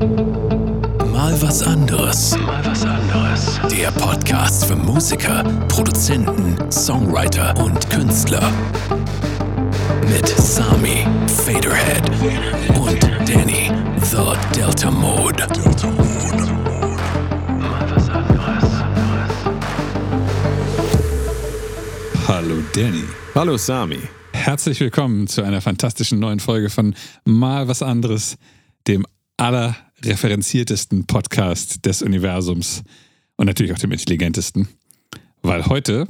Mal was anderes. Mal was anderes. Der Podcast für Musiker, Produzenten, Songwriter und Künstler. Mit Sami, Faderhead und Danny, The Delta Mode. Delta Mode. Mal was anderes. Hallo Danny. Hallo Sami. Herzlich willkommen zu einer fantastischen neuen Folge von Mal was anderes, dem allerreferenziertesten Podcast des Universums und natürlich auch dem intelligentesten. Weil heute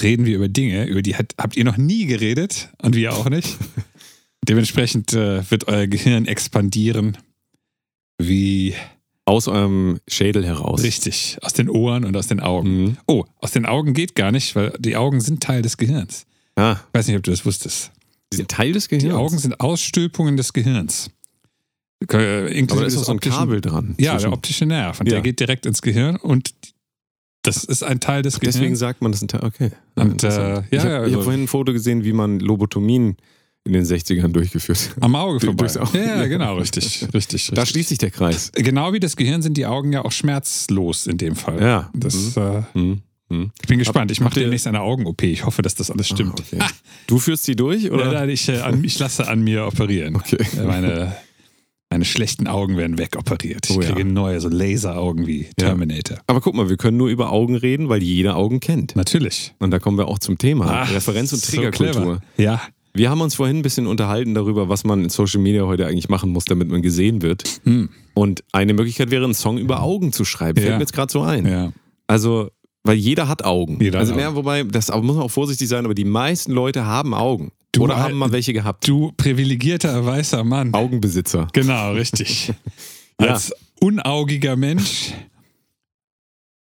reden wir über Dinge, über die hat, habt ihr noch nie geredet und wir auch nicht. Dementsprechend äh, wird euer Gehirn expandieren wie Aus eurem Schädel heraus. richtig aus den Ohren und aus den Augen. Mhm. Oh, aus den Augen geht gar nicht, weil die Augen sind Teil des Gehirns. Ah, Ich weiß nicht, ob du das wusstest. die sind Teil des Die Gehirns. Augen sind Ausstülpungen des Gehirns. Äh, inklusive Aber da ist doch so ein Kabel dran. Ja, zwischen- der optische Nerv. Und der Ja. geht direkt ins Gehirn und das ist ein Teil des Deswegen Gehirns. sagt man, das ist ein Teil. Okay. Und, interessant. äh, ja, ich habe ja, hab also- vorhin ein Foto gesehen, wie man Lobotomien in den 60ern durchgeführt hat. Am Auge vorbei. Auge. Ja, genau, richtig, richtig, Da richtig. schließt sich der Kreis. Genau wie das Gehirn sind die Augen ja auch schmerzlos in dem Fall. Ja. Das, äh, Mhm. Mhm. ich bin gespannt. Ich mache demnächst eine Augen-OP. Ich hoffe, dass das alles stimmt. Ah, okay. Du führst sie durch, oder? Oder? Nein, ich, äh, an, ich lasse an mir operieren. Okay. Äh, Meine, meine schlechten Augen werden wegoperiert. Ich Oh ja. kriege neue, so Laseraugen wie Terminator. Aber guck mal, wir können nur über Augen reden, weil jeder Augen kennt. Natürlich. Und da kommen wir auch zum Thema. Ah, Referenz- und so Trägerkultur. clever. ja, wir haben uns vorhin ein bisschen unterhalten darüber, was man in Social Media heute eigentlich machen muss, damit man gesehen wird. Hm. Und eine Möglichkeit wäre, einen Song über Augen zu schreiben. Fällt Ja. mir jetzt gerade so ein. ja. Also, weil jeder hat Augen. Jeder hat also, Augen. ja, wobei, das muss man auch vorsichtig sein, aber die meisten Leute haben Augen. Du, Oder haben mal welche gehabt. Du privilegierter weißer Mann. Augenbesitzer. Genau, richtig. Ja. Als unaugiger Mensch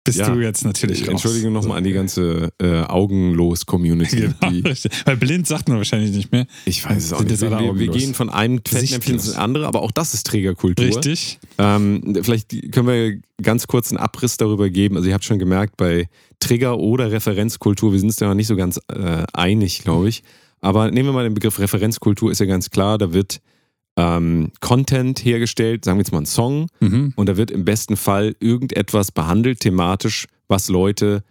bist Ja. du jetzt natürlich raus. Entschuldigung nochmal an die ganze äh, Augenlos-Community. Genau. Weil blind sagt man wahrscheinlich nicht mehr. Ich weiß es auch nicht. Wir, wir gehen von einem Fettnäpfchen ins andere, aber auch das ist Trägerkultur. Richtig. Ähm, vielleicht können wir ganz kurz einen Abriss darüber geben. Also ihr habt schon gemerkt, bei Trigger oder Referenzkultur, wir sind uns da noch nicht so ganz äh, einig, glaube ich. Aber nehmen wir mal den Begriff Referenzkultur, ist ja ganz klar, da wird ähm, Content hergestellt, sagen wir jetzt mal ein Song, Mhm. und da wird im besten Fall irgendetwas behandelt, thematisch, was Leute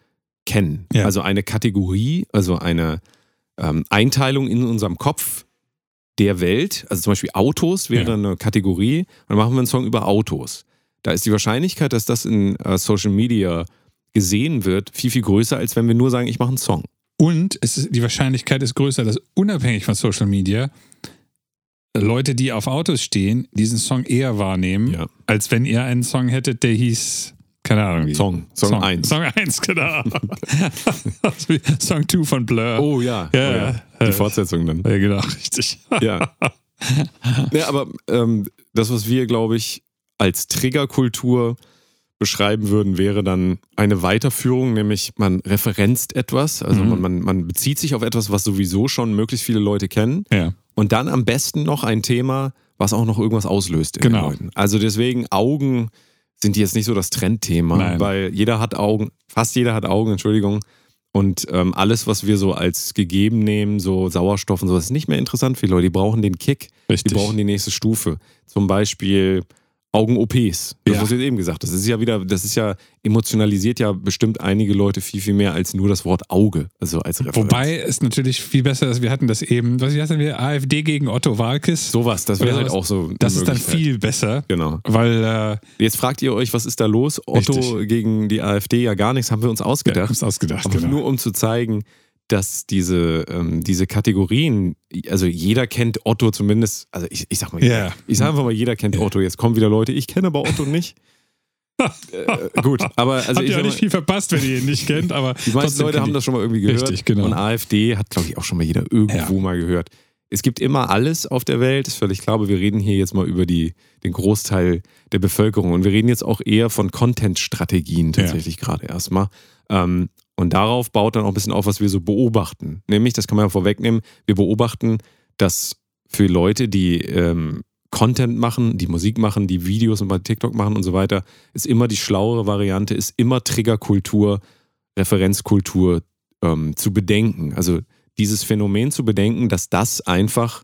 kennen. Ja. Also eine Kategorie, also eine ähm, Einteilung in unserem Kopf der Welt. Also zum Beispiel Autos wäre Ja. eine Kategorie. Und dann machen wir einen Song über Autos. Da ist die Wahrscheinlichkeit, dass das in äh, Social Media gesehen wird, viel, viel größer, als wenn wir nur sagen, ich mache einen Song. Und ist, die Wahrscheinlichkeit ist größer, dass unabhängig von Social Media Leute, die auf Autos stehen, diesen Song eher wahrnehmen, Ja. als wenn ihr einen Song hättet, der hieß, keine Ahnung wie. Song, Song 1. Song 1, genau. Song 2 von Blur. Oh ja, Ja, oh, ja. die Fortsetzung dann. Ja, genau, richtig. Ja. ja, aber ähm, das, was wir, glaube ich, als Triggerkultur beschreiben würden, wäre dann eine Weiterführung, nämlich man referenzt etwas, also Mhm. man, man, bezieht sich auf etwas, was sowieso schon möglichst viele Leute kennen Ja. und dann am besten noch ein Thema, was auch noch irgendwas auslöst in Genau. den Leuten. Also deswegen Augen sind jetzt nicht so das Trendthema, Nein. weil jeder hat Augen, fast jeder hat Augen, Entschuldigung. Und ähm, alles, was wir so als gegeben nehmen, so Sauerstoff und sowas, ist nicht mehr interessant für die Leute. Die brauchen den Kick, Richtig. die brauchen die nächste Stufe. Zum Beispiel Augen-OPs. Das, Ja. was du jetzt eben gesagt hast. Das ist ja wieder, das ist ja, emotionalisiert ja bestimmt einige Leute viel, viel mehr als nur das Wort Auge, also als Referenz. Wobei es natürlich viel besser ist, wir hatten das eben, was hatten wir, AfD gegen Otto Walkes. sowas, das wäre halt auch so. das ist dann viel besser, Genau. weil äh, Jetzt fragt ihr euch, was ist da los? Otto Richtig. gegen die AfD, ja gar nichts, haben wir uns ja, ausgedacht. hab's ausgedacht, Aber genau. nur um zu zeigen, dass diese, ähm, diese Kategorien, also jeder kennt Otto zumindest, also ich, ich sag mal, Ja. jeder, ich sag einfach mal, jeder kennt Ja. Otto. Jetzt kommen wieder Leute, ich kenne aber Otto nicht. äh, gut, aber also Habt ich ihr auch nicht viel verpasst, wenn ihr ihn nicht kennt, aber die meisten Leute haben das schon mal irgendwie gehört. Richtig, genau. Und AfD hat, glaube ich, auch schon mal jeder irgendwo Ja. mal gehört. Es gibt immer alles auf der Welt, ist völlig klar, aber wir reden hier jetzt mal über die, den Großteil der Bevölkerung. Und wir reden jetzt auch eher von Content-Strategien tatsächlich gerade erstmal. Ähm, und darauf baut dann auch ein bisschen auf, was wir so beobachten. Nämlich, das kann man ja vorwegnehmen, wir beobachten, dass für Leute, die ähm, Content machen, die Musik machen, die Videos und bei TikTok machen und so weiter, ist immer die schlauere Variante, ist immer Triggerkultur, Referenzkultur ähm, zu bedenken. Also dieses Phänomen zu bedenken, dass das einfach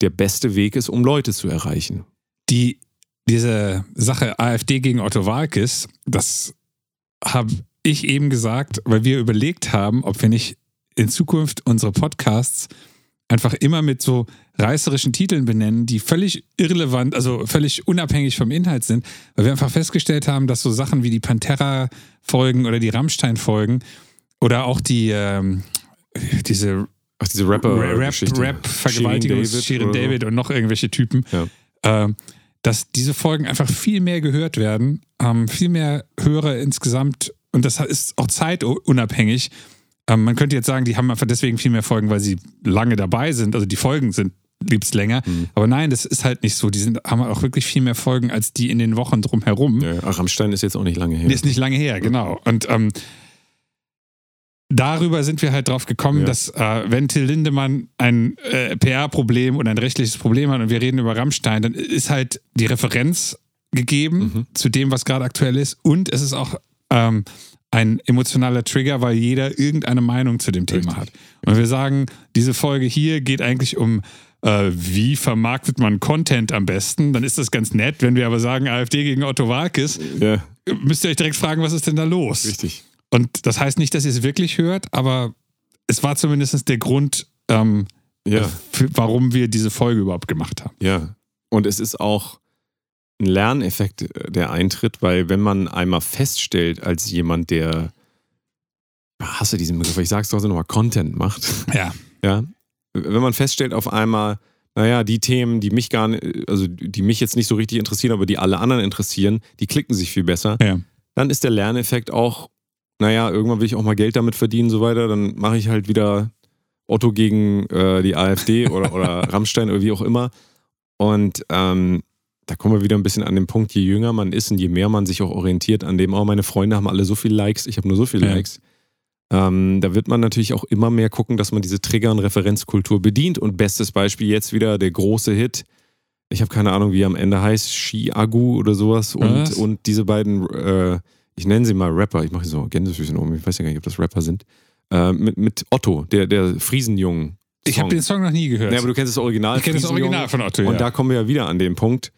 der beste Weg ist, um Leute zu erreichen. die diese Sache AfD gegen Otto Walkes, das habe ich eben gesagt, weil wir überlegt haben, ob wir nicht in Zukunft unsere Podcasts einfach immer mit so reißerischen Titeln benennen, die völlig irrelevant, also völlig unabhängig vom Inhalt sind, weil wir einfach festgestellt haben, dass so Sachen wie die Pantera-Folgen oder die Rammstein-Folgen oder auch die ähm, diese Ach, diese Rapper Rap, Rap Vergewaltigung, Shirin David. David und noch irgendwelche Typen, Ja. ähm, dass diese Folgen einfach viel mehr gehört werden, ähm, viel mehr Hörer insgesamt und das ist auch zeitunabhängig. Ähm, man könnte jetzt sagen, die haben einfach deswegen viel mehr Folgen, weil sie lange dabei sind. Also die Folgen sind liebst länger. Mhm. Aber nein, das ist halt nicht so. Die sind, haben auch wirklich viel mehr Folgen als die in den Wochen drumherum. Ja, ach, Rammstein ist jetzt auch nicht lange her. Die ist nicht lange her, genau. Und ähm, darüber sind wir halt drauf gekommen, Ja. dass äh, wenn Till Lindemann ein äh, PR-Problem und ein rechtliches Problem hat und wir reden über Rammstein, dann ist halt die Referenz gegeben Mhm. zu dem, was gerade aktuell ist. Und es ist auch ähm, ein emotionaler Trigger, weil jeder irgendeine Meinung zu dem Thema Richtig. hat. Und wir sagen, diese Folge hier geht eigentlich um äh, wie vermarktet man Content am besten, dann ist das ganz nett. Wenn wir aber sagen, AfD gegen Otto Walkes, Ja, müsst ihr euch direkt fragen, was ist denn da los? richtig. Und das heißt nicht, dass ihr es wirklich hört, aber es war zumindest der Grund, ähm, Ja, für, warum wir diese Folge überhaupt gemacht haben. ja. Und es ist auch ein Lerneffekt, äh, der eintritt, weil wenn man einmal feststellt, als jemand, der, ich hasse diesen Begriff, ich sag's trotzdem nochmal, Content macht, Ja. ja, wenn man feststellt auf einmal, naja, die Themen, die mich gar nicht, also die mich jetzt nicht so richtig interessieren, aber die alle anderen interessieren, die klicken sich viel besser, Ja. dann ist der Lerneffekt auch, naja, irgendwann will ich auch mal Geld damit verdienen und so weiter, dann mache ich halt wieder Otto gegen äh, die AfD oder, oder Rammstein oder wie auch immer. Und ähm, da kommen wir wieder ein bisschen an den Punkt, je jünger man ist und je mehr man sich auch orientiert an dem, oh, meine Freunde haben alle so viele Likes, ich habe nur so viele Ja. Likes. Ähm, da wird man natürlich auch immer mehr gucken, dass man diese Trigger- und Referenzkultur bedient. Und bestes Beispiel jetzt wieder der große Hit. Ich habe keine Ahnung, wie er am Ende heißt, Shi-Agu oder sowas. Und, und diese beiden, äh, ich nenne sie mal Rapper, ich mache so Gänsefüßchen um, ich weiß ja gar nicht, ob das Rapper sind. Äh, mit, mit Otto, der, der Friesenjungen. Ich habe den Song noch nie gehört. Ja, aber du kennst das Original. ich kenne das. Original von Otto. Und ja. da kommen wir ja wieder an den Punkt.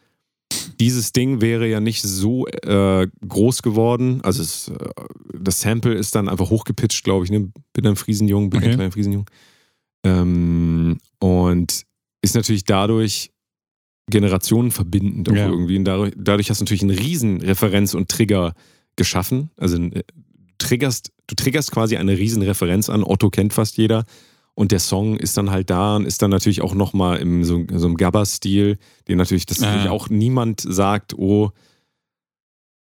Dieses Ding wäre ja nicht so äh, groß geworden. Also es, äh, das Sample ist dann einfach hochgepitcht, glaube ich. Ne? Bin ein Friesenjung, bin Okay. ein kleiner Friesenjung. Ähm, und ist natürlich dadurch generationenverbindend auch Ja. irgendwie. Und dadurch, dadurch hast du natürlich einen riesen Referenz und Trigger geschaffen. Also äh, triggerst, du triggerst quasi eine riesen Referenz an. Otto kennt fast jeder. Und der Song ist dann halt da und ist dann natürlich auch nochmal im so, so einem Gabba-Stil, den natürlich, das natürlich auch niemand sagt, oh,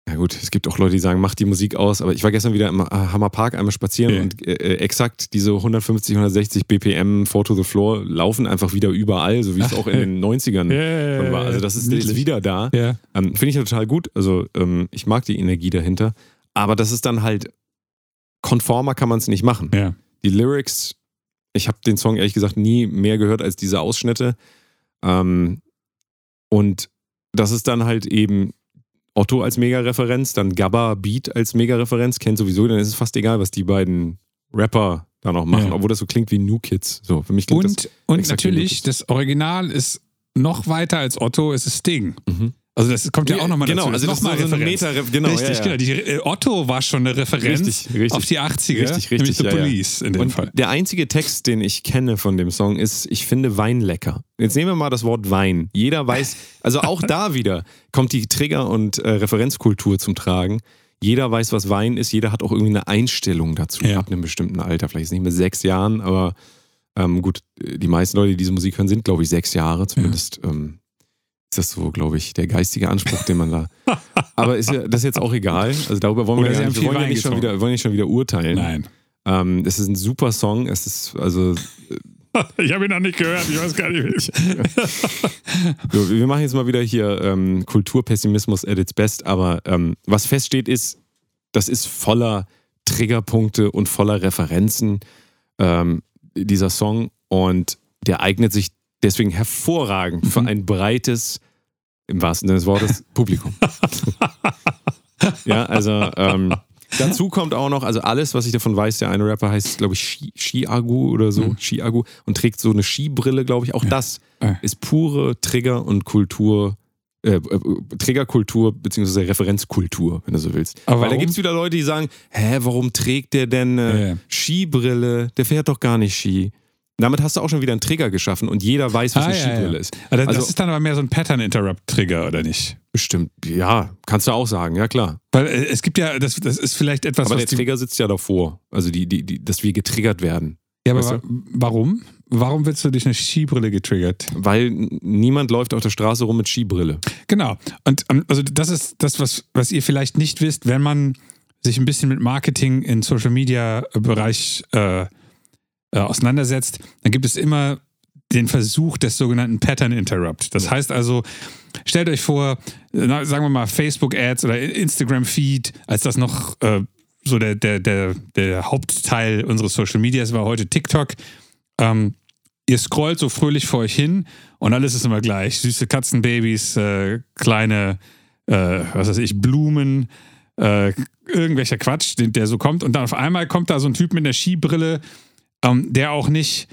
ja gut, es gibt auch Leute, die sagen, mach die Musik aus, aber ich war gestern wieder im äh, Hammer Park einmal spazieren Ja. und äh, äh, exakt diese 150, 160 BPM Four to the Floor laufen einfach wieder überall, so wie es auch in den 90ern Ja, schon war. Also das ist niedlich. wieder da. Ja. Ähm, Finde ich total gut. Also ähm, ich mag die Energie dahinter. Aber das ist dann halt, konformer kann man es nicht machen. Die Lyrics, ich habe den Song ehrlich gesagt nie mehr gehört als diese Ausschnitte. Ähm, und das ist dann halt eben Otto als Mega-Referenz, dann Gabba Beat als Mega-Referenz, kennt sowieso, dann ist es fast egal, was die beiden Rapper da noch machen, Ja. obwohl das so klingt wie New Kids. So, für mich klingt das. Und, und exakt wie natürlich, das Original ist noch weiter als Otto, es ist Sting. Mhm. Also das kommt ja, auch nochmal genau, dazu. also das ist nochmal so eine Referenz. Meta, genau, richtig, ja, ja. genau. Die, äh, Otto war schon eine Referenz Richtig, richtig. auf die 80er, Richtig, richtig, nämlich The ja. Police in dem Und Fall. der einzige Text, den ich kenne von dem Song, ist, ich finde Wein lecker. Jetzt nehmen wir mal das Wort Wein. Jeder weiß, also auch da wieder kommt die Trigger- und äh, Referenzkultur zum Tragen. Jeder weiß, was Wein ist. Jeder hat auch irgendwie eine Einstellung dazu Ja. ab einem bestimmten Alter. Vielleicht ist nicht mit sechs Jahren, aber ähm, gut, die meisten Leute, die diese Musik hören, sind, glaube ich, sechs Jahre. Zumindest ähm, ist das so, glaube ich, der geistige Anspruch, den man da. Aber ist ja, das ist jetzt auch egal. Also darüber wollen Oder wir, haben nicht, wir wollen ja nicht schon wieder, wollen nicht schon wieder urteilen. Nein. Ähm, es ist ein super Song. Es ist also Ich habe ihn noch nicht gehört, ich weiß gar nicht, wie So, wir machen jetzt mal wieder hier ähm, Kulturpessimismus at its best, aber ähm, was feststeht ist, das ist voller Triggerpunkte und voller Referenzen, ähm, dieser Song und der eignet sich deswegen hervorragend für ein breites, im wahrsten Sinne des Wortes, Publikum. ja, also ähm, dazu kommt auch noch, also alles, was ich davon weiß, der eine Rapper heißt, glaube ich, Shi- Shiagu oder so, Mhm. Shiagu und trägt so eine Skibrille, glaube ich. Auch das Ah. ist pure Trigger und Kultur äh, äh, Trägerkultur beziehungsweise Referenzkultur, wenn du so willst. Aber Weil da gibt es wieder Leute, die sagen, hä, warum trägt der denn eine Ja, ja. Skibrille? Der fährt doch gar nicht Ski. Damit hast du auch schon wieder einen Trigger geschaffen und jeder weiß, was Ah, eine ja, Skibrille ja. ist. Also, Also das ist dann aber mehr so ein Pattern-Interrupt-Trigger, oder nicht? bestimmt, ja, kannst du auch sagen, ja klar. Weil äh, es gibt ja, das, das ist vielleicht etwas, Aber was der Trigger sitzt ja davor. Also die, die, die, dass wir getriggert werden. Ja, aber wa warum? Warum wirst du durch eine Skibrille getriggert? Weil niemand läuft auf der Straße rum mit Skibrille. Genau. Und ähm, also das ist das, was, was ihr vielleicht nicht wisst, wenn man sich ein bisschen mit Marketing in Social Media Bereich äh, äh, auseinandersetzt, dann gibt es immer den Versuch des sogenannten Pattern Interrupt. Das heißt also, stellt euch vor, na, sagen wir mal Facebook Ads oder Instagram Feed, als das noch äh, so der, der, der, der Hauptteil unseres Social Medias war heute TikTok. Ähm, ihr scrollt so fröhlich vor euch hin und alles ist immer gleich. Süße Katzenbabys, äh, kleine, äh, was weiß ich, Blumen, äh, irgendwelcher Quatsch, der so kommt. Und dann auf einmal kommt da so ein Typ mit einer Skibrille, ähm, der auch nicht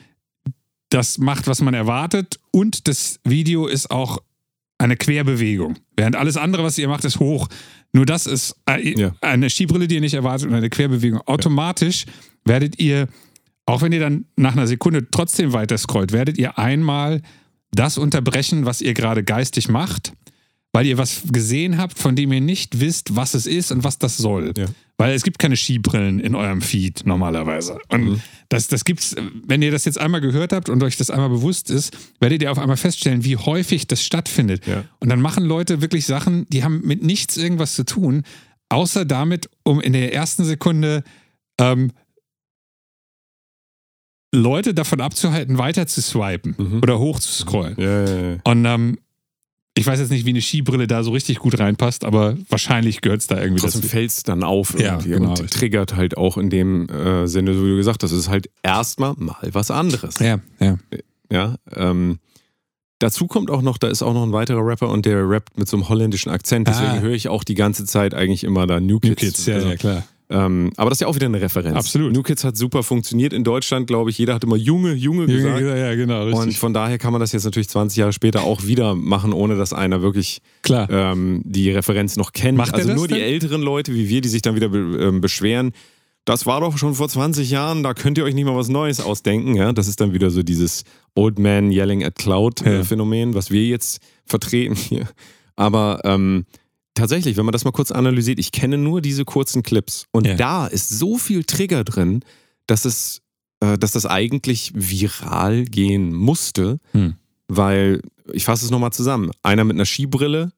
das macht, was man erwartet. Und das Video ist auch eine Querbewegung. Während alles andere, was ihr macht, ist hoch. Nur das ist äh, Ja. eine Skibrille, die ihr nicht erwartet und eine Querbewegung. Automatisch werdet ihr, auch wenn ihr dann nach einer Sekunde trotzdem weiter scrollt, werdet ihr einmal das unterbrechen, was ihr gerade geistig macht, weil ihr was gesehen habt, von dem ihr nicht wisst, was es ist und was das soll. Ja. Weil es gibt keine Skibrillen in eurem Feed normalerweise. Und Mhm. das, das gibt's, wenn ihr das jetzt einmal gehört habt und euch das einmal bewusst ist, werdet ihr auf einmal feststellen, wie häufig das stattfindet. Ja. Und dann machen Leute wirklich Sachen, die haben mit nichts irgendwas zu tun, außer damit, um in der ersten Sekunde ähm, Leute davon abzuhalten, weiter zu swipen Mhm. oder hoch zu scrollen. Ja, ja, ja. Und ähm, ich weiß jetzt nicht, wie eine Skibrille da so richtig gut reinpasst, aber wahrscheinlich gehört es da irgendwie Trotzdem dazu. fällt es dann auf Ja, irgendwie genau, und triggert halt auch in dem äh, Sinne, so wie du gesagt hast, es ist halt erstmal mal was anderes. Ja, ja. Ja, ähm, dazu kommt auch noch, da ist auch noch ein weiterer Rapper und der rappt mit so einem holländischen Akzent, deswegen Ah. höre ich auch die ganze Zeit eigentlich immer da New Kids. New Kids, ja, Also, ja, klar. Ähm, aber das ist ja auch wieder eine Referenz. Absolut. New Kids hat super funktioniert in Deutschland, glaube ich. Jeder hat immer Junge, Junge gesagt. Ja, genau, richtig. Und von daher kann man das jetzt natürlich 20 Jahre später auch wieder machen, ohne dass einer wirklich ähm, die Referenz noch kennt. Macht also nur die denn? älteren Leute wie wir, die sich dann wieder ähm, beschweren. Das war doch schon vor 20 Jahren, da könnt ihr euch nicht mal was Neues ausdenken. Ja? Das ist dann wieder so dieses Old Man Yelling at Cloud äh, Ja. Phänomen, was wir jetzt vertreten hier. Aber ähm, tatsächlich, wenn man das mal kurz analysiert, ich kenne nur diese kurzen Clips und Ja. da ist so viel Trigger drin, dass es, äh, dass das eigentlich viral gehen musste, Hm. weil ich fasse es nochmal zusammen. Einer mit einer Skibrille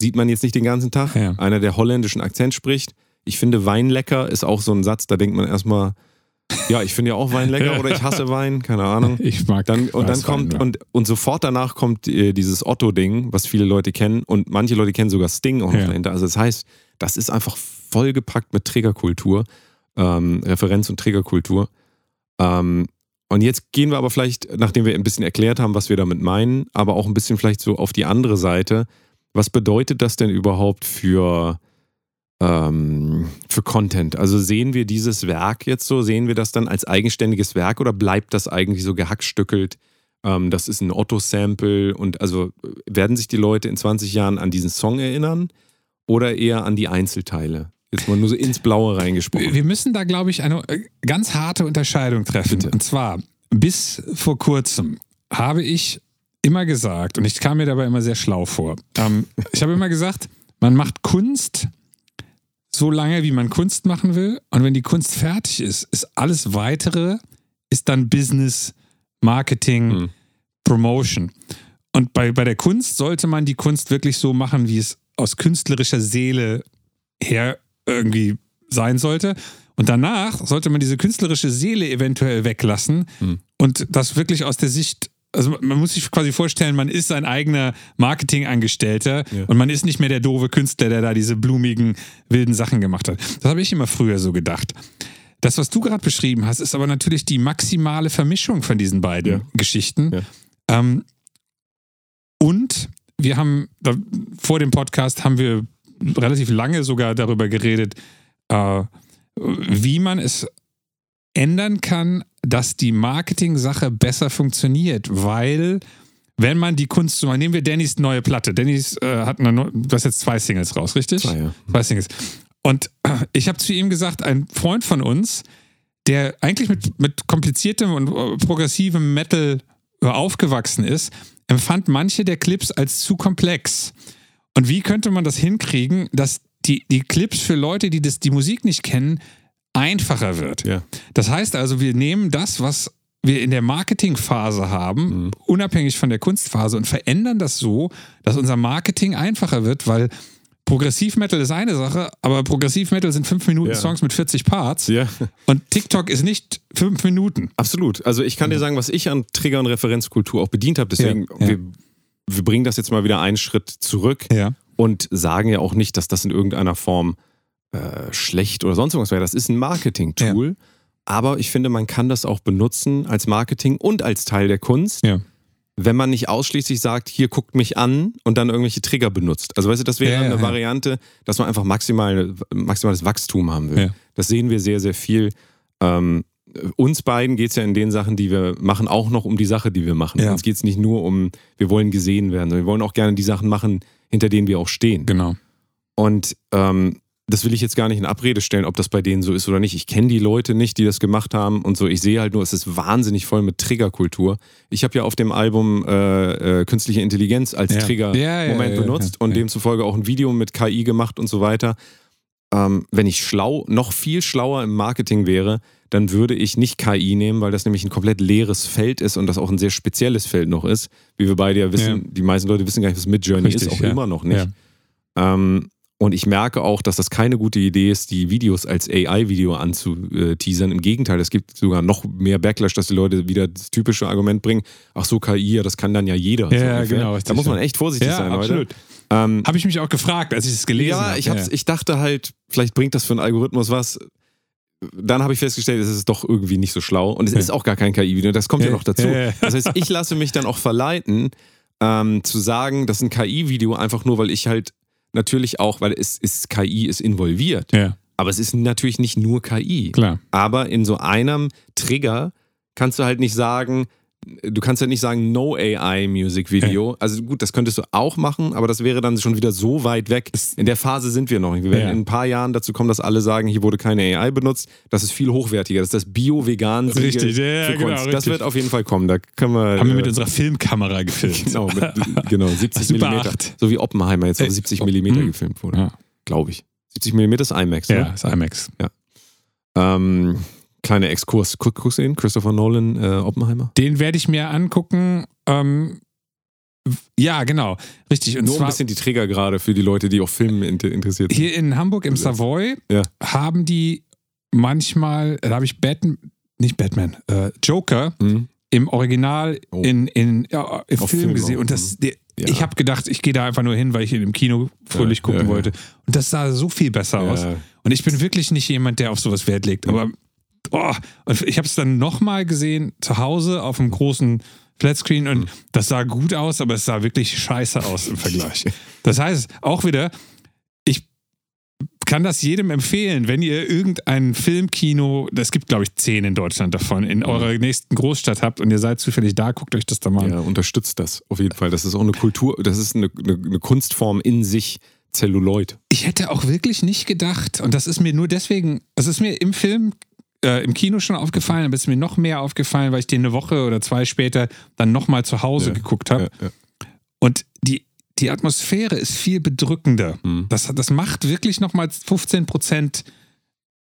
sieht man jetzt nicht den ganzen Tag. Ja. Einer, der holländischen Akzent spricht. Ich finde Wein lecker ist auch so ein Satz, da denkt man erstmal, ja, ich finde ja auch Wein lecker oder ich hasse Wein, keine Ahnung. Ich mag Dann, und dann kommt, ja. und, und sofort danach kommt äh, dieses Otto-Ding, was viele Leute kennen und manche Leute kennen sogar Sting auch noch Ja. dahinter. Also das heißt, das ist einfach vollgepackt mit Triggerkultur, ähm, Referenz- und Triggerkultur. Ähm, und jetzt gehen wir aber vielleicht, nachdem wir ein bisschen erklärt haben, was wir damit meinen, aber auch ein bisschen vielleicht so auf die andere Seite. Was bedeutet das denn überhaupt für, ähm, für Content? Also sehen wir dieses Werk jetzt so, sehen wir das dann als eigenständiges Werk oder bleibt das eigentlich so gehackstückelt? Ähm, das ist ein Otto-Sample und also äh, werden sich die Leute in 20 Jahren an diesen Song erinnern oder eher an die Einzelteile? Jetzt mal nur so ins Blaue reingesprochen. Wir müssen da, glaube ich, eine äh, ganz harte Unterscheidung treffen. Bitte. Und zwar, bis vor kurzem habe ich immer gesagt, und ich kam mir dabei immer sehr schlau vor, ähm, ich habe immer gesagt, man macht Kunst so lange, wie man Kunst machen will. Und wenn die Kunst fertig ist, ist alles Weitere, ist dann Business, Marketing, Hm. Promotion. Und bei, bei der Kunst sollte man die Kunst wirklich so machen, wie es aus künstlerischer Seele her irgendwie sein sollte. Und danach sollte man diese künstlerische Seele eventuell weglassen Hm. und das wirklich aus der Sicht, also man muss sich quasi vorstellen, man ist sein eigener Marketingangestellter Ja. und man ist nicht mehr der doofe Künstler, der da diese blumigen, wilden Sachen gemacht hat. Das habe ich immer früher so gedacht. Das, was du gerade beschrieben hast, ist aber natürlich die maximale Vermischung von diesen beiden Ja. Geschichten. Ja. Ähm, und wir haben da, vor dem Podcast haben wir relativ lange sogar darüber geredet, äh, wie man es ändern kann, dass die Marketing-Sache besser funktioniert, weil wenn man die Kunst so mal, nehmen wir Dannys neue Platte. Dannys äh, hat eine, du hast jetzt zwei Singles raus, richtig? Zwei, ja. Zwei Singles. Und ich habe zu ihm gesagt, ein Freund von uns, der eigentlich mit, mit kompliziertem und äh, progressivem Metal äh, aufgewachsen ist, empfand manche der Clips als zu komplex. Und wie könnte man das hinkriegen, dass die, die Clips für Leute, die das, die Musik nicht kennen, einfacher wird? Ja. Das heißt also, wir nehmen das, was wir in der Marketingphase haben, Mhm. unabhängig von der Kunstphase und verändern das so, dass unser Marketing einfacher wird, weil Progressivmetal ist eine Sache, aber Progressivmetal sind 5 Minuten Ja. Songs mit 40 Parts Ja, und TikTok ist nicht 5 Minuten. absolut. Also ich kann dir sagen, was ich an Trigger- und Referenzkultur auch bedient habe. Deswegen, Ja. Wir, wir bringen das jetzt mal wieder einen Schritt zurück und sagen ja auch nicht, dass das in irgendeiner Form äh, schlecht oder sonst irgendwas wäre. Das ist ein Marketing-Tool. Aber ich finde, man kann das auch benutzen als Marketing und als Teil der Kunst. Ja. wenn man nicht ausschließlich sagt, hier guckt mich an und dann irgendwelche Trigger benutzt. Also weißt du, das wäre Ja, ja, eine ja. Variante, dass man einfach maximal, maximales Wachstum haben will. Ja. Das sehen wir sehr, sehr viel. Ähm, uns beiden geht es ja in den Sachen, die wir machen, auch noch um die Sache, die wir machen. Ja. Uns geht es nicht nur um, wir wollen gesehen werden, sondern wir wollen auch gerne die Sachen machen, hinter denen wir auch stehen. Genau. Und ähm, das will ich jetzt gar nicht in Abrede stellen, ob das bei denen so ist oder nicht. Ich kenne die Leute nicht, die das gemacht haben und so. Ich sehe halt nur, es ist wahnsinnig voll mit Triggerkultur. Ich habe ja auf dem Album äh, äh, Künstliche Intelligenz als Ja. Trigger-Moment Ja, ja, benutzt und demzufolge auch ein Video mit KI gemacht und so weiter. Ähm, wenn ich schlau, noch viel schlauer im Marketing wäre, dann würde ich nicht KI nehmen, weil das nämlich ein komplett leeres Feld ist und das auch ein sehr spezielles Feld noch ist. Wie wir beide ja wissen, die meisten Leute wissen gar nicht, was Midjourney Richtig, ist, auch immer noch nicht. Ja. Ähm, und ich merke auch, dass das keine gute Idee ist, die Videos als AI-Video anzuteasern. Im Gegenteil, es gibt sogar noch mehr Backlash, dass die Leute wieder das typische Argument bringen, ach so, KI, ja, das kann dann ja jeder. Ja, so ja, genau, Da muss man ja. echt vorsichtig Ja, sein, absolut. Leute. Ähm, Habe ich mich auch gefragt, als ich es gelesen ja, habe. ich, hab's, ich dachte halt, vielleicht bringt das für einen Algorithmus was. Dann habe ich festgestellt, es ist doch irgendwie nicht so schlau. Und es Ja. ist auch gar kein KI-Video. Das kommt ja, Ja, noch dazu. ja, ja. Das heißt, ich lasse mich dann auch verleiten, ähm, zu sagen, das ist ein KI-Video, einfach nur, weil ich halt natürlich auch, weil es ist KI ist involviert. ja, Aber es ist natürlich nicht nur KI. klar. Aber in so einem Trigger kannst du halt nicht sagen, du kannst ja nicht sagen No AI Music Video. Also gut, das könntest du auch machen, aber das wäre dann schon wieder so weit weg. In der Phase sind wir noch nicht. Wir werden Ja. in ein paar Jahren dazu kommen, dass alle sagen, hier wurde keine AI benutzt. Das ist viel hochwertiger. Das ist das Bio-Vegan Richtig, ja, ja, für genau, Kunst. Das richtig. wird auf jeden Fall kommen. Da können wir. Haben wir äh, mit unserer Filmkamera gefilmt. Genau, mit, genau 70 Super Millimeter. 8. So wie Oppenheimer jetzt auf Äh, 70 oh, Millimeter hm. gefilmt wurde. Ja. Glaube ich. 70 Millimeter ist IMAX, ne? Ja, ist IMAX. Ähm, kleiner Exkurs. Guck- Guckst du den? Christopher Nolan, äh, Oppenheimer? Den werde ich mir angucken. Ähm, ja, genau. Richtig. Und Nur ein zwar bisschen die Trigger gerade für die Leute, die auch Filmen inter interessiert sind. hier in Hamburg im. Savoy Ja. haben die manchmal, da habe ich Batman, nicht Batman, äh, Joker Hm? im Original Oh. in, in, ja, im Film, Film gesehen. auch, Und das, der, Ja. ich habe gedacht, ich gehe da einfach nur hin, weil ich ihn im Kino fröhlich Ja, gucken wollte. Und das sah so viel besser aus. Und ich bin wirklich nicht jemand, der auf sowas Wert legt. Aber oh, und ich habe es dann nochmal gesehen zu Hause auf einem großen Flatscreen und das sah gut aus, aber es sah wirklich scheiße aus im Vergleich. Das heißt, auch wieder, ich kann das jedem empfehlen, wenn ihr irgendein Filmkino, das gibt glaube ich zehn in Deutschland davon, in eurer nächsten Großstadt habt und ihr seid zufällig da, guckt euch das da mal an. ja, unterstützt das auf jeden Fall. Das ist auch eine Kultur, das ist eine, eine, eine Kunstform in sich, Zelluloid. Ich hätte auch wirklich nicht gedacht, und das ist mir nur deswegen, es ist mir im Film, äh, im Kino schon aufgefallen, aber es ist mir noch mehr aufgefallen, weil ich den eine Woche oder zwei später dann nochmal zu Hause Ja. geguckt habe. Ja, ja. Und die, die Atmosphäre ist viel bedrückender. Hm. Das, das macht wirklich nochmal 15 Prozent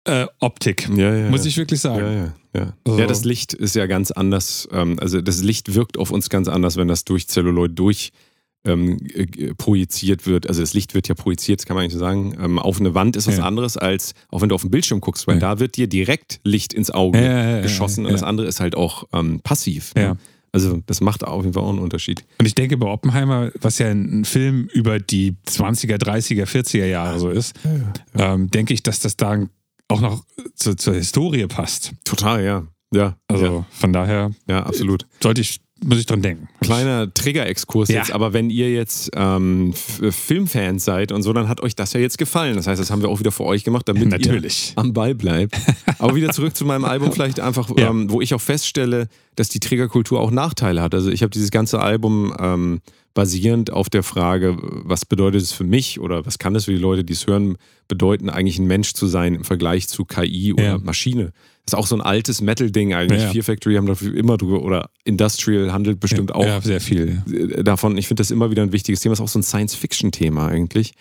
äh, Optik, muss ich wirklich sagen. Ja. So. ja, das Licht ist ja ganz anders. Ähm, also das Licht wirkt auf uns ganz anders, wenn das durch Zelluloid durch ähm, äh, projiziert wird. Also das Licht wird ja projiziert, das kann man eigentlich so sagen. Ähm, auf eine Wand ist was Ja. anderes, als auch wenn du auf den Bildschirm guckst, weil Ja. da wird dir direkt Licht ins Auge Ja, geschossen und das andere ist halt auch ähm, passiv. Ne? Also das macht auf jeden Fall auch einen Unterschied. Und ich denke, bei Oppenheimer, was ja ein, ein Film über die 20er, 30er, 40er Jahre so ist, Ähm, denke ich, dass das da auch noch zu, zur Historie passt. Total, ja. Ja, Also ja, von daher ja, absolut. sollte ich muss ich dran denken. Kleiner Trigger-Exkurs Ja. jetzt, aber wenn ihr jetzt ähm, Filmfans seid und so, dann hat euch das ja jetzt gefallen. Das heißt, das haben wir auch wieder für euch gemacht, damit Natürlich. ihr am Ball bleibt. Aber wieder zurück zu meinem Album, vielleicht einfach, Ja. ähm, wo ich auch feststelle, dass die Triggerkultur auch Nachteile hat. Also ich habe dieses ganze Album ähm, basierend auf der Frage, was bedeutet es für mich oder was kann es für die Leute, die es hören, bedeuten, eigentlich ein Mensch zu sein im Vergleich zu KI oder Ja. Maschine. Ist auch so ein altes Metal-Ding eigentlich. Ja. Fear Factory haben dafür immer drüber oder Industrial handelt bestimmt auch Ja, sehr viel. äh, davon. Ich finde das immer wieder ein wichtiges Thema. Ist auch so ein Science-Fiction-Thema eigentlich.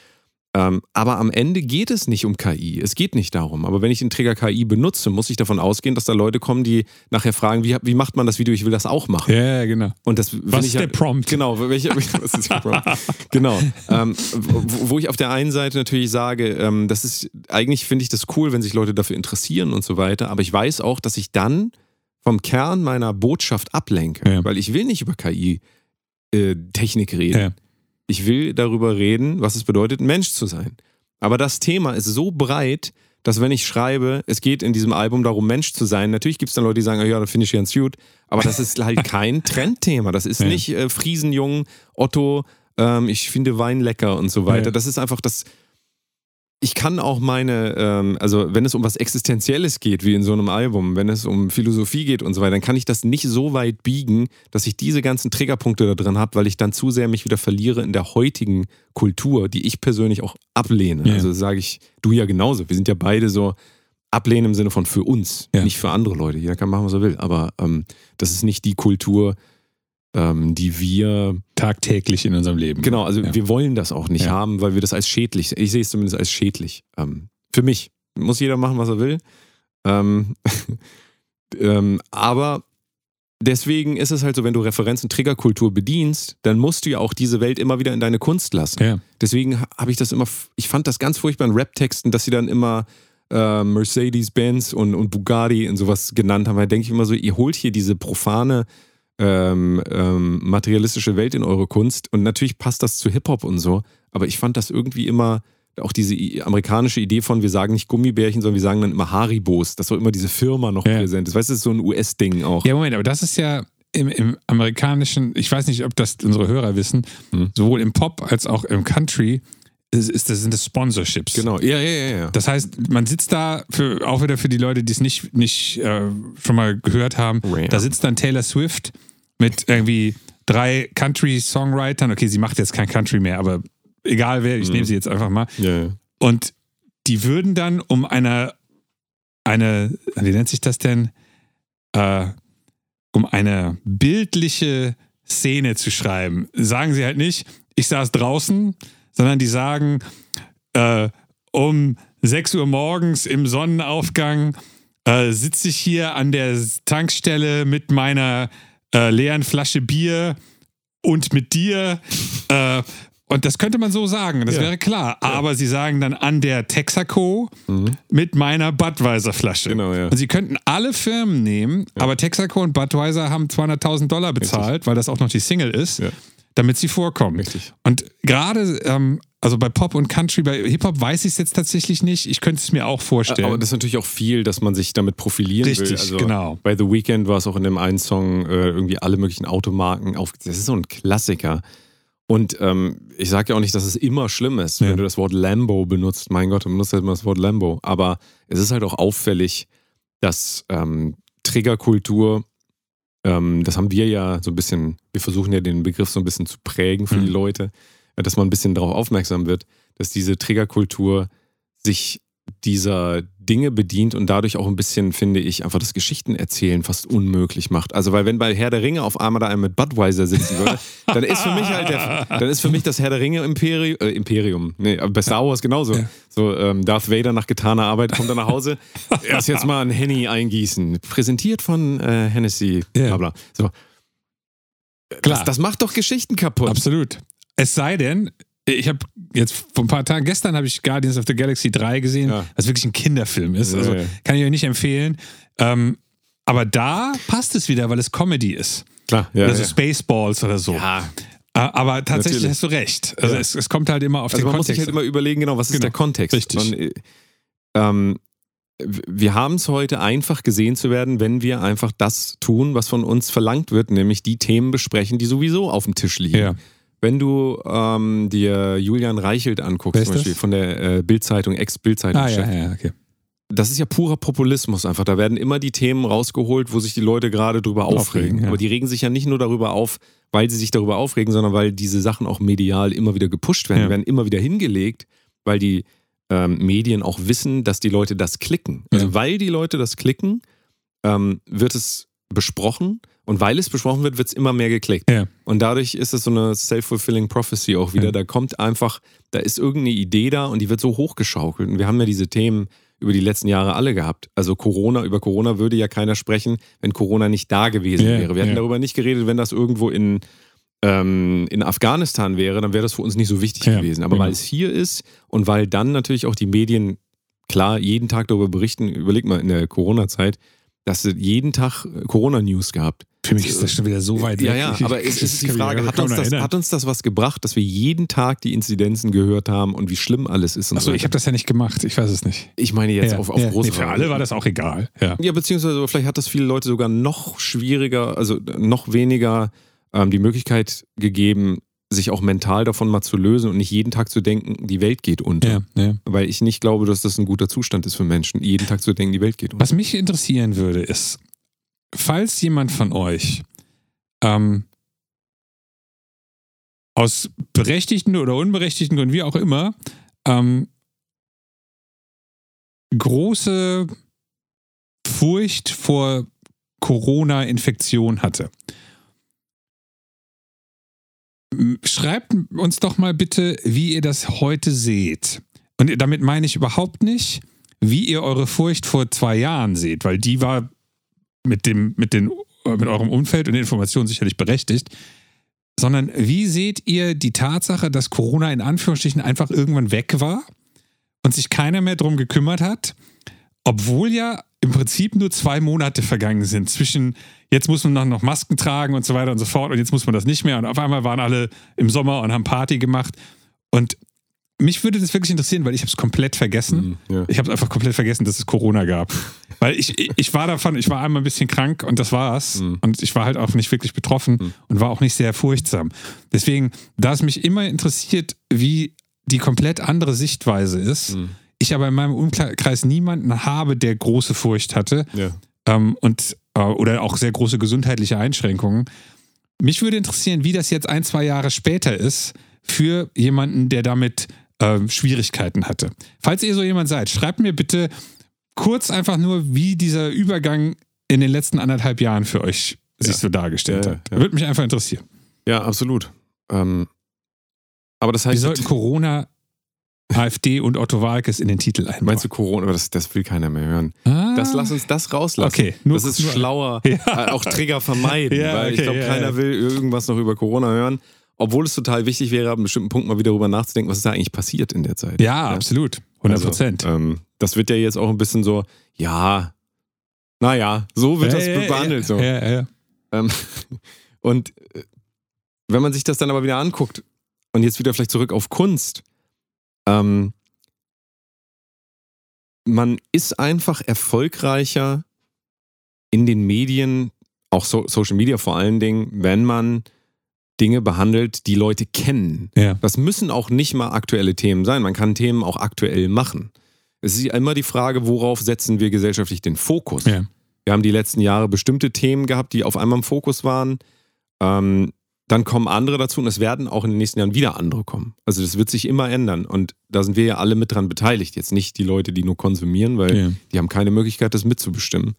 Ähm, aber am Ende geht es nicht um KI. Es geht nicht darum. Aber wenn ich den Träger KI benutze, muss ich davon ausgehen, dass da Leute kommen, die nachher fragen, wie, wie macht man das Video? Ich will das auch machen. Ja, ja, genau. Und das Was ist der Prompt? Genau, welche, was ist der Prompt? genau. Ähm, wo, wo ich auf der einen Seite natürlich sage, ähm, das ist, eigentlich finde ich das cool, wenn sich Leute dafür interessieren und so weiter, aber ich weiß auch, dass ich dann vom Kern meiner Botschaft ablenke, Ja. weil ich will nicht über KI-Technik reden. Ja. Ich will darüber reden, was es bedeutet, Mensch zu sein. Aber das Thema ist so breit, dass wenn ich schreibe, es geht in diesem Album darum, Mensch zu sein, natürlich gibt es dann Leute, die sagen, ja, das finde ich ganz gut, aber das ist halt kein Trendthema. Das ist Ja. nicht äh, Friesenjung, Otto, ähm, ich finde Wein lecker und so weiter. Ja. Das ist einfach das. Ich kann auch meine, ähm, also wenn es um was Existenzielles geht, wie in so einem Album, wenn es um Philosophie geht und so weiter, dann kann ich das nicht so weit biegen, dass ich diese ganzen Triggerpunkte da drin habe, weil ich dann zu sehr mich wieder verliere in der heutigen Kultur, die ich persönlich auch ablehne. Ja. Also sage ich, du ja genauso. Wir sind ja beide so ablehnen im Sinne von für uns, Ja. nicht für andere Leute. Jeder kann machen, was er will. Aber ähm, das ist nicht die Kultur, ähm, die wir Tagtäglich in unserem Leben. Genau, also Ja. wir wollen das auch nicht Ja. haben, weil wir das als schädlich, ich sehe es zumindest als schädlich. Ähm, für mich. Muss jeder machen, was er will. Ähm, ähm, aber deswegen ist es halt so, wenn du Referenzen Triggerkultur bedienst, dann musst du ja auch diese Welt immer wieder in deine Kunst lassen. Ja. Deswegen habe ich das immer, ich fand das ganz furchtbar in Rap-Texten, dass sie dann immer äh, Mercedes-Benz und, und Bugatti und sowas genannt haben. Da denke ich immer so, ihr holt hier diese profane ähm, ähm, materialistische Welt in eure Kunst und natürlich passt das zu Hip-Hop und so, aber ich fand das irgendwie immer auch diese amerikanische Idee von, wir sagen nicht Gummibärchen, sondern wir sagen dann immer Haribos, dass so immer diese Firma noch Ja. präsent ist. Weißt du, das ist so ein US-Ding auch. Ja, Moment, aber das ist ja im, im amerikanischen, ich weiß nicht, ob das unsere Hörer wissen, Hm. sowohl im Pop als auch im Country ist, ist, das sind das Sponsorships. Genau, ja, ja, ja. ja. Das heißt, man sitzt da, für, auch wieder für die Leute, die es nicht, nicht äh, schon mal gehört haben, Ja. da sitzt dann Taylor Swift mit irgendwie drei Country-Songwritern. Okay, sie macht jetzt kein Country mehr, aber egal wer, ich Mhm. nehme sie jetzt einfach mal. ja, ja. Und die würden dann um eine, eine, wie nennt sich das denn? Äh, um eine bildliche Szene zu schreiben, sagen sie halt nicht, ich saß draußen, sondern die sagen, äh, um 6 Uhr morgens im Sonnenaufgang äh, sitze ich hier an der Tankstelle mit meiner äh, leeren Flasche Bier und mit dir. Äh, und das könnte man so sagen, das Ja. wäre klar. Aber sie sagen dann an der Texaco mit meiner Budweiser-Flasche. Mhm. Genau, ja. Und sie könnten alle Firmen nehmen, aber Texaco und Budweiser haben 200.000 Dollar bezahlt, weil das auch noch die Single ist, Ja. damit sie vorkommen. Richtig. Und gerade, ähm, also bei Pop und Country, bei Hip-Hop weiß ich es jetzt tatsächlich nicht. Ich könnte es mir auch vorstellen. Aber das ist natürlich auch viel, dass man sich damit profilieren will. Richtig, Also genau. Bei The Weeknd war es auch in dem einen Song äh, irgendwie alle möglichen Automarken auf. Das ist so ein Klassiker. Und ähm, ich sage ja auch nicht, dass es immer schlimm ist, Ja. wenn du das Wort Lambo benutzt. Mein Gott, du benutzt halt immer das Wort Lambo. Aber es ist halt auch auffällig, dass ähm, Triggerkultur, ähm, das haben wir ja so ein bisschen, wir versuchen ja den Begriff so ein bisschen zu prägen für Mhm. die Leute, dass man ein bisschen darauf aufmerksam wird, dass diese Triggerkultur sich dieser Dinge bedient und dadurch auch ein bisschen, finde ich, einfach das Geschichtenerzählen fast unmöglich macht. Also, weil wenn bei Herr der Ringe auf einmal da einer mit Budweiser sitzen würde, dann ist für mich halt der, dann ist für mich das Herr der Ringe Imperium, äh, Imperium. Nee, bei Star Wars genauso. Ja. So, ähm, Darth Vader nach getaner Arbeit kommt er nach Hause, erst jetzt mal ein Henny eingießen. Präsentiert von äh, Hennessy, Ja. bla bla. So. Klar. Das, das macht doch Geschichten kaputt. Absolut. Es sei denn, ich habe jetzt vor ein paar Tagen, gestern habe ich Guardians of the Galaxy 3 gesehen, Ja. was wirklich ein Kinderfilm ist. Also Ja, ja. kann ich euch nicht empfehlen. Ähm, aber da passt es wieder, weil es Comedy ist. Klar, ja. oder so ja. Spaceballs oder so. ja. Äh, Aber tatsächlich Natürlich. hast du recht. Also es, es kommt halt immer auf Also den man muss Kontext. sich halt immer überlegen, genau, was ist Genau. der Kontext? Richtig. Man, äh, ähm, wir haben es heute einfach gesehen zu werden, wenn wir einfach das tun, was von uns verlangt wird, nämlich die Themen besprechen, die sowieso auf dem Tisch liegen. Ja. Wenn du ähm, dir Julian Reichelt anguckst, zum Beispiel von der äh, Bildzeitung, Ex-Bildzeitung, ah, ja, ja, okay. das ist ja purer Populismus einfach. Da werden immer die Themen rausgeholt, wo sich die Leute gerade drüber aufregen. aufregen ja. Aber die regen sich ja nicht nur darüber auf, weil sie sich darüber aufregen, sondern weil diese Sachen auch medial immer wieder gepusht werden. Ja. Die werden immer wieder hingelegt, weil die ähm, Medien auch wissen, dass die Leute das klicken. Also ja. weil die Leute das klicken, ähm, wird es besprochen und weil es besprochen wird, wird es immer mehr geklickt. Ja. Und dadurch ist es so eine self-fulfilling prophecy auch wieder. Ja. Da kommt einfach, da ist irgendeine Idee da und die wird so hochgeschaukelt. Und wir haben ja diese Themen über die letzten Jahre alle gehabt. Also Corona, über Corona würde ja keiner sprechen, wenn Corona nicht da gewesen ja, wäre. Wir hätten darüber nicht geredet, wenn das irgendwo in, ähm, in Afghanistan wäre, dann wäre das für uns nicht so wichtig gewesen. Aber genau. weil es hier ist und weil dann natürlich auch die Medien klar jeden Tag darüber berichten, überleg mal in der Corona-Zeit, dass es jeden Tag Corona-News gehabt. Für mich ist das schon wieder so weit weg. Ja, ja, aber es ist die Frage, hat uns, das, hat uns, das, was gebracht, dass wir jeden Tag die Inzidenzen gehört haben und wie schlimm alles ist? Achso, so ich habe das ja nicht gemacht, ich weiß es nicht. Ich meine jetzt ja, auf, auf ja. Nee, für alle war das auch egal. Ja, ja beziehungsweise vielleicht hat das viele Leute sogar noch schwieriger, also noch weniger ähm, die Möglichkeit gegeben, sich auch mental davon mal zu lösen und nicht jeden Tag zu denken, die Welt geht unter. Ja, ja. Weil ich nicht glaube, dass das ein guter Zustand ist für Menschen, jeden Tag zu denken, die Welt geht unter. Was mich interessieren würde, ist, falls jemand von euch ähm, aus berechtigten oder unberechtigten Gründen, wie auch immer, ähm, große Furcht vor Corona-Infektion hatte. Schreibt uns doch mal bitte, wie ihr das heute seht. Und damit meine ich überhaupt nicht, wie ihr eure Furcht vor zwei Jahren seht, weil die war mit, dem, mit, den, mit eurem Umfeld und den Informationen sicherlich berechtigt, sondern wie seht ihr die Tatsache, dass Corona in Anführungsstrichen einfach irgendwann weg war und sich keiner mehr drum gekümmert hat, obwohl ja im Prinzip nur zwei Monate vergangen sind zwischen jetzt muss man noch Masken tragen und so weiter und so fort und jetzt muss man das nicht mehr und auf einmal waren alle im Sommer und haben Party gemacht und mich würde das wirklich interessieren, weil ich habe es komplett vergessen. Mm, ja. Ich habe einfach komplett vergessen, dass es Corona gab. Weil ich, ich war davon, ich war einmal ein bisschen krank und das war's. Mm. Und ich war halt auch nicht wirklich betroffen mm. und war auch nicht sehr furchtsam. Deswegen, da es mich immer interessiert, wie die komplett andere Sichtweise ist, mhm. ich aber in meinem Umkreis niemanden habe, der große Furcht hatte ja. ähm, und, äh, oder auch sehr große gesundheitliche Einschränkungen. Mich würde interessieren, wie das jetzt ein, zwei Jahre später ist für jemanden, der damit äh, Schwierigkeiten hatte. Falls ihr so jemand seid, schreibt mir bitte kurz einfach nur, wie dieser Übergang in den letzten anderthalb Jahren für euch sich so dargestellt ja, hat. Ja. Würde mich einfach interessieren. Ja, absolut. Ähm, aber das heißt. Wir sollten Corona, AfD und Otto Walkes in den Titel einbauen. Meinst du Corona? Das, das will keiner mehr hören. Ah. Das lass uns das rauslassen. Okay, nur, das ist nur, schlauer. Ja. Äh, auch Trigger vermeiden, ja, weil okay, ich glaube, keiner will irgendwas noch über Corona hören. Obwohl es total wichtig wäre, ab einem bestimmten Punkt mal wieder darüber nachzudenken, was ist da eigentlich passiert in der Zeit. Ja, absolut. 100 Prozent. Also, ähm, das wird ja jetzt auch ein bisschen so, ja, naja, so wird das behandelt. So. Ja, ja. Ähm, und äh, wenn man sich das dann aber wieder anguckt, und jetzt wieder vielleicht zurück auf Kunst. Ähm, man ist einfach erfolgreicher in den Medien, auch so Social Media vor allen Dingen, wenn man Dinge behandelt, die Leute kennen. Ja. Das müssen auch nicht mal aktuelle Themen sein. Man kann Themen auch aktuell machen. Es ist immer die Frage, worauf setzen wir gesellschaftlich den Fokus? Ja. Wir haben die letzten Jahre bestimmte Themen gehabt, die auf einmal im Fokus waren. Ähm, dann kommen andere dazu und es werden auch in den nächsten Jahren wieder andere kommen. Also das wird sich immer ändern und da sind wir ja alle mit dran beteiligt. Jetzt nicht die Leute, die nur konsumieren, weil ja. die haben keine Möglichkeit, das mitzubestimmen.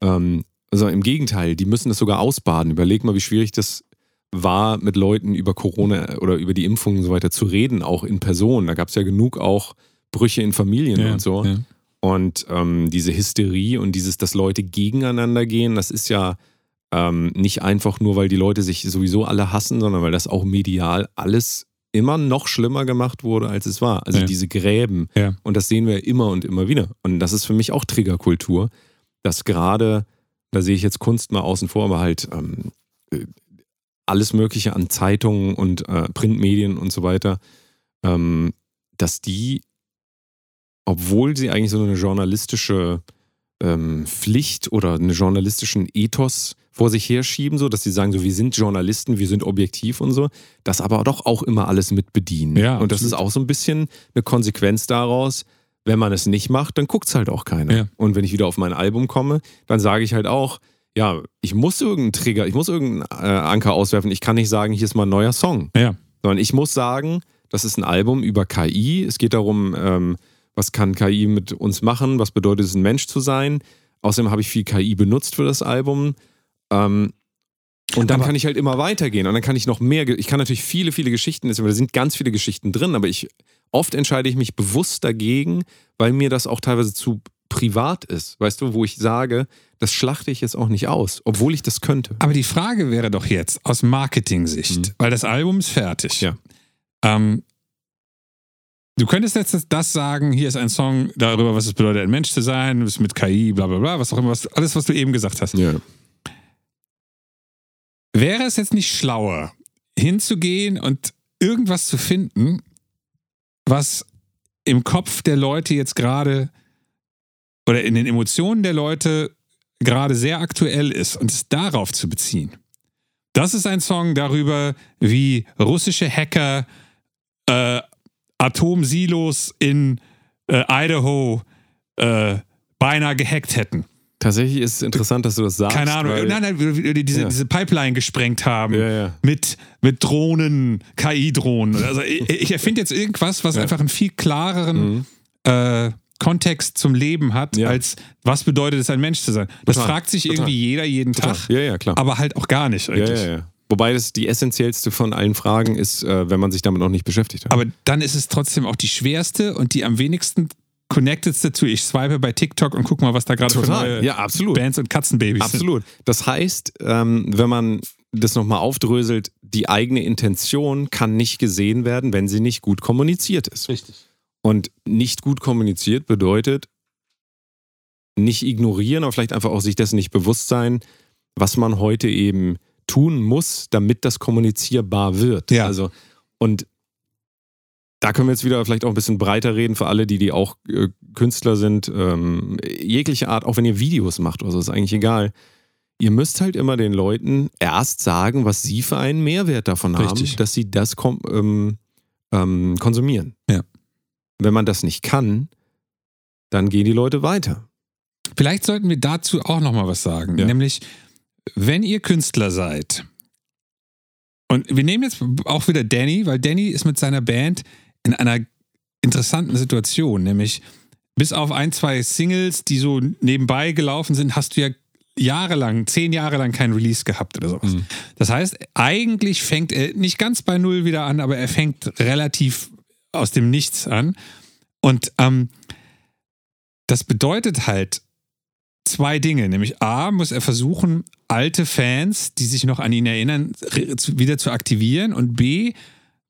Ähm, also im Gegenteil, die müssen das sogar ausbaden. Überleg mal, wie schwierig das war, mit Leuten über Corona oder über die Impfungen und so weiter zu reden, auch in Person. Da gab es ja genug auch Brüche in Familien ja, und so. Ja. Und ähm, diese Hysterie und dieses, dass Leute gegeneinander gehen, das ist ja ähm, nicht einfach nur, weil die Leute sich sowieso alle hassen, sondern weil das auch medial alles immer noch schlimmer gemacht wurde, als es war. Also ja. diese Gräben. Ja. Und das sehen wir immer und immer wieder. Und das ist für mich auch Triggerkultur, dass gerade, da sehe ich jetzt Kunst mal außen vor, aber halt ähm, äh, alles Mögliche an Zeitungen und äh, Printmedien und so weiter, ähm, dass die obwohl sie eigentlich so eine journalistische ähm, Pflicht oder einen journalistischen Ethos vor sich herschieben, so dass sie sagen, so wir sind Journalisten, wir sind objektiv und so, das aber doch auch immer alles mit bedienen. Ja, und das ist auch so ein bisschen eine Konsequenz daraus, wenn man es nicht macht, dann guckt es halt auch keiner. Ja. Und wenn ich wieder auf mein Album komme, dann sage ich halt auch, ja, ich muss irgendeinen Trigger, ich muss irgendeinen äh, Anker auswerfen. Ich kann nicht sagen, hier ist mal ein neuer Song Ja. sondern ich muss sagen, das ist ein Album über KI. Es geht darum, ähm, was kann KI mit uns machen, was bedeutet es, ein Mensch zu sein. Außerdem habe ich viel KI benutzt für das Album. Ähm, und dann Aber- kann ich halt immer weitergehen und dann kann ich noch mehr, ich kann natürlich viele, viele Geschichten, da sind ganz viele Geschichten drin, aber ich, oft entscheide ich mich bewusst dagegen, weil mir das auch teilweise zu privat ist, weißt du, wo ich sage, das schlachte ich jetzt auch nicht aus, obwohl ich das könnte. Aber die Frage wäre doch jetzt aus Marketing-Sicht, weil das Album ist fertig. Mhm. Ja. Ähm, du könntest jetzt das sagen, hier ist ein Song darüber, was es bedeutet, ein Mensch zu sein, ist mit KI, bla bla bla, was auch immer, was, alles, was du eben gesagt hast. Ja. Wäre es jetzt nicht schlauer, hinzugehen und irgendwas zu finden, was im Kopf der Leute jetzt gerade oder in den Emotionen der Leute gerade sehr aktuell ist und es darauf zu beziehen? Das ist ein Song darüber, wie russische Hacker äh, Atomsilos in äh, Idaho äh, beinahe gehackt hätten. Tatsächlich ist es interessant, dass du das sagst. Keine Ahnung, nein, nein, diese, Ja. diese Pipeline gesprengt haben Ja, ja. mit, mit Drohnen, KI-Drohnen. Also ich, ich erfinde jetzt irgendwas, was einfach einen viel klareren Mhm. äh, Kontext zum Leben hat, Ja. als was bedeutet es, ein Mensch zu sein. Das Total, fragt sich total. irgendwie jeder jeden Tag, Ja, ja, klar. aber halt auch gar nicht eigentlich. ja, ja. Wobei das die essentiellste von allen Fragen ist, äh, wenn man sich damit noch nicht beschäftigt hat. Aber dann ist es trotzdem auch die schwerste und die am wenigsten connectedste zu ich swipe bei TikTok und guck mal, was da gerade für neue Ja, absolut. Bands und Katzenbabys sind. Absolut. Das heißt, ähm, wenn man das nochmal aufdröselt, die eigene Intention kann nicht gesehen werden, wenn sie nicht gut kommuniziert ist. Richtig. Und nicht gut kommuniziert bedeutet nicht ignorieren, aber vielleicht einfach auch sich dessen nicht bewusst sein, was man heute eben tun muss, damit das kommunizierbar wird. Ja. Also, und da können wir jetzt wieder vielleicht auch ein bisschen breiter reden für alle, die, die auch äh, Künstler sind, ähm, jegliche Art, auch wenn ihr Videos macht oder so, ist eigentlich egal. Ihr müsst halt immer den Leuten erst sagen, was sie für einen Mehrwert davon Richtig. haben, dass sie das kom ähm, ähm, konsumieren. Ja. Wenn man das nicht kann, dann gehen die Leute weiter. Vielleicht sollten wir dazu auch noch mal was sagen. Ja. Nämlich, wenn ihr Künstler seid, und wir nehmen jetzt auch wieder Danny, weil Danny ist mit seiner Band in einer interessanten Situation, nämlich bis auf ein, zwei Singles, die so nebenbei gelaufen sind, hast du ja jahrelang, zehn Jahre lang kein Release gehabt oder sowas. Mhm. Das heißt, eigentlich fängt er nicht ganz bei Null wieder an, aber er fängt relativ aus dem Nichts an. Und ähm, das bedeutet halt zwei Dinge. Nämlich A, muss er versuchen, alte Fans, die sich noch an ihn erinnern, wieder zu aktivieren. Und B,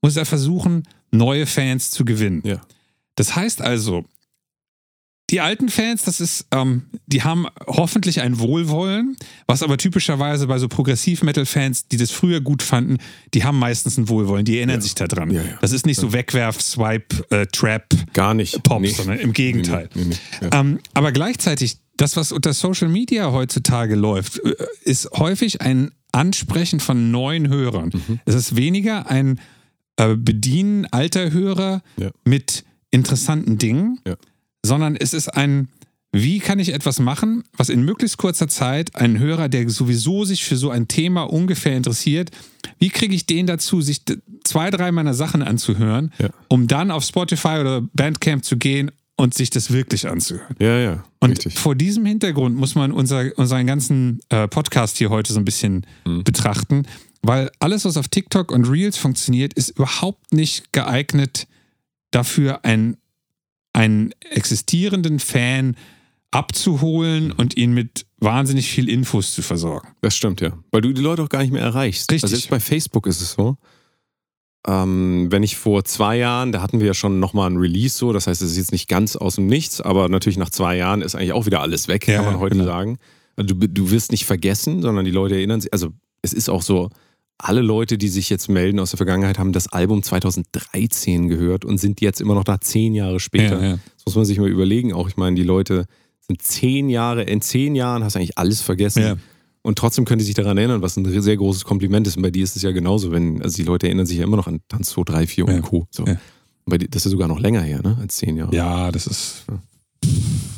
muss er versuchen, neue Fans zu gewinnen. Ja. Das heißt also, die alten Fans, das ist, ähm, die haben hoffentlich ein Wohlwollen, was aber typischerweise bei so Progressiv-Metal-Fans, die das früher gut fanden, die haben meistens ein Wohlwollen, die erinnern Ja. sich daran. Ja, ja. Das ist nicht so Wegwerf, Swipe, äh, Trap, Gar nicht. Pop, Nee. sondern im Gegenteil. Nee, nee. Ähm, aber gleichzeitig, das, was unter Social Media heutzutage läuft, äh, ist häufig ein Ansprechen von neuen Hörern. Mhm. Es ist weniger ein äh, Bedienen alter Hörer mit interessanten Dingen, Ja. Sondern es ist ein, wie kann ich etwas machen, was in möglichst kurzer Zeit einen Hörer, der sowieso sich für so ein Thema ungefähr interessiert, wie kriege ich den dazu, sich zwei, drei meiner Sachen anzuhören, Ja. um dann auf Spotify oder Bandcamp zu gehen und sich das wirklich anzuhören. ja, ja. Und richtig. vor diesem Hintergrund muss man unser, unseren ganzen äh, Podcast hier heute so ein bisschen Mhm. betrachten, weil alles, was auf TikTok und Reels funktioniert, ist überhaupt nicht geeignet dafür, ein, einen existierenden Fan abzuholen und ihn mit wahnsinnig viel Infos zu versorgen. Das stimmt, ja. Weil du die Leute auch gar nicht mehr erreichst. Richtig. Also selbst bei Facebook ist es so. Ähm, wenn ich vor zwei Jahren, da hatten wir ja schon nochmal ein Release so, das heißt, es ist jetzt nicht ganz aus dem Nichts, aber natürlich nach zwei Jahren ist eigentlich auch wieder alles weg, Ja, kann man heute genau. sagen. Also du, du wirst nicht vergessen, sondern die Leute erinnern sich, also es ist auch so, alle Leute, die sich jetzt melden aus der Vergangenheit, haben das Album 2013 gehört und sind jetzt immer noch da zehn Jahre später. Ja, ja. Das muss man sich mal überlegen. Auch ich meine, die Leute sind zehn Jahre, in zehn Jahren hast du eigentlich alles vergessen. Ja. Und trotzdem können die sich daran erinnern, was ein sehr großes Kompliment ist. Und bei dir ist es ja genauso, wenn, also die Leute erinnern sich ja immer noch an Tanz 2, 3, 4 Ja. und Co. So. Bei dir, das ist sogar noch länger her, ne? Als zehn Jahre. Ja, das ist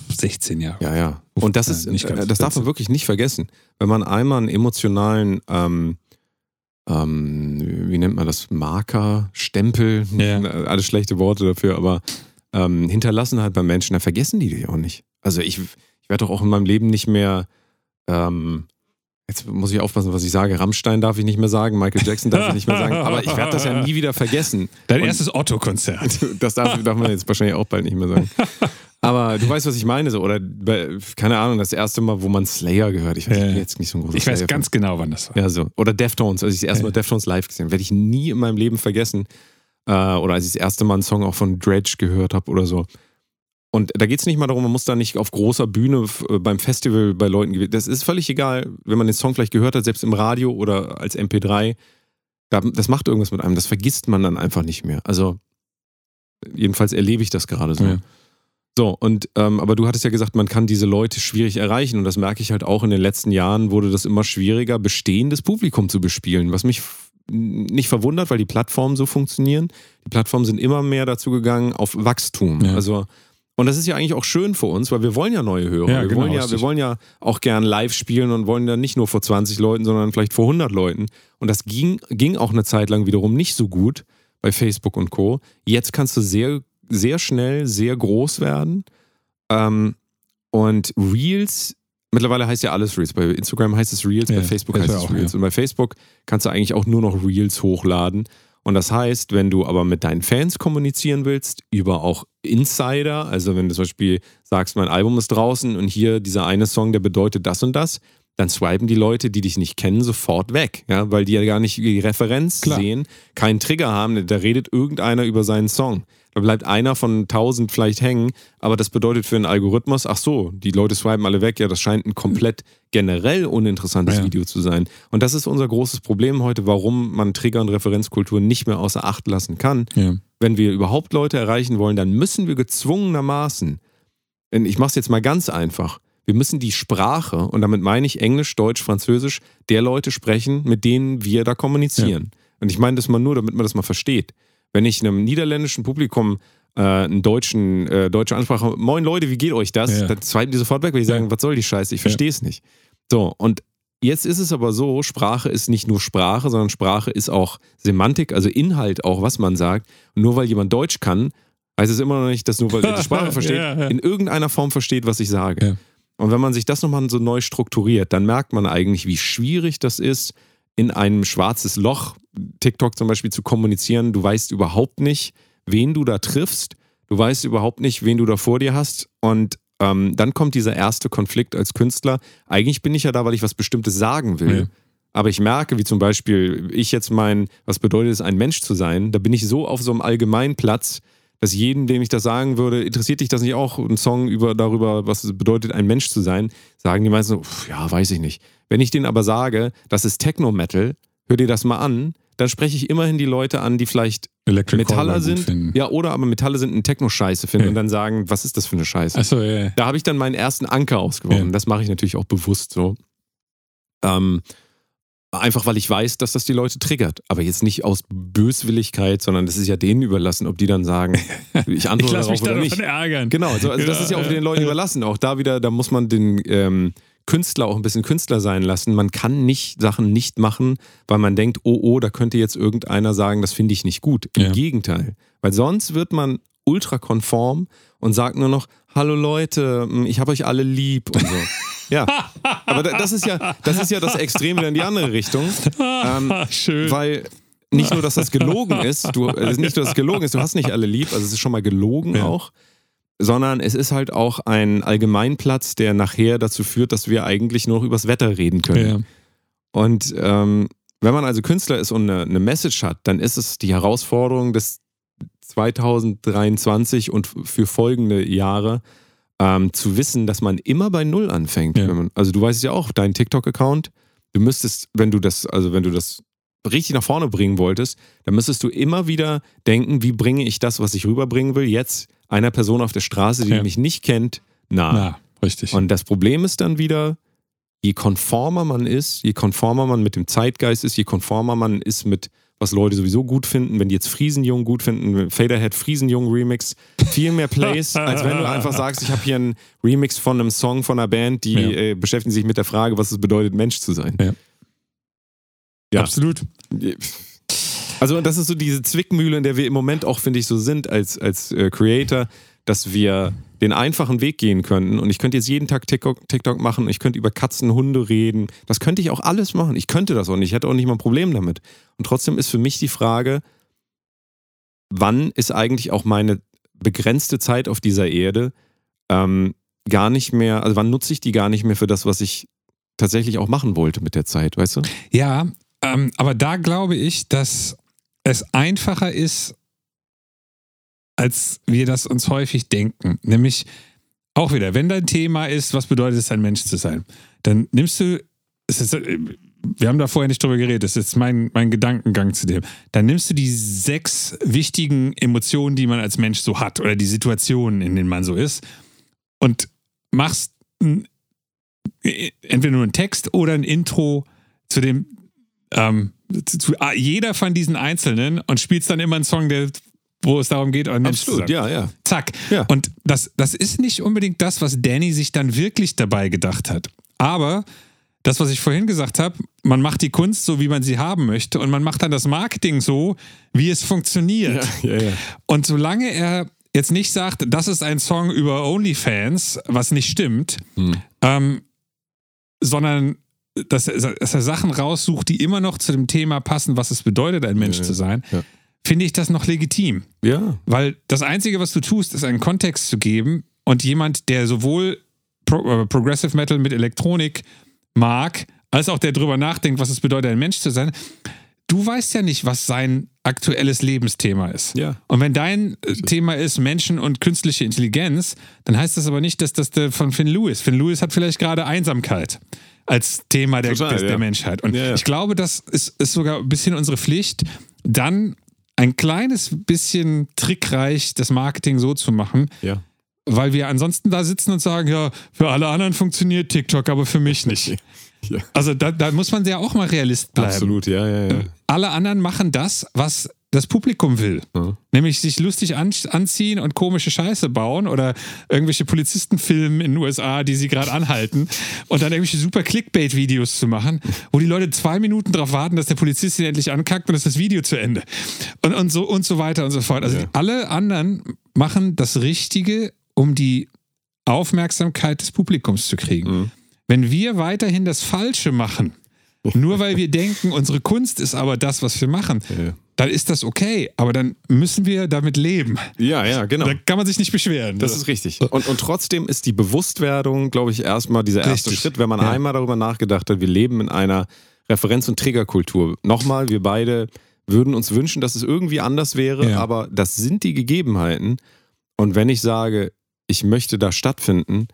16 Jahre. Ja, ja. Und das ist, nicht äh, das darf 14. man wirklich nicht vergessen. Wenn man einmal einen emotionalen, ähm, ähm, wie nennt man das, Marker, Stempel, Ja. alles schlechte Worte dafür, aber ähm, hinterlassen hat bei Menschen, dann vergessen die dich auch nicht. Also ich, ich werde doch auch in meinem Leben nicht mehr, ähm, jetzt muss ich aufpassen, was ich sage, Rammstein darf ich nicht mehr sagen, Michael Jackson darf ich nicht mehr sagen, aber ich werde das ja nie wieder vergessen. Dein Und- erstes Otto-Konzert. das darf, darf man jetzt wahrscheinlich auch bald nicht mehr sagen. Aber du weißt, was ich meine, so. Oder keine Ahnung, das erste Mal, wo man Slayer gehört. Ich weiß Ja. jetzt nicht so ein großer Ich weiß Slayer-Fan. ganz genau, wann das war. Ja, so. Oder Deftones, als ich das erste Mal Ja. Deftones live gesehen habe, werde ich nie in meinem Leben vergessen. Äh, oder als ich das erste Mal einen Song auch von Dredge gehört habe oder so. Und da geht es nicht mal darum, man muss da nicht auf großer Bühne äh, beim Festival bei Leuten gewesen. Das ist völlig egal, wenn man den Song vielleicht gehört hat, selbst im Radio oder als MP3. Da- Das macht irgendwas mit einem. Das vergisst man dann einfach nicht mehr. Also, jedenfalls erlebe ich das gerade so. Ja. So, und ähm, aber du hattest ja gesagt, man kann diese Leute schwierig erreichen und das merke ich halt auch in den letzten Jahren wurde das immer schwieriger, bestehendes Publikum zu bespielen, was mich nicht verwundert, weil die Plattformen so funktionieren. Die Plattformen sind immer mehr dazu gegangen auf Wachstum. Ja. Also und das ist ja eigentlich auch schön für uns, weil wir wollen ja neue Hörer. Ja, wir, genau, wollen ja, wir wollen ja auch gern live spielen und wollen dann nicht nur vor 20 Leuten, sondern vielleicht vor 100 Leuten. Und das ging, ging auch eine Zeit lang wiederum nicht so gut bei Facebook und Co. Jetzt kannst du sehr, sehr schnell sehr groß werden. Ähm, und Reels, mittlerweile heißt ja alles Reels. Bei Instagram heißt es Reels, Ja, bei Facebook heißt es auch, Reels. ja. Und bei Facebook kannst du eigentlich auch nur noch Reels hochladen. Und das heißt, wenn du aber mit deinen Fans kommunizieren willst, über auch Insider, also wenn du zum Beispiel sagst, mein Album ist draußen und hier dieser eine Song, der bedeutet das und das, dann swipen die Leute, die dich nicht kennen, sofort weg, ja, weil die ja gar nicht die Referenz Klar. sehen, keinen Trigger haben, da redet irgendeiner über seinen Song. Da bleibt einer von tausend vielleicht hängen, aber das bedeutet für einen Algorithmus, ach so, die Leute swipen alle weg, ja, das scheint ein komplett generell uninteressantes Ja. Video zu sein. Und das ist unser großes Problem heute, warum man Trigger und Referenzkultur nicht mehr außer Acht lassen kann. Ja. Wenn wir überhaupt Leute erreichen wollen, dann müssen wir gezwungenermaßen, ich mache es jetzt mal ganz einfach, wir müssen die Sprache, und damit meine ich Englisch, Deutsch, Französisch, der Leute sprechen, mit denen wir da kommunizieren. Und ich meine das mal nur, damit man das mal versteht. Wenn ich einem niederländischen Publikum äh, einen deutschen, äh, deutsche Ansprache, moin Leute, wie geht euch das? Ja. Dann swipen die sofort weg, weil die sagen, Ja. was soll die Scheiße, ich verstehe es nicht. So, und jetzt ist es aber so, Sprache ist nicht nur Sprache, sondern Sprache ist auch Semantik, also Inhalt auch, was man sagt. Und nur weil jemand Deutsch kann, heißt es immer noch nicht, dass nur weil er die Sprache versteht, Ja, ja. in irgendeiner Form versteht, was ich sage. Ja. Und wenn man sich das nochmal so neu strukturiert, dann merkt man eigentlich, wie schwierig das ist, in einem schwarzes Loch, TikTok zum Beispiel, zu kommunizieren. Du weißt überhaupt nicht, wen du da triffst. Du weißt überhaupt nicht, wen du da vor dir hast. Und ähm, dann kommt dieser erste Konflikt als Künstler. Eigentlich bin ich ja da, weil ich was Bestimmtes sagen will. Ja. Aber ich merke, wie zum Beispiel ich jetzt mein, was bedeutet es, ein Mensch zu sein, da bin ich so auf so einem allgemeinen Platz, dass jedem, dem ich das sagen würde, interessiert dich das nicht auch, ein Song über, darüber, was es bedeutet, ein Mensch zu sein, sagen die meisten so, "Pff, ja, weiß ich nicht. Wenn ich denen aber sage, das ist Techno-Metal, hör dir das mal an, dann spreche ich immerhin die Leute an, die vielleicht Electric Metaller sind, finden. ja, oder aber Metalle sind ein Techno-Scheiße finden Ja. und dann sagen, was ist das für eine Scheiße? Achso, ja. ja. Da habe ich dann meinen ersten Anker ausgeworfen. Das mache ich natürlich auch bewusst so. Ähm, einfach weil ich weiß, dass das die Leute triggert. Aber jetzt nicht aus Böswilligkeit, sondern das ist ja denen überlassen, ob die dann sagen, ich Ich antworte lasse mich darauf oder da nicht. ärgern. Genau, also, also das ist ja auch den Leuten überlassen. Auch da wieder, da muss man den ähm, Künstler auch ein bisschen Künstler sein lassen. Man kann nicht Sachen nicht machen, weil man denkt, oh, oh, da könnte jetzt irgendeiner sagen, das finde ich nicht gut. Im Ja. Gegenteil. Weil sonst wird man ultrakonform und sagt nur noch, hallo Leute, hm, ich habe euch alle lieb und so. ja, aber da- das ist ja, das ist ja das Extrem wieder in die andere Richtung. Ähm, Schön. weil nicht nur, dass das gelogen ist, du, äh, nicht nur, dass es gelogen ist, du hast nicht alle lieb, also es ist schon mal gelogen Ja. auch, sondern es ist halt auch ein Allgemeinplatz, der nachher dazu führt, dass wir eigentlich nur noch übers Wetter reden können. ja. Und ähm, wenn man also Künstler ist und eine, eine Message hat, dann ist es die Herausforderung des 2023 und für folgende Jahre ähm, zu wissen, dass man immer bei Null anfängt. Ja. Man, also du weißt ja auch, dein TikTok-Account, du müsstest, wenn du das, also wenn du das richtig nach vorne bringen wolltest, dann müsstest du immer wieder denken, wie bringe ich das, was ich rüberbringen will, jetzt einer Person auf der Straße, die Ja. mich nicht kennt, nahe. Na, richtig. Und das Problem ist dann wieder, je konformer man ist, je konformer man mit dem Zeitgeist ist, je konformer man ist mit, was Leute sowieso gut finden, wenn die jetzt Friesenjung gut finden, Faderhead Friesenjung Remix, viel mehr Plays, als wenn du einfach sagst, ich habe hier einen Remix von einem Song von einer Band, die Ja. äh, beschäftigen sich mit der Frage, was es bedeutet, Mensch zu sein. Ja. Ja. Absolut. Also das ist so diese Zwickmühle, in der wir im Moment auch, finde ich, so sind als, als äh, Creator, dass wir den einfachen Weg gehen könnten. Und ich könnte jetzt jeden Tag TikTok, TikTok machen, ich könnte über Katzen, Hunde reden. Das könnte ich auch alles machen. Ich könnte das auch nicht. Ich hätte auch nicht mal ein Problem damit. Und trotzdem ist für mich die Frage, wann ist eigentlich auch meine begrenzte Zeit auf dieser Erde ähm, gar nicht mehr, also wann nutze ich die gar nicht mehr für das, was ich tatsächlich auch machen wollte mit der Zeit, weißt du? Ja, ähm, aber da glaube ich, dass es einfacher ist, als wir das uns häufig denken. Nämlich auch wieder, wenn dein Thema ist, was bedeutet es, ein Mensch zu sein, dann nimmst du, ist, wir haben da vorher nicht drüber geredet, das ist jetzt mein, mein Gedankengang zu dem, dann nimmst du die sechs wichtigen Emotionen, die man als Mensch so hat oder die Situationen, in denen man so ist und machst ein, entweder nur einen Text oder ein Intro zu dem ähm, zu, zu jeder von diesen Einzelnen und spielst dann immer einen Song, der, wo es darum geht, ein Mensch zu sein. ja, ja. Zack. Ja. Und das, das ist nicht unbedingt das, was Danny sich dann wirklich dabei gedacht hat. Aber das, was ich vorhin gesagt habe, man macht die Kunst so, wie man sie haben möchte und man macht dann das Marketing so, wie es funktioniert. Ja, ja, ja. Und solange er jetzt nicht sagt, das ist ein Song über OnlyFans, was nicht stimmt, Hm. ähm, sondern dass er, dass er Sachen raussucht, die immer noch zu dem Thema passen, was es bedeutet, ein Mensch zu sein. Finde ich das noch legitim. Ja, Weil das Einzige, was du tust, ist einen Kontext zu geben und jemand, der sowohl Pro äh, Progressive Metal mit Elektronik mag, als auch der drüber nachdenkt, was es bedeutet, ein Mensch zu sein, du weißt ja nicht, was sein aktuelles Lebensthema ist. Ja. Und wenn dein äh, Thema ist Menschen und künstliche Intelligenz, dann heißt das aber nicht, dass das der von Finn Lewis. Finn Lewis hat vielleicht gerade Einsamkeit als Thema der, Total, des, der ja. Menschheit. Und Ja, ja. ich glaube, das ist, ist sogar ein bisschen unsere Pflicht, dann ein kleines bisschen trickreich das Marketing so zu machen, ja. weil wir ansonsten da sitzen und sagen, ja, für alle anderen funktioniert TikTok, aber für mich nicht. Ja. Also da, da muss man ja auch mal Realist bleiben. Absolut, ja, ja, ja. Alle anderen machen das, was das Publikum will. Ja. Nämlich sich lustig an, anziehen und komische Scheiße bauen oder irgendwelche Polizisten filmen in den USA, die sie gerade anhalten und dann irgendwelche super Clickbait-Videos zu machen, wo die Leute zwei Minuten darauf warten, dass der Polizist ihn endlich ankackt und ist das Video zu Ende. Und, und, so, und so weiter und so fort. Also Ja. alle anderen machen das Richtige, um die Aufmerksamkeit des Publikums zu kriegen. Mhm. Wenn wir weiterhin das Falsche machen, nur weil wir denken, unsere Kunst ist aber das, was wir machen, Ja. Dann ist das okay. Aber dann müssen wir damit leben. Ja, ja, genau. Da kann man sich nicht beschweren. Das ist richtig. Und, und trotzdem ist die Bewusstwerdung, glaube ich, erstmal dieser erste Richtig. Schritt, wenn man Ja. einmal darüber nachgedacht hat, wir leben in einer Referenz- und Triggerkultur. Nochmal, wir beide würden uns wünschen, dass es irgendwie anders wäre, Ja. aber das sind die Gegebenheiten. Und wenn ich sage, ich möchte da stattfinden,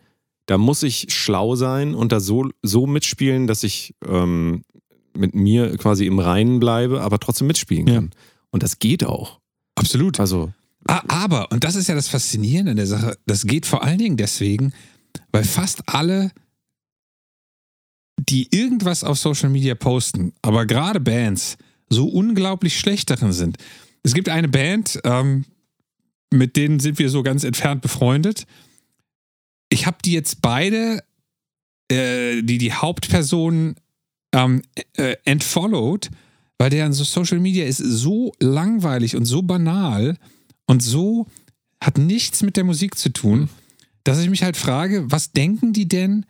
da muss ich schlau sein und da so, so mitspielen, dass ich ähm, mit mir quasi im Reinen bleibe, aber trotzdem mitspielen Ja. kann. Und das geht auch. absolut. Also, Aber, und das ist ja das Faszinierende an der Sache, das geht vor allen Dingen deswegen, weil fast alle, die irgendwas auf Social Media posten, aber gerade Bands, so unglaublich schlecht darin sind. Es gibt eine Band, ähm, mit denen sind wir so ganz entfernt befreundet. Ich habe die jetzt beide, äh, die die Hauptpersonen ähm, äh, entfollowed, weil deren so Social Media ist so langweilig und so banal und so hat nichts mit der Musik zu tun, dass ich mich halt frage, was denken die denn,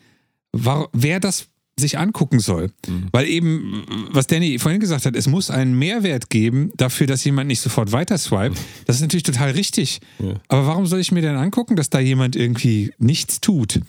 war, wer das sich angucken soll? Mhm. Weil eben, was Danny vorhin gesagt hat, es muss einen Mehrwert geben dafür, dass jemand nicht sofort weiter swiped. Das ist natürlich total richtig. Ja. Aber warum soll ich mir denn angucken, dass da jemand irgendwie nichts tut?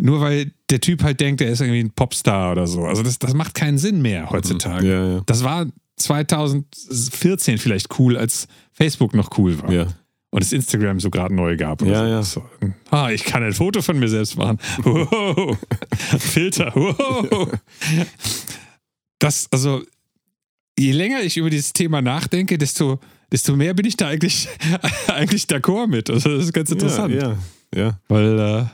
Nur weil der Typ halt denkt, er ist irgendwie ein Popstar oder so. Also das, das macht keinen Sinn mehr heutzutage. ja, ja. Das war 2014 vielleicht cool, als Facebook noch cool war. ja. Und es Instagram so gerade neu gab. Ja, ja. so. So. Ah, ich kann ein Foto von mir selbst machen. Wow. Filter. Wow. Das, also, je länger ich über dieses Thema nachdenke, desto, desto mehr bin ich da eigentlich, eigentlich d'accord mit. Also das ist ganz interessant. Ja, ja. ja. Weil, äh,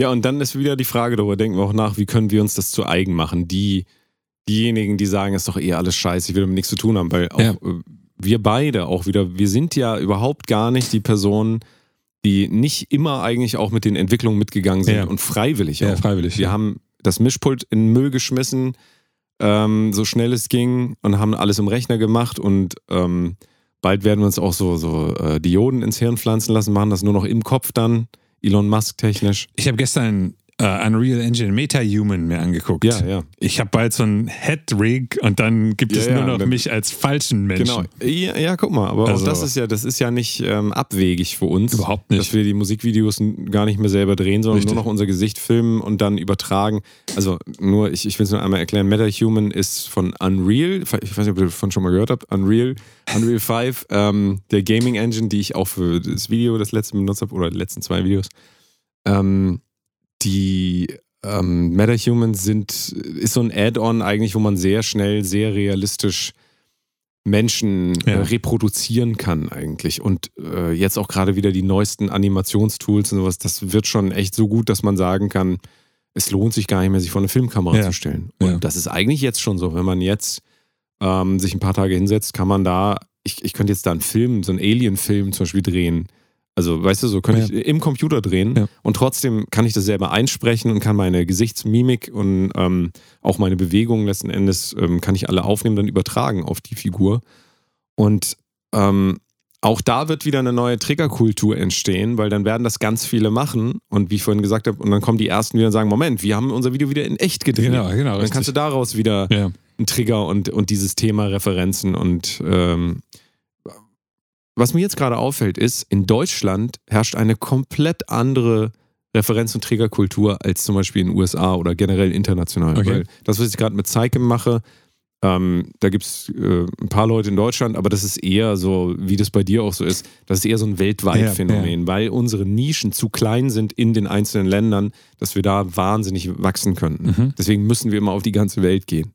Ja, und dann ist wieder die Frage, darüber denken wir auch nach, wie können wir uns das zu eigen machen? Die, diejenigen, die sagen, es ist doch eh alles scheiße, ich will damit nichts zu tun haben, weil auch Ja. äh, wir beide auch wieder, wir sind ja überhaupt gar nicht die Personen, die nicht immer eigentlich auch mit den Entwicklungen mitgegangen sind Ja. und freiwillig ja, auch. freiwillig. Wir haben das Mischpult in den Müll geschmissen, ähm, so schnell es ging und haben alles im Rechner gemacht und ähm, bald werden wir uns auch so, so äh, Dioden ins Hirn pflanzen lassen, machen das nur noch im Kopf dann, Elon Musk technisch. Ich habe gestern äh, Unreal Engine Meta-Human mir angeguckt. Ja, ja. Ich habe bald so ein Head-Rig und dann gibt es Ja, ja, nur noch wenn- mich als falschen Menschen. Genau. Ja, ja, guck mal, aber Also- auch das ist ja, das ist ja nicht ähm, abwegig für uns. Überhaupt nicht. Dass wir die Musikvideos gar nicht mehr selber drehen, sondern Richtig. nur noch unser Gesicht filmen und dann übertragen. Also nur, ich, ich will es nur einmal erklären, MetaHuman ist von Unreal, ich weiß nicht, ob ihr davon schon mal gehört habt, Unreal, Unreal 5, ähm, der Gaming Engine, die ich auch für das Video, das letzte benutzt habe, oder die letzten zwei Videos. Ähm, die ähm, MetaHumans sind, ist so ein Add-on eigentlich, wo man sehr schnell, sehr realistisch Menschen Ja. äh, reproduzieren kann eigentlich. Und äh, jetzt auch gerade wieder die neuesten Animationstools und sowas, das wird schon echt so gut, dass man sagen kann, es lohnt sich gar nicht mehr, sich vor eine Filmkamera Ja. zu stellen. Und Ja. das ist eigentlich jetzt schon so. Wenn man jetzt ähm, sich ein paar Tage hinsetzt, kann man da, ich, ich könnte jetzt da einen Film, so einen Alien-Film zum Beispiel drehen. Also, weißt du, so könnte Ja. ich im Computer drehen Ja. und trotzdem kann ich das selber einsprechen und kann meine Gesichtsmimik und ähm, auch meine Bewegungen letzten Endes ähm, kann ich alle aufnehmen, dann übertragen auf die Figur. Und ähm, auch da wird wieder eine neue Triggerkultur entstehen, weil dann werden das ganz viele machen und wie ich vorhin gesagt habe, und dann kommen die ersten wieder und sagen, Moment, wir haben unser Video wieder in echt gedreht. Genau, genau. Dann richtig. kannst du daraus wieder ja. einen Trigger und, und dieses Thema Referenzen und ähm, was mir jetzt gerade auffällt, ist, in Deutschland herrscht eine komplett andere Referenz- und Triggerkultur als zum Beispiel in den USA oder generell international. Okay. Weil das, was ich gerade mit Zeike mache, ähm, da gibt es äh, ein paar Leute in Deutschland, aber das ist eher so, wie das bei dir auch so ist, das ist eher so ein weltweit Ja, Phänomen, weil unsere Nischen zu klein sind in den einzelnen Ländern, dass wir da wahnsinnig wachsen könnten. Mhm. Deswegen müssen wir immer auf die ganze Welt gehen.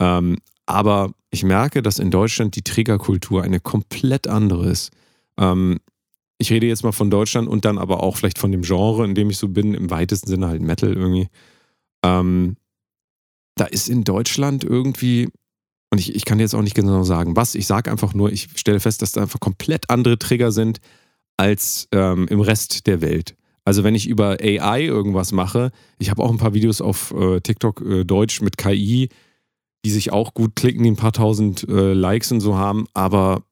Ähm, aber ich merke, dass in Deutschland die Triggerkultur eine komplett andere ist. Ähm, ich rede jetzt mal von Deutschland und dann aber auch vielleicht von dem Genre, in dem ich so bin, im weitesten Sinne halt Metal irgendwie. Ähm, da ist in Deutschland irgendwie, und ich, ich kann jetzt auch nicht genau sagen, was, ich sage einfach nur, ich stelle fest, dass da einfach komplett andere Trigger sind als ähm, im Rest der Welt. Also wenn ich über AI irgendwas mache, ich habe auch ein paar Videos auf äh, TikTok äh, Deutsch mit KI, die sich auch gut klicken, die ein paar tausend äh, Likes und so haben, aber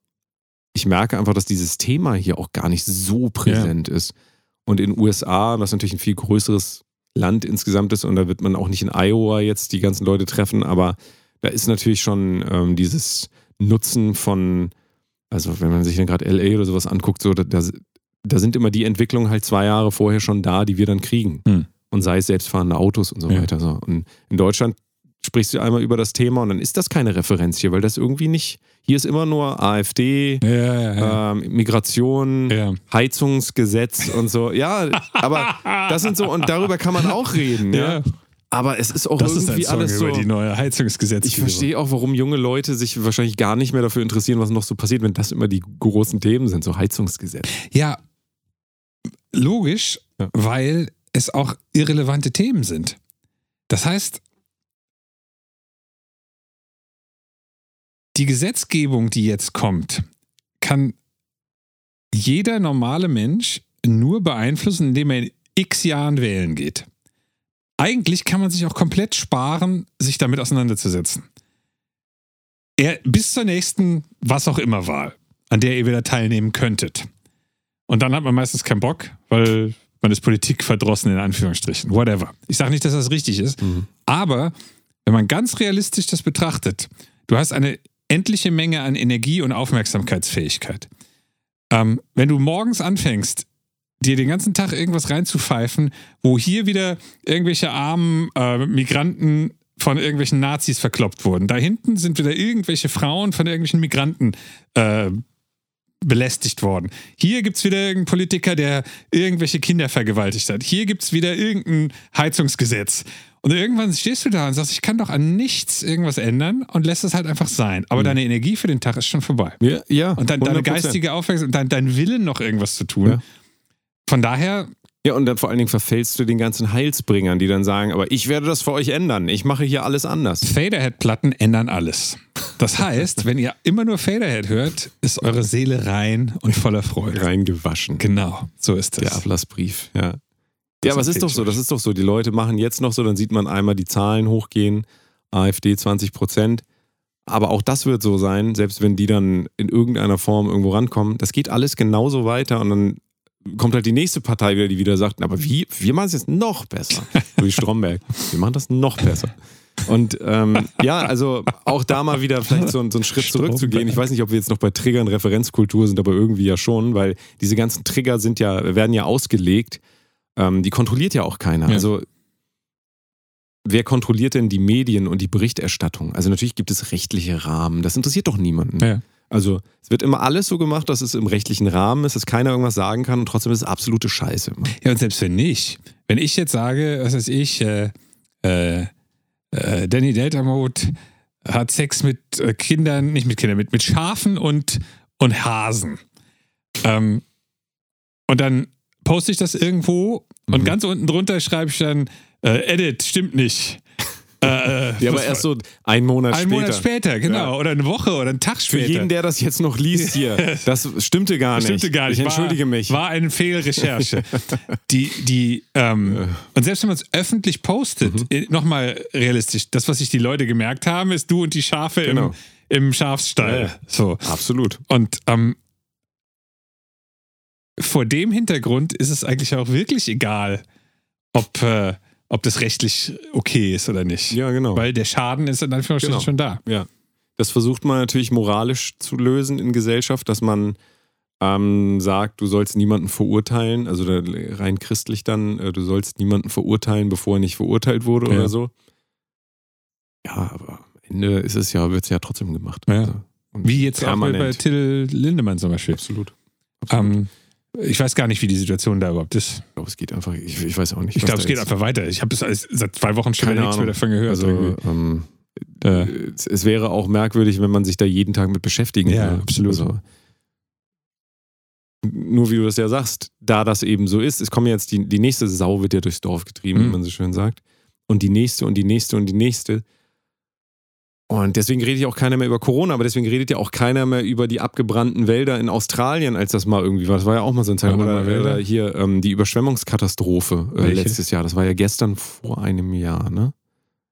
ich merke einfach, dass dieses Thema hier auch gar nicht so präsent ist. Und in den USA, was natürlich ein viel größeres Land insgesamt ist, und da wird man auch nicht in Iowa jetzt die ganzen Leute treffen, aber da ist natürlich schon ähm, dieses Nutzen von, also wenn man sich dann gerade LA oder sowas anguckt, so, da, da, da sind immer die Entwicklungen halt zwei Jahre vorher schon da, die wir dann kriegen. Hm. Und sei es selbstfahrende Autos und so Ja. weiter. So. Und in Deutschland sprichst du einmal über das Thema und dann ist das keine Referenz hier, weil das irgendwie nicht, hier ist immer nur AfD, Ja, ja, ja. ähm, Migration. Heizungsgesetz und so. Ja, aber das sind so, und darüber kann man auch reden. Ja. Aber es ist auch Das ist ein irgendwie Song alles so. über die neue Heizungsgesetzgebung. Ich verstehe auch, warum junge Leute sich wahrscheinlich gar nicht mehr dafür interessieren, was noch so passiert, wenn das immer die großen Themen sind, so Heizungsgesetz. Ja, logisch, weil es auch irrelevante Themen sind. Das heißt, die Gesetzgebung, die jetzt kommt, kann jeder normale Mensch nur beeinflussen, indem er in x Jahren wählen geht. Eigentlich kann man sich auch komplett sparen, sich damit auseinanderzusetzen. Er, bis zur nächsten, was auch immer Wahl, an der ihr wieder teilnehmen könntet. Und dann hat man meistens keinen Bock, weil man ist Politik verdrossen, in Anführungsstrichen. Whatever. Ich sage nicht, dass das richtig ist, aber wenn man ganz realistisch das betrachtet, du hast eine endliche Menge an Energie und Aufmerksamkeitsfähigkeit. Ähm, wenn du morgens anfängst, dir den ganzen Tag irgendwas reinzupfeifen, wo hier wieder irgendwelche armen äh, Migranten von irgendwelchen Nazis verkloppt wurden. Da hinten sind wieder irgendwelche Frauen von irgendwelchen Migranten äh, belästigt worden. Hier gibt es wieder irgendeinen Politiker, der irgendwelche Kinder vergewaltigt hat. Hier gibt es wieder irgendein Heizungsgesetz. Und irgendwann stehst du da und sagst, ich kann doch an nichts irgendwas ändern und lässt es halt einfach sein. Aber deine Energie für den Tag ist schon vorbei. Ja, ja Und dann deine 100%. geistige Aufmerksamkeit dein, dein Willen noch irgendwas zu tun. Ja. Von daher, Ja, und dann vor allen Dingen verfällst du den ganzen Heilsbringern, die dann sagen, aber ich werde das für euch ändern. Ich mache hier alles anders. Faderhead-Platten ändern alles. Das heißt, wenn ihr immer nur Faderhead hört, ist eure Seele rein und voller Freude. Reingewaschen. Genau, so ist Der das. Ablassbrief, ja. Ja, aber es ist doch so, das ist doch so. Die Leute machen jetzt noch so, dann sieht man einmal die Zahlen hochgehen, AfD 20 Prozent. Aber auch das wird so sein, selbst wenn die dann in irgendeiner Form irgendwo rankommen. Das geht alles genauso weiter und dann kommt halt die nächste Partei wieder, die wieder sagt, aber wie, wir machen es jetzt noch besser. So wie Stromberg. Wir machen das noch besser. Und ähm, ja, also auch da mal wieder vielleicht so, so einen Schritt zurückzugehen. Ich weiß nicht, ob wir jetzt noch bei Triggern Referenzkultur sind, aber irgendwie ja schon, weil diese ganzen Trigger sind ja, werden ja ausgelegt. Ähm, die kontrolliert ja auch keiner. Ja. Also wer kontrolliert denn die Medien und die Berichterstattung? Also natürlich gibt es rechtliche Rahmen. Das interessiert doch niemanden. Ja. Also es wird immer alles so gemacht, dass es im rechtlichen Rahmen ist, dass keiner irgendwas sagen kann und trotzdem ist es absolute Scheiße. Ja, und selbst wenn nicht, wenn ich jetzt sage, was weiß ich, äh, äh, äh, Danny Delta Mode hat Sex mit äh, Kindern, nicht mit Kindern, mit, mit Schafen und, und Hasen. Ähm, und dann poste ich das irgendwo und Mhm. ganz unten drunter schreibe ich dann, äh, Edit, stimmt nicht. Äh, äh, Ja, aber erst so einen Monat einen später. Monat später, genau. Ja. Oder eine Woche oder einen Tag Für später. jeden, der das jetzt noch liest hier, das stimmte gar nicht. Stimmte gar nicht. Ich entschuldige war, mich. War eine Fehlrecherche. die, die, ähm, und selbst wenn man es öffentlich postet, Mhm. äh, nochmal realistisch, das, was sich die Leute gemerkt haben, ist du und die Schafe Genau. im, im Schafsstall. Ja, ja. So. Absolut. Und ähm, vor dem Hintergrund ist es eigentlich auch wirklich egal, ob, äh, ob das rechtlich okay ist oder nicht. Ja, genau. Weil der Schaden ist in Anführungsstrichen Genau. schon da. Ja. Das versucht man natürlich moralisch zu lösen in Gesellschaft, dass man ähm, sagt, du sollst niemanden verurteilen, also rein christlich dann, äh, du sollst niemanden verurteilen, bevor er nicht verurteilt wurde Ja. oder so. Ja, aber am Ende ist es ja, wird es ja trotzdem gemacht. Ja. Also, Wie jetzt auch bei permanent. Till Lindemann zum Beispiel. Absolut. Absolut. Ähm, ich weiß gar nicht, wie die Situation da überhaupt ist. ich glaube, es geht einfach, ich, ich weiß auch nicht. Ich glaube, es geht einfach weiter. Ich habe seit zwei Wochen schon nichts mehr davon gehört. Also, ähm, Äh, es, es wäre auch merkwürdig, wenn man sich da jeden Tag mit beschäftigen Ja, würde. absolut. Also, nur wie du das ja sagst, da das eben so ist, es kommen jetzt die, die nächste Sau wird ja durchs Dorf getrieben, Mhm. wie man so schön sagt. Und die nächste und die nächste und die nächste. Und deswegen redet ja auch keiner mehr über Corona, aber deswegen redet ja auch keiner mehr über die abgebrannten Wälder in Australien, als das mal irgendwie war. Das war ja auch mal so ein Teil. Oder, Wälder? hier ähm, die Überschwemmungskatastrophe äh, letztes Jahr. Das war ja gestern vor einem Jahr, ne?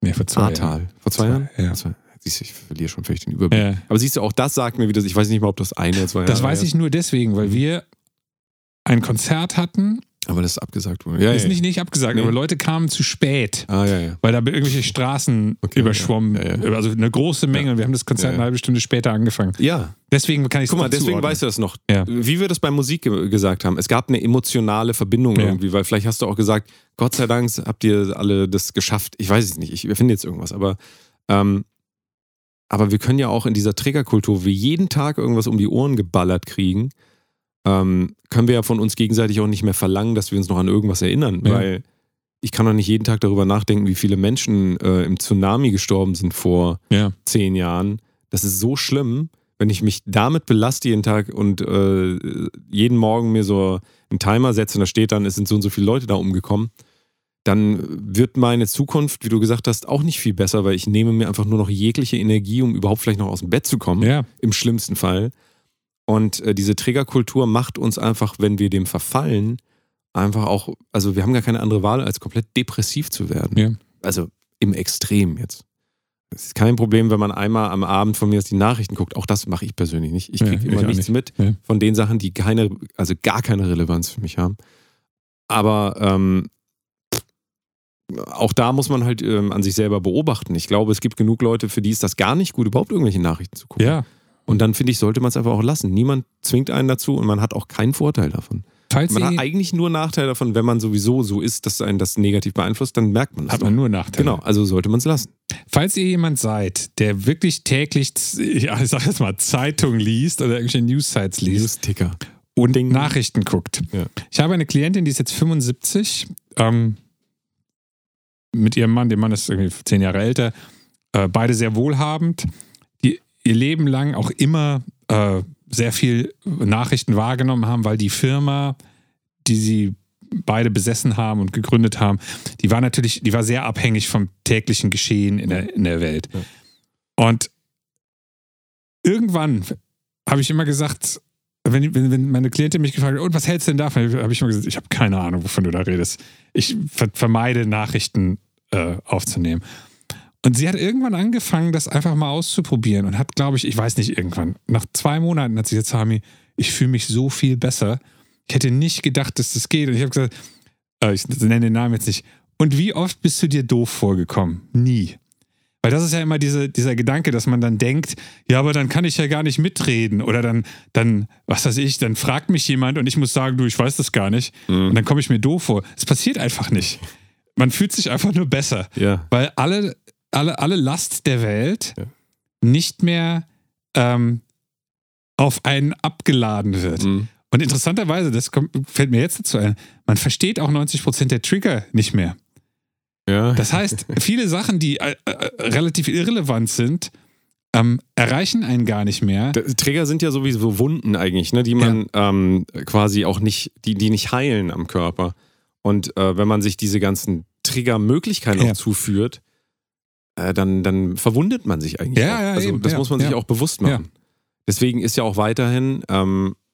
nee, vor zwei Jahren. Ahrtal. Vor zwei, Zwei, Jahren? ja. Zwei- Siehst du, ich verliere schon völlig den Überblick. Ja. Aber siehst du, auch das sagt mir wieder, ich weiß nicht mal, ob das eine oder zwei Das Jahre weiß her ich nur deswegen, weil wir ein Konzert hatten. Aber das ist abgesagt worden. Ja, ist ja. nicht, nicht abgesagt, Nee. aber Leute kamen zu spät, Ah, ja, ja. weil da irgendwelche Straßen Okay, überschwommen. Also eine große Menge und wir haben das Konzert eine halbe Stunde später angefangen. Ja, Deswegen kann ich guck mal, deswegen weißt du das noch. Wie wir das bei Musik ge gesagt haben, es gab eine emotionale Verbindung irgendwie, weil vielleicht hast du auch gesagt, Gott sei Dank habt ihr alle das geschafft. Ich weiß es nicht, ich erfinde jetzt irgendwas, aber ähm, aber wir können ja auch in dieser Triggerkultur, wo wir jeden Tag irgendwas um die Ohren geballert kriegen, ähm, können wir ja von uns gegenseitig auch nicht mehr verlangen, dass wir uns noch an irgendwas erinnern, Ja. weil ich kann doch nicht jeden Tag darüber nachdenken, wie viele Menschen äh, im Tsunami gestorben sind vor Ja. zehn Jahren. Das ist so schlimm, wenn ich mich damit belaste jeden Tag und äh, jeden Morgen mir so einen Timer setze und da steht dann, es sind so und so viele Leute da umgekommen, dann wird meine Zukunft, wie du gesagt hast, auch nicht viel besser, weil ich nehme mir einfach nur noch jegliche Energie, um überhaupt vielleicht noch aus dem Bett zu kommen, Ja. im schlimmsten Fall. Und äh, diese Triggerkultur macht uns einfach, wenn wir dem verfallen, einfach auch, also wir haben gar keine andere Wahl, als komplett depressiv zu werden. Ja. Also im Extrem jetzt. Es ist kein Problem, wenn man einmal am Abend von mir aus die Nachrichten guckt. Auch das mache ich persönlich nicht. Ich Ja, kriege ich immer auch nichts nicht. mit Ja. von den Sachen, die keine, also gar keine Relevanz für mich haben. Aber ähm, auch da muss man halt ähm, an sich selber beobachten. Ich glaube, es gibt genug Leute, für die ist das gar nicht gut, überhaupt irgendwelche Nachrichten zu gucken. ja. Und dann finde ich, sollte man es einfach auch lassen. Niemand zwingt einen dazu und man hat auch keinen Vorteil davon. Falls Man hat eigentlich nur Nachteil davon, wenn man sowieso so ist, dass einen das negativ beeinflusst, dann merkt man das. hat man doch. nur Nachteile. Genau, also sollte man es lassen. Falls ihr jemand seid, der wirklich täglich, ja, ich sag jetzt mal, Zeitung liest oder irgendwelche News-Sites liest Newsticker. und Nachrichten guckt. Ja. Ich habe eine Klientin, die ist jetzt 75. Ähm, mit ihrem Mann, der Mann ist irgendwie zehn Jahre älter, äh, beide sehr wohlhabend, ihr Leben lang auch immer äh, sehr viel Nachrichten wahrgenommen haben, weil die Firma, die sie beide besessen haben und gegründet haben, die war natürlich, die war sehr abhängig vom täglichen Geschehen in der, in der Welt. Ja. Und irgendwann habe ich immer gesagt, wenn, wenn, wenn meine Klientin mich gefragt hat, und was hältst du denn davon? Habe ich immer gesagt, ich habe keine Ahnung, wovon du da redest. Ich ver vermeide Nachrichten äh, aufzunehmen. Und sie hat irgendwann angefangen, das einfach mal auszuprobieren und hat, glaube ich, ich weiß nicht, irgendwann, nach zwei Monaten hat sie gesagt, Sami, ich fühle mich so viel besser. Ich hätte nicht gedacht, dass das geht. Und ich habe gesagt, äh, ich nenne den Namen jetzt nicht. Und wie oft bist du dir doof vorgekommen? Nie. Weil das ist ja immer diese, dieser Gedanke, dass man dann denkt, ja, aber dann kann ich ja gar nicht mitreden. Oder dann, dann, was weiß ich, dann fragt mich jemand und ich muss sagen, du, ich weiß das gar nicht. Mhm. Und dann komme ich mir doof vor. Es passiert einfach nicht. Man fühlt sich einfach nur besser. Ja. Weil alle, alle, alle Last der Welt Ja. nicht mehr ähm, auf einen abgeladen wird. Mhm. Und interessanterweise, das kommt, fällt mir jetzt dazu ein, man versteht auch 90% der Trigger nicht mehr. Ja. Das heißt, viele Sachen, die äh, äh, relativ irrelevant sind, ähm, erreichen einen gar nicht mehr. Trigger sind ja sowieso Wunden eigentlich, ne, die man ähm, quasi auch nicht, die, die nicht heilen am Körper. Und äh, wenn man sich diese ganzen Triggermöglichkeiten Ja. auch zuführt, äh, dann, dann verwundet man sich eigentlich. Ja, auch. ja, also eben, das ja, muss man sich ja. auch bewusst machen. Deswegen ist ja auch weiterhin, ähm, äh,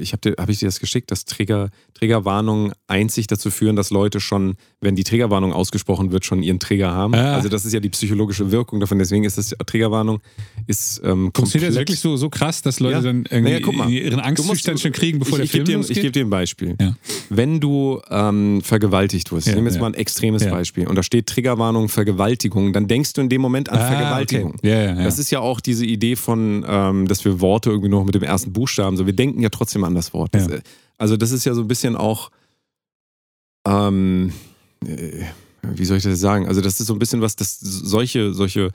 ich habe hab ich dir das geschickt, dass Trigger, Triggerwarnungen einzig dazu führen, dass Leute schon, wenn die Triggerwarnung ausgesprochen wird, schon ihren Trigger haben. Ah. Also das ist ja die psychologische Wirkung davon. Deswegen ist das Triggerwarnung ist ähm, Funktioniert das wirklich so, so krass, dass Leute Ja. dann irgendwie Naja, ihren Angstzustand schon kriegen, bevor ich, der ich Film dir, losgeht? Ich gebe dir ein Beispiel. Ja. Wenn du ähm, vergewaltigt wirst, Ja, ich nehme jetzt mal ein extremes. Beispiel, und da steht Triggerwarnung Vergewaltigung, dann denkst du in dem Moment an Ah, Vergewaltigung. Okay. Das ist ja auch diese Idee von, ähm, dass wir Worte irgendwie noch mit dem ersten Buchstaben, so wir denken ja trotzdem an das Wort. Das, Ja. äh, also das ist ja so ein bisschen auch, ähm, äh, wie soll ich das sagen? Also das ist so ein bisschen was, dass solche, solche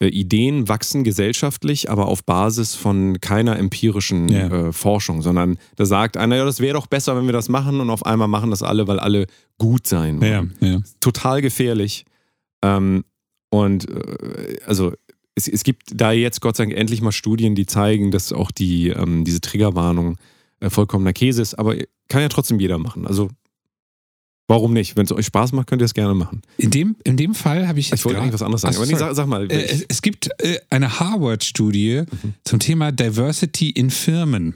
äh, Ideen wachsen gesellschaftlich, aber auf Basis von keiner empirischen Ja. äh, Forschung, sondern da sagt einer, ja, das wäre doch besser, wenn wir das machen und auf einmal machen das alle, weil alle gut sein wollen ja, ja. total gefährlich. Ähm, und äh, also es, es gibt da jetzt Gott sei Dank endlich mal Studien, die zeigen, dass auch die, ähm, diese Triggerwarnung äh, vollkommener Käse ist, aber kann ja trotzdem jeder machen. Also warum nicht? Wenn es euch Spaß macht, könnt ihr es gerne machen. In dem, in dem Fall habe ich jetzt Ich wollte eigentlich was anderes sagen, Ach, aber nee, sag, sag mal. Äh, es, es gibt äh, eine Harvard-Studie Mhm. zum Thema Diversity in Firmen.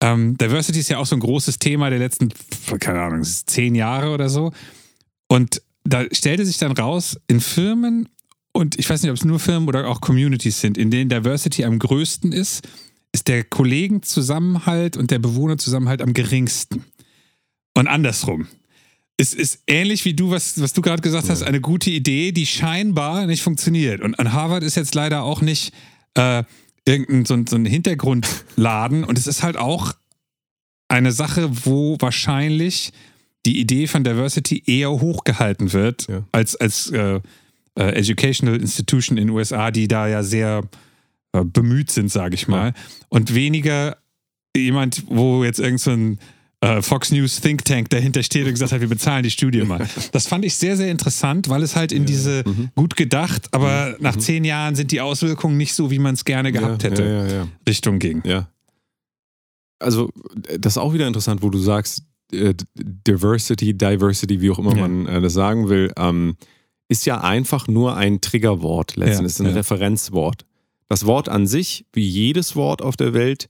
Ähm, Diversity ist ja auch so ein großes Thema der letzten, keine Ahnung, zehn Jahre oder so. Und da stellte sich dann raus, in Firmen, und ich weiß nicht, ob es nur Firmen oder auch Communities sind, in denen Diversity am größten ist, ist der Kollegenzusammenhalt und der Bewohnerzusammenhalt am geringsten. Und andersrum. Es ist ähnlich wie du, was, was du gerade gesagt hast, eine gute Idee, die scheinbar nicht funktioniert. Und an Harvard ist jetzt leider auch nicht äh, irgendein so ein, so ein Hintergrundladen. Und es ist halt auch eine Sache, wo wahrscheinlich die Idee von Diversity eher hochgehalten wird, Ja. als, als äh, äh, Educational Institution in den USA, die da ja sehr äh, bemüht sind, sage ich mal. Und weniger jemand, wo jetzt irgend so ein äh, Fox News Think Tank dahinter steht und gesagt hat, wir bezahlen die Studie mal. Das fand ich sehr, sehr interessant, weil es halt in diese Mhm. gut gedacht, aber nach zehn Jahren sind die Auswirkungen nicht so, wie man es gerne gehabt ja, hätte, Ja, ja, ja. Richtung ging. Ja. Also, das ist auch wieder interessant, wo du sagst, äh, Diversity, Diversity, wie auch immer Ja. man äh, das sagen will, ähm, ist ja einfach nur ein Triggerwort letzten Ja, Endes, ein ja. Referenzwort. Das Wort an sich, wie jedes Wort auf der Welt,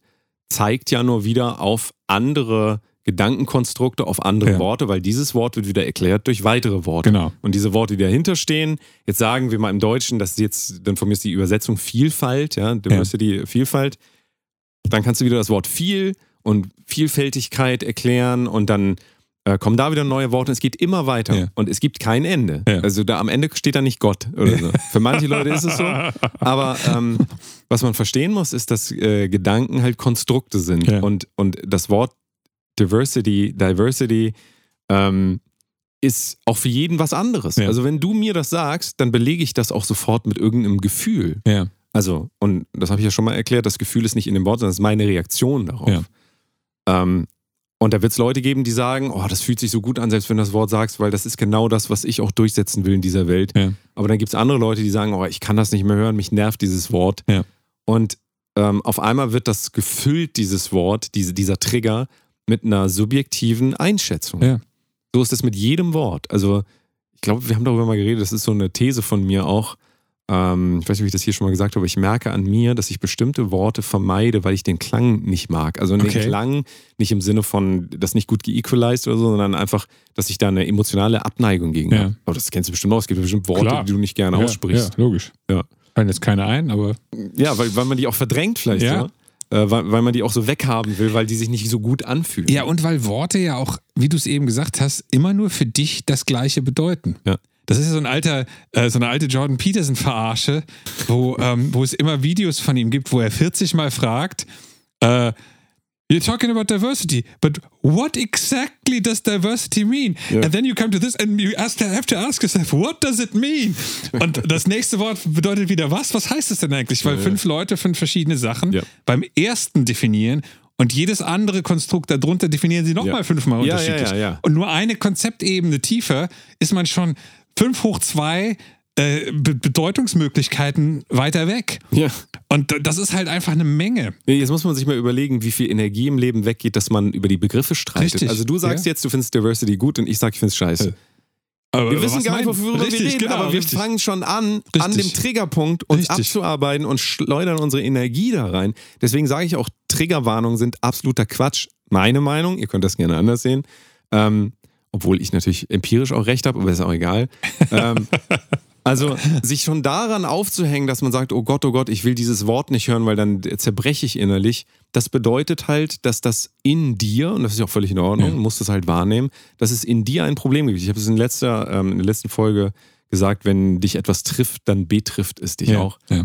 zeigt ja nur wieder auf andere Gedankenkonstrukte, auf andere Ja. Worte, weil dieses Wort wird wieder erklärt durch weitere Worte. Genau. Und diese Worte, die dahinter stehen, jetzt sagen wir mal im Deutschen, das ist jetzt, dann von mir ist die Übersetzung Vielfalt, ja, Diversity, Vielfalt. Dann kannst du wieder das Wort viel und Vielfältigkeit erklären und dann äh, kommen da wieder neue Worte. Es geht immer weiter Ja. und es gibt kein Ende. Ja. Also da am Ende steht da nicht Gott oder so. Für manche Leute ist es so. Aber ähm, was man verstehen muss, ist, dass äh, Gedanken halt Konstrukte sind Ja. und, und das Wort Diversity, Diversity ähm, ist auch für jeden was anderes. Also wenn du mir das sagst, dann belege ich das auch sofort mit irgendeinem Gefühl. Ja. Also, und das habe ich ja schon mal erklärt, das Gefühl ist nicht in dem Wort, sondern es ist meine Reaktion darauf. Ja. Ähm, Und da wird es Leute geben, die sagen, oh, das fühlt sich so gut an, selbst wenn du das Wort sagst, weil das ist genau das, was ich auch durchsetzen will in dieser Welt. Ja. Aber dann gibt es andere Leute, die sagen, oh, ich kann das nicht mehr hören, mich nervt dieses Wort. Ja. Und ähm, auf einmal wird das gefüllt, dieses Wort, diese, dieser Trigger, mit einer subjektiven Einschätzung. Ja. So ist es mit jedem Wort. Also, ich glaube, wir haben darüber mal geredet, das ist so eine These von mir auch. Ähm, ich weiß nicht, ob ich das hier schon mal gesagt habe, aber ich merke an mir, dass ich bestimmte Worte vermeide, weil ich den Klang nicht mag. Also den Okay. Klang nicht im Sinne von, das nicht gut geequalized oder so, sondern einfach, dass ich da eine emotionale Abneigung gegen Ja. habe. Aber das kennst du bestimmt auch. Es gibt bestimmt Worte, Klar. die du nicht gerne Ja, aussprichst. Ja, logisch. Ja. Fallen jetzt keine ein, aber Ja, weil, weil man die auch verdrängt vielleicht, Ja. ja. Äh, weil, weil man die auch so weghaben will, weil die sich nicht so gut anfühlen. Ja, und weil Worte ja auch, wie du es eben gesagt hast, immer nur für dich das Gleiche bedeuten. Ja. Das ist ja so ein alter, äh, so eine alte Jordan Peterson-Verarsche, wo, ähm, wo es immer Videos von ihm gibt, wo er 40 Mal fragt, äh, You're talking about diversity, but what exactly does diversity mean? Ja. And then you come to this and you ask, have to ask yourself, what does it mean? Und das nächste Wort bedeutet wieder was? Was heißt das denn eigentlich? Weil Ja, ja. fünf Leute fünf verschiedene Sachen Ja. beim ersten definieren und jedes andere Konstrukt darunter definieren sie nochmal Ja. fünfmal Ja, ja, unterschiedlich. ja, ja. Und nur eine Konzeptebene tiefer ist man schon 5 hoch 2 äh, Be Bedeutungsmöglichkeiten weiter weg. Ja. Und das ist halt einfach eine Menge. Jetzt muss man sich mal überlegen, wie viel Energie im Leben weggeht, dass man über die Begriffe streitet. Richtig, Also du sagst ja. jetzt, du findest Diversity gut und ich sag, ich finde es scheiße. Aber Wir wissen gar nicht, worüber richtig, wir reden, genau, aber wir richtig. fangen schon an, an Richtig. dem Triggerpunkt uns Richtig. abzuarbeiten und schleudern unsere Energie da rein. Deswegen sage ich auch, Triggerwarnungen sind absoluter Quatsch. Meine Meinung, ihr könnt das gerne anders sehen. Ähm, obwohl ich natürlich empirisch auch recht habe, aber ist auch egal. ähm, also sich schon daran aufzuhängen, dass man sagt, oh Gott, oh Gott, ich will dieses Wort nicht hören, weil dann zerbreche ich innerlich, das bedeutet halt, dass das in dir, und das ist ja auch völlig in Ordnung, Ja. du musst das halt wahrnehmen, dass es in dir ein Problem gibt. Ich habe es in, letzter, ähm, in der letzten Folge gesagt, wenn dich etwas trifft, dann betrifft es dich ja, auch Ja.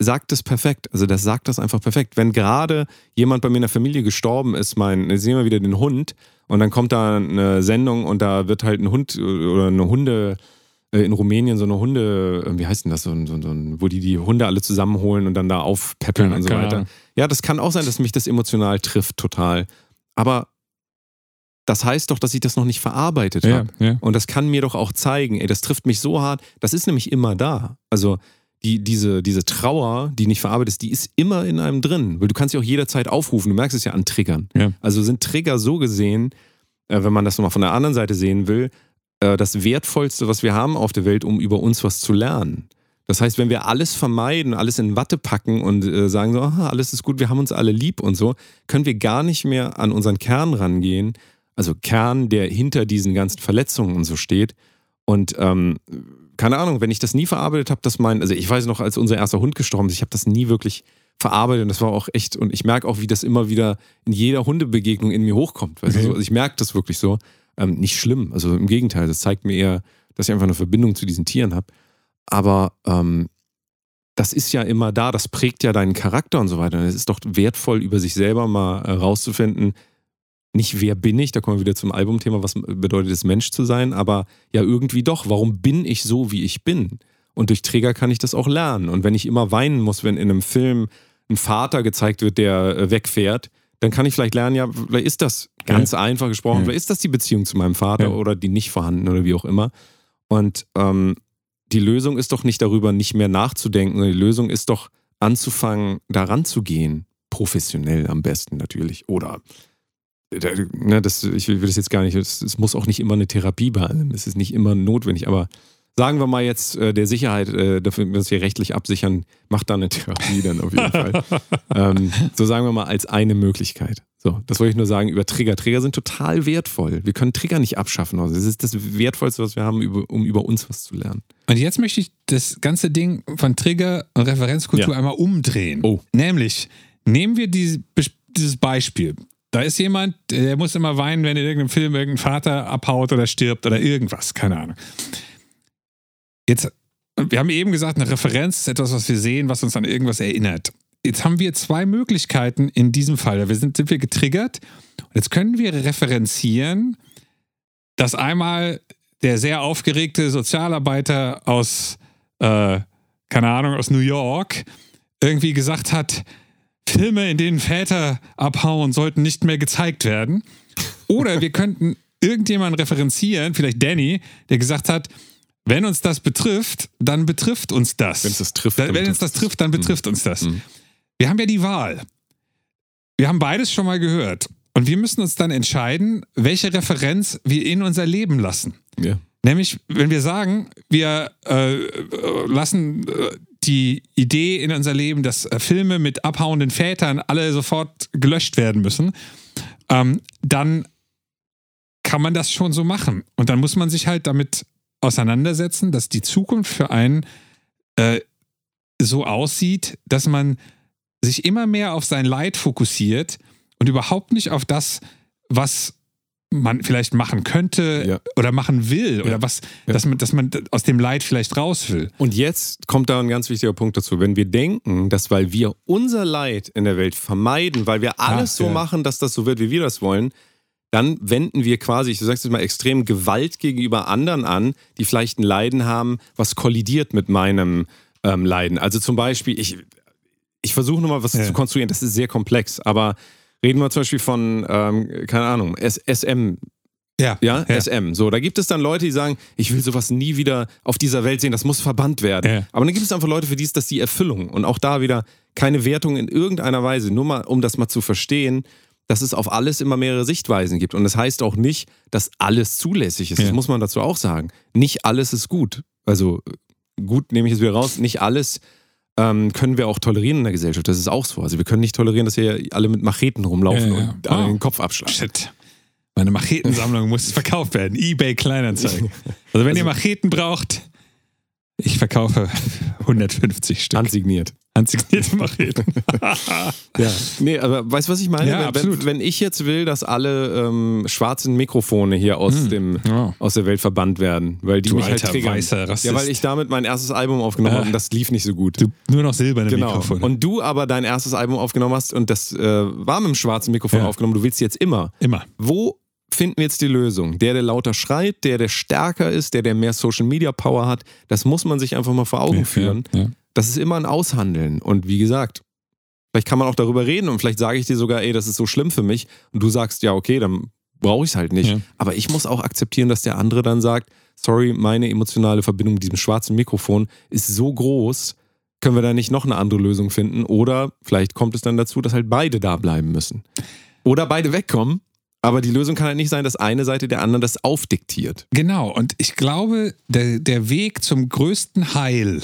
sagt es perfekt. Also das sagt das einfach perfekt. Wenn gerade jemand bei mir in der Familie gestorben ist, mein, jetzt sehen wir wieder den Hund und dann kommt da eine Sendung und da wird halt ein Hund oder eine Hunde äh, in Rumänien so eine Hunde, äh, wie heißt denn das, so ein, so ein, wo die die Hunde alle zusammenholen und dann da aufpäppeln Keine- und so weiter. Ahnung. Ja, das kann auch sein, dass mich das emotional trifft total. Aber das heißt doch, dass ich das noch nicht verarbeitet Ja, habe. ja. Und das kann mir doch auch zeigen, ey, das trifft mich so hart. Das ist nämlich immer da. Also die, diese, diese Trauer, die nicht verarbeitet ist, die ist immer in einem drin. Weil du kannst sie auch jederzeit aufrufen. Du merkst es ja an Triggern. Ja. Also sind Trigger so gesehen, äh, wenn man das nochmal von der anderen Seite sehen will, äh, das Wertvollste, was wir haben auf der Welt, um über uns was zu lernen. Das heißt, wenn wir alles vermeiden, alles in Watte packen und äh, sagen so, aha, alles ist gut, wir haben uns alle lieb und so, können wir gar nicht mehr an unseren Kern rangehen. Also Kern, der hinter diesen ganzen Verletzungen und so steht. Und ähm, keine Ahnung, wenn ich das nie verarbeitet habe, dass mein, also ich weiß noch, als unser erster Hund gestorben ist, ich habe das nie wirklich verarbeitet und das war auch echt, und ich merke auch, wie das immer wieder in jeder Hundebegegnung in mir hochkommt. Weißt du, Okay. so, also ich merke das wirklich so. Ähm, nicht schlimm, also im Gegenteil, das zeigt mir eher, dass ich einfach eine Verbindung zu diesen Tieren habe. Aber ähm, das ist ja immer da, das prägt ja deinen Charakter und so weiter. Und es ist doch wertvoll, über sich selber mal äh, rauszufinden, nicht wer bin ich, da kommen wir wieder zum Albumthema, was bedeutet es, Mensch zu sein, aber ja irgendwie doch, warum bin ich so, wie ich bin? Und durch Träger kann ich das auch lernen. Und wenn ich immer weinen muss, wenn in einem Film ein Vater gezeigt wird, der äh, wegfährt, dann kann ich vielleicht lernen, ja, vielleicht ist das ganz einfach gesprochen, Ja. vielleicht ist das die Beziehung zu meinem Vater Ja. oder die nicht vorhanden oder wie auch immer. Und ähm, die Lösung ist doch nicht darüber, nicht mehr nachzudenken, sondern die Lösung ist doch anzufangen, daran zu gehen. Professionell am besten natürlich. Oder ne, das, ich will das jetzt gar nicht, es, es muss auch nicht immer eine Therapie bei allem. Es ist nicht immer notwendig, aber sagen wir mal jetzt äh, der Sicherheit, äh, dafür, dass wir rechtlich absichern, macht da eine Therapie dann auf jeden Fall. ähm, so sagen wir mal als eine Möglichkeit. So, das wollte ich nur sagen über Trigger. Trigger sind total wertvoll. Wir können Trigger nicht abschaffen. Also es ist das Wertvollste, was wir haben, um über uns was zu lernen. Und jetzt möchte ich das ganze Ding von Trigger und Referenzkultur Ja. einmal umdrehen. Oh. Nämlich, nehmen wir diese, dieses Beispiel. Da ist jemand, der muss immer weinen, wenn in irgendeinem Film irgendein Vater abhaut oder stirbt oder irgendwas, keine Ahnung. Jetzt, wir haben eben gesagt, eine Referenz ist etwas, was wir sehen, was uns an irgendwas erinnert. Jetzt haben wir zwei Möglichkeiten in diesem Fall. Wir sind, sind wir getriggert. Jetzt können wir referenzieren, dass einmal der sehr aufgeregte Sozialarbeiter aus, äh, keine Ahnung, aus New York irgendwie gesagt hat, Filme, in denen Väter abhauen, sollten nicht mehr gezeigt werden. Oder wir könnten irgendjemanden referenzieren, vielleicht Danny, der gesagt hat, wenn uns das betrifft, dann betrifft uns das. Wenn es das trifft. Da, wenn uns das trifft, dann betrifft uns das. Mhm. Wir haben ja die Wahl. Wir haben beides schon mal gehört. Und wir müssen uns dann entscheiden, welche Referenz wir in unser Leben lassen. Ja. Nämlich, wenn wir sagen, wir äh, lassen äh, die Idee in unser Leben, dass äh, Filme mit abhauenden Vätern alle sofort gelöscht werden müssen, ähm, dann kann man das schon so machen. Und dann muss man sich halt damit auseinandersetzen, dass die Zukunft für einen äh, so aussieht, dass man sich immer mehr auf sein Leid fokussiert und überhaupt nicht auf das, was man vielleicht machen könnte Ja. oder machen will oder Ja. was, Ja. dass man, dass man aus dem Leid vielleicht raus will. Und jetzt kommt da ein ganz wichtiger Punkt dazu. Wenn wir denken, dass weil wir unser Leid in der Welt vermeiden, weil wir alles Ach, so machen, dass das so wird, wie wir das wollen, dann wenden wir quasi, ich sag's jetzt mal, extrem Gewalt gegenüber anderen an, die vielleicht ein Leiden haben, was kollidiert mit meinem ähm, Leiden. Also zum Beispiel, ich, ich versuche nochmal was zu konstruieren, das ist sehr komplex, aber reden wir zum Beispiel von, ähm, keine Ahnung, S SM, Ja, ja, SM. So, da gibt es dann Leute, die sagen, ich will sowas nie wieder auf dieser Welt sehen, das muss verbannt werden. Ja. Aber dann gibt es einfach Leute, für die ist das die Erfüllung. Und auch da wieder keine Wertung in irgendeiner Weise. Nur mal, um das mal zu verstehen, dass es auf alles immer mehrere Sichtweisen gibt. Und das heißt auch nicht, dass alles zulässig ist. Ja. Das muss man dazu auch sagen. Nicht alles ist gut. Also gut nehme ich es wieder raus, nicht alles ähm, können wir auch tolerieren in der Gesellschaft. Das ist auch so. Also wir können nicht tolerieren, dass hier alle mit Macheten rumlaufen Ja, ja. und alle Oh. den Kopf abschlagen. Shit. Meine Machetensammlung muss verkauft werden. Ebay Kleinanzeigen. Also wenn ihr Macheten braucht, ich verkaufe 150 Stück. Handsigniert. Handsignierte Macheten. Ja. Nee, aber weißt du, was ich meine? Ja, wenn, absolut. wenn, ich jetzt will, dass alle ähm, schwarzen Mikrofone hier aus, dem, Ja. aus der Welt verbannt werden, weil die Du mich halt alter triggern. weißer Rassist. Ja, weil ich damit mein erstes Album aufgenommen Ah. habe und das lief nicht so gut. Du, nur noch silberne Genau. Mikrofone. Und du aber dein erstes Album aufgenommen hast und das äh, war mit dem schwarzen Mikrofon Ja. aufgenommen, du willst jetzt immer. Immer. Wo finden wir jetzt die Lösung? Der, der lauter schreit, der, der stärker ist, der, der mehr Social Media Power hat, das muss man sich einfach mal vor Augen führen. Ja, ja. Das ist immer ein Aushandeln. Und wie gesagt, vielleicht kann man auch darüber reden und vielleicht sage ich dir sogar, ey, das ist so schlimm für mich. Und du sagst, ja, okay, dann brauche ich es halt nicht. Ja. Aber ich muss auch akzeptieren, dass der andere dann sagt, sorry, meine emotionale Verbindung mit diesem schwarzen Mikrofon ist so groß, können wir da nicht noch eine andere Lösung finden? Oder vielleicht kommt es dann dazu, dass halt beide da bleiben müssen. Oder beide wegkommen. Aber die Lösung kann halt nicht sein, dass eine Seite der anderen das aufdiktiert. Genau, und ich glaube, der, der Weg zum größten Heil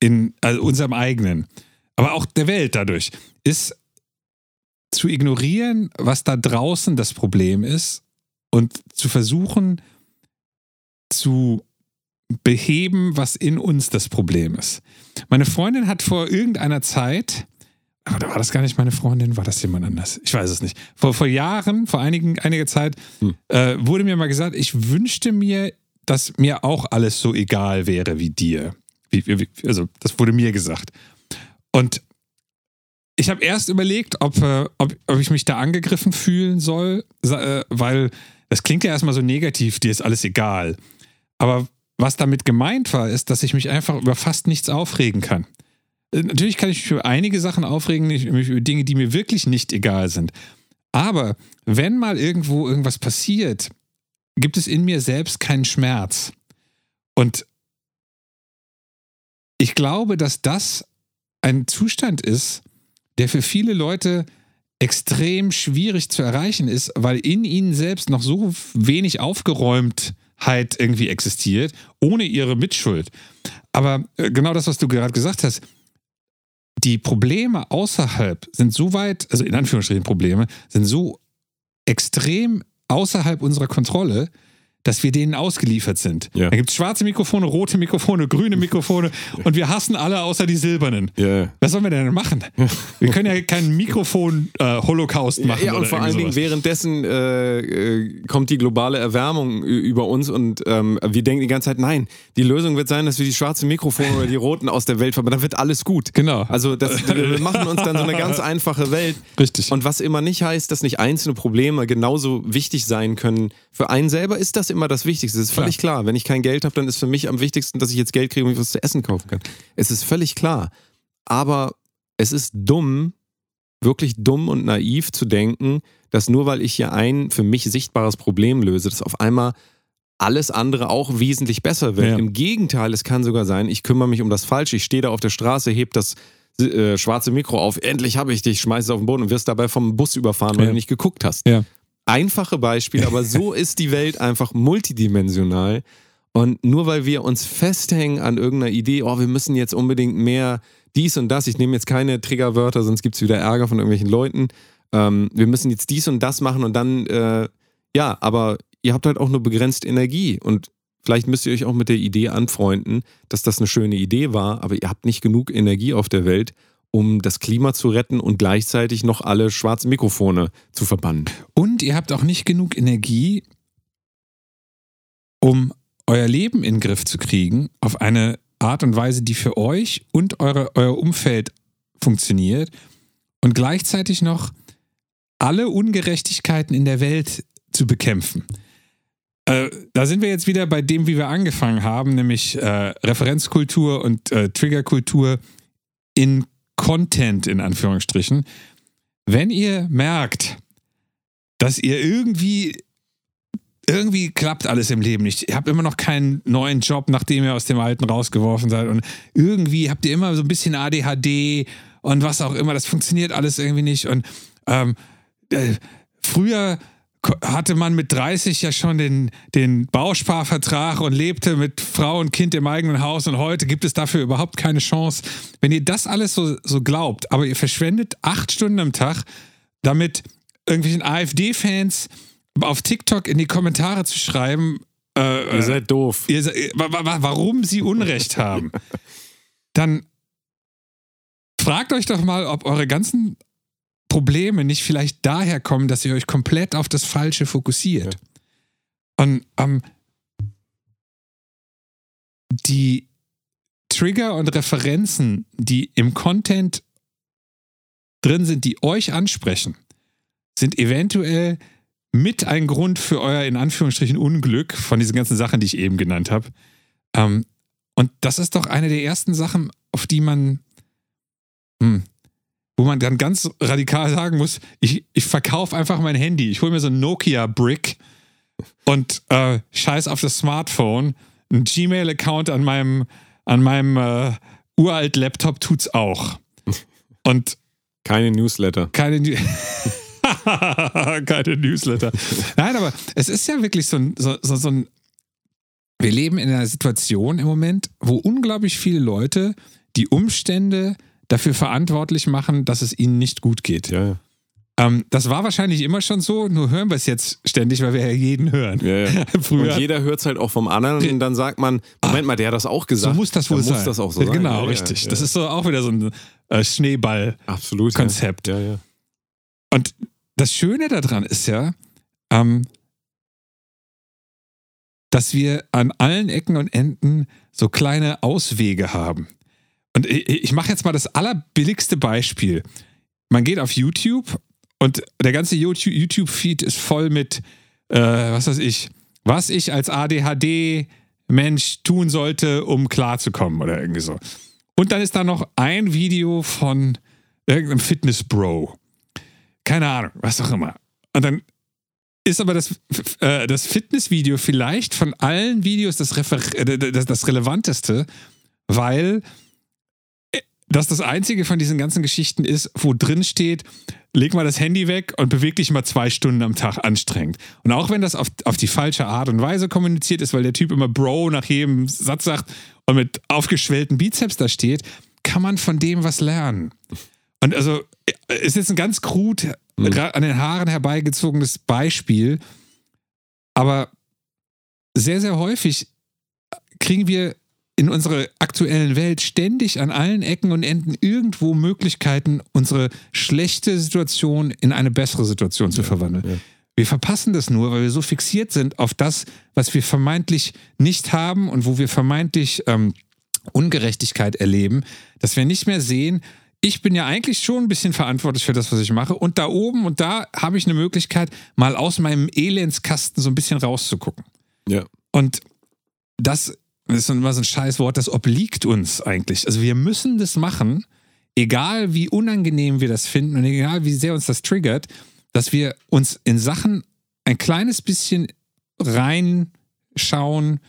in also unserem eigenen, aber auch der Welt dadurch, ist zu ignorieren, was da draußen das Problem ist und zu versuchen zu beheben, was in uns das Problem ist. Meine Freundin hat vor irgendeiner Zeit, aber war das gar nicht meine Freundin, war das jemand anders? Ich weiß es nicht. Vor, vor Jahren, vor einigen, einiger Zeit, Hm. äh, wurde mir mal gesagt, ich wünschte mir, dass mir auch alles so egal wäre wie dir. Also, das wurde mir gesagt. Und ich habe erst überlegt, ob, äh, ob, ob ich mich da angegriffen fühlen soll, äh, weil das klingt ja erstmal so negativ, dir ist alles egal. Aber was damit gemeint war, ist, dass ich mich einfach über fast nichts aufregen kann. Äh, Natürlich kann ich mich über einige Sachen aufregen, nicht über Dinge, die mir wirklich nicht egal sind. Aber wenn mal irgendwo irgendwas passiert, gibt es in mir selbst keinen Schmerz. Und ich glaube, dass das ein Zustand ist, der für viele Leute extrem schwierig zu erreichen ist, weil in ihnen selbst noch so wenig Aufgeräumtheit irgendwie existiert, ohne ihre Mitschuld. Aber äh, genau das, was du gerade gesagt hast, die Probleme außerhalb sind so weit, also in Anführungsstrichen Probleme, sind so extrem außerhalb unserer Kontrolle, dass wir denen ausgeliefert sind. Ja. Da gibt es schwarze Mikrofone, rote Mikrofone, grüne Mikrofone und wir hassen alle außer die silbernen. Ja. Was sollen wir denn machen? Wir können ja keinen Mikrofon-Holocaust machen. Ja, und vor allen Dingen währenddessen äh, äh, kommt die globale Erwärmung über uns und ähm, wir denken die ganze Zeit, nein, die Lösung wird sein, dass wir die schwarzen Mikrofone oder die roten aus der Welt verbannen, dann wird alles gut. Genau. Also das, wir machen uns dann so eine ganz einfache Welt. Richtig. Und was immer nicht heißt, dass nicht einzelne Probleme genauso wichtig sein können. Für einen selber ist das immer das Wichtigste. Das ist völlig klar. Wenn ich kein Geld habe, dann ist für mich am wichtigsten, dass ich jetzt Geld kriege und ich was zu essen kaufen kann. Es ist völlig klar. Aber es ist dumm, wirklich dumm und naiv zu denken, dass nur weil ich hier ein für mich sichtbares Problem löse, dass auf einmal alles andere auch wesentlich besser wird. Ja. Im Gegenteil, es kann sogar sein, ich kümmere mich um das Falsche. Ich stehe da auf der Straße, heb das äh, schwarze Mikro auf, endlich habe ich dich, schmeiß es auf den Boden und wirst dabei vom Bus überfahren, weil Ja. du nicht geguckt hast. Ja. Einfache Beispiele, aber so ist die Welt einfach multidimensional. Und nur weil wir uns festhängen an irgendeiner Idee, oh, wir müssen jetzt unbedingt mehr dies und das, ich nehme jetzt keine Triggerwörter, sonst gibt es wieder Ärger von irgendwelchen Leuten. Ähm, wir müssen jetzt dies und das machen und dann, äh, ja, aber ihr habt halt auch nur begrenzt Energie und vielleicht müsst ihr euch auch mit der Idee anfreunden, dass das eine schöne Idee war, aber ihr habt nicht genug Energie auf der Welt, um das Klima zu retten und gleichzeitig noch alle schwarzen Mikrofone zu verbannen. Und ihr habt auch nicht genug Energie, um euer Leben in den Griff zu kriegen, auf eine Art und Weise, die für euch und eure, euer Umfeld funktioniert und gleichzeitig noch alle Ungerechtigkeiten in der Welt zu bekämpfen. Äh, da sind wir jetzt wieder bei dem, wie wir angefangen haben, nämlich äh, Referenzkultur und äh, Triggerkultur in Content in Anführungsstrichen. Wenn ihr merkt, dass ihr irgendwie irgendwie klappt alles im Leben nicht. Ihr habt immer noch keinen neuen Job, nachdem ihr aus dem alten rausgeworfen seid und irgendwie habt ihr immer so ein bisschen ADHD und was auch immer. Das funktioniert alles irgendwie nicht und ähm, äh, früher hatte man mit 30 ja schon den, den Bausparvertrag und lebte mit Frau und Kind im eigenen Haus und heute gibt es dafür überhaupt keine Chance. Wenn ihr das alles so, so glaubt, aber ihr verschwendet acht Stunden am Tag damit, irgendwelchen AfD-Fans auf TikTok in die Kommentare zu schreiben, äh, Ihr seid doof. ihr, se- warum sie Unrecht haben, dann fragt euch doch mal, ob eure ganzen Probleme nicht vielleicht daher kommen, dass ihr euch komplett auf das Falsche fokussiert. Und ähm, die Trigger und Referenzen, die im Content drin sind, die euch ansprechen, sind eventuell mit ein Grund für euer in Anführungsstrichen Unglück von diesen ganzen Sachen, die ich eben genannt habe. Ähm, und das ist doch eine der ersten Sachen, auf die man, hm, wo man dann ganz radikal sagen muss, ich, ich verkaufe einfach mein Handy, ich hole mir so ein Nokia-Brick und äh, scheiß auf das Smartphone. Ein Gmail-Account an meinem, an meinem äh, uralt Laptop tut's auch. Und Keine Newsletter. keine, New- keine Newsletter. Nein, aber es ist ja wirklich so ein, so, so, so ein. Wir leben in einer Situation im Moment, wo unglaublich viele Leute die Umstände dafür verantwortlich machen, dass es ihnen nicht gut geht. Ja, ja. Ähm, das war wahrscheinlich immer schon so, nur hören wir es jetzt ständig, weil wir ja jeden hören. ja, ja. Früher. Und jeder hört es halt auch vom anderen und dann sagt man, Moment mal, der hat das auch so gesagt. muss das wohl Dann sein. muss das auch so sein. Genau, Ja, richtig. Das ist so auch wieder so ein äh, Schneeball. absolut Konzept. Ja, ja. ja. Und das Schöne daran ist ja, ähm, dass wir an allen Ecken und Enden so kleine Auswege haben. Und ich, mache jetzt mal das allerbilligste Beispiel. Man geht auf YouTube und der ganze YouTube- YouTube-Feed ist voll mit, äh, was weiß ich, was ich als ADHD-Mensch tun sollte, um klarzukommen oder irgendwie so. Und dann ist da noch ein Video von irgendeinem Fitness-Bro keine Ahnung, was auch immer. Und dann ist aber das, äh, das Fitnessvideo vielleicht von allen Videos das, Refer äh, das, das relevanteste, weil das das einzige von diesen ganzen Geschichten ist, wo drin steht, leg mal das Handy weg und beweg dich mal zwei Stunden am Tag anstrengend. Und auch wenn das auf, auf die falsche Art und Weise kommuniziert ist, weil der Typ immer Bro nach jedem Satz sagt und mit aufgeschwellten Bizeps da steht, kann man von dem was lernen. Und also, es ist jetzt ein ganz krud, gra- an den Haaren herbeigezogenes Beispiel, aber sehr, sehr häufig kriegen wir in unserer aktuellen Welt ständig an allen Ecken und Enden irgendwo Möglichkeiten, unsere schlechte Situation in eine bessere Situation zu verwandeln. ja. Wir verpassen das nur, weil wir so fixiert sind auf das, was wir vermeintlich nicht haben und wo wir vermeintlich ähm, Ungerechtigkeit erleben, dass wir nicht mehr sehen, ich bin ja eigentlich schon ein bisschen verantwortlich für das, was ich mache. Und da oben und da habe ich eine Möglichkeit, mal aus meinem Elendskasten so ein bisschen rauszugucken. ja. Und das, das ist immer so ein scheiß Wort, das obliegt uns eigentlich. Also wir müssen das machen, egal wie unangenehm wir das finden und egal wie sehr uns das triggert, dass wir uns in Sachen ein kleines bisschen reinschauen,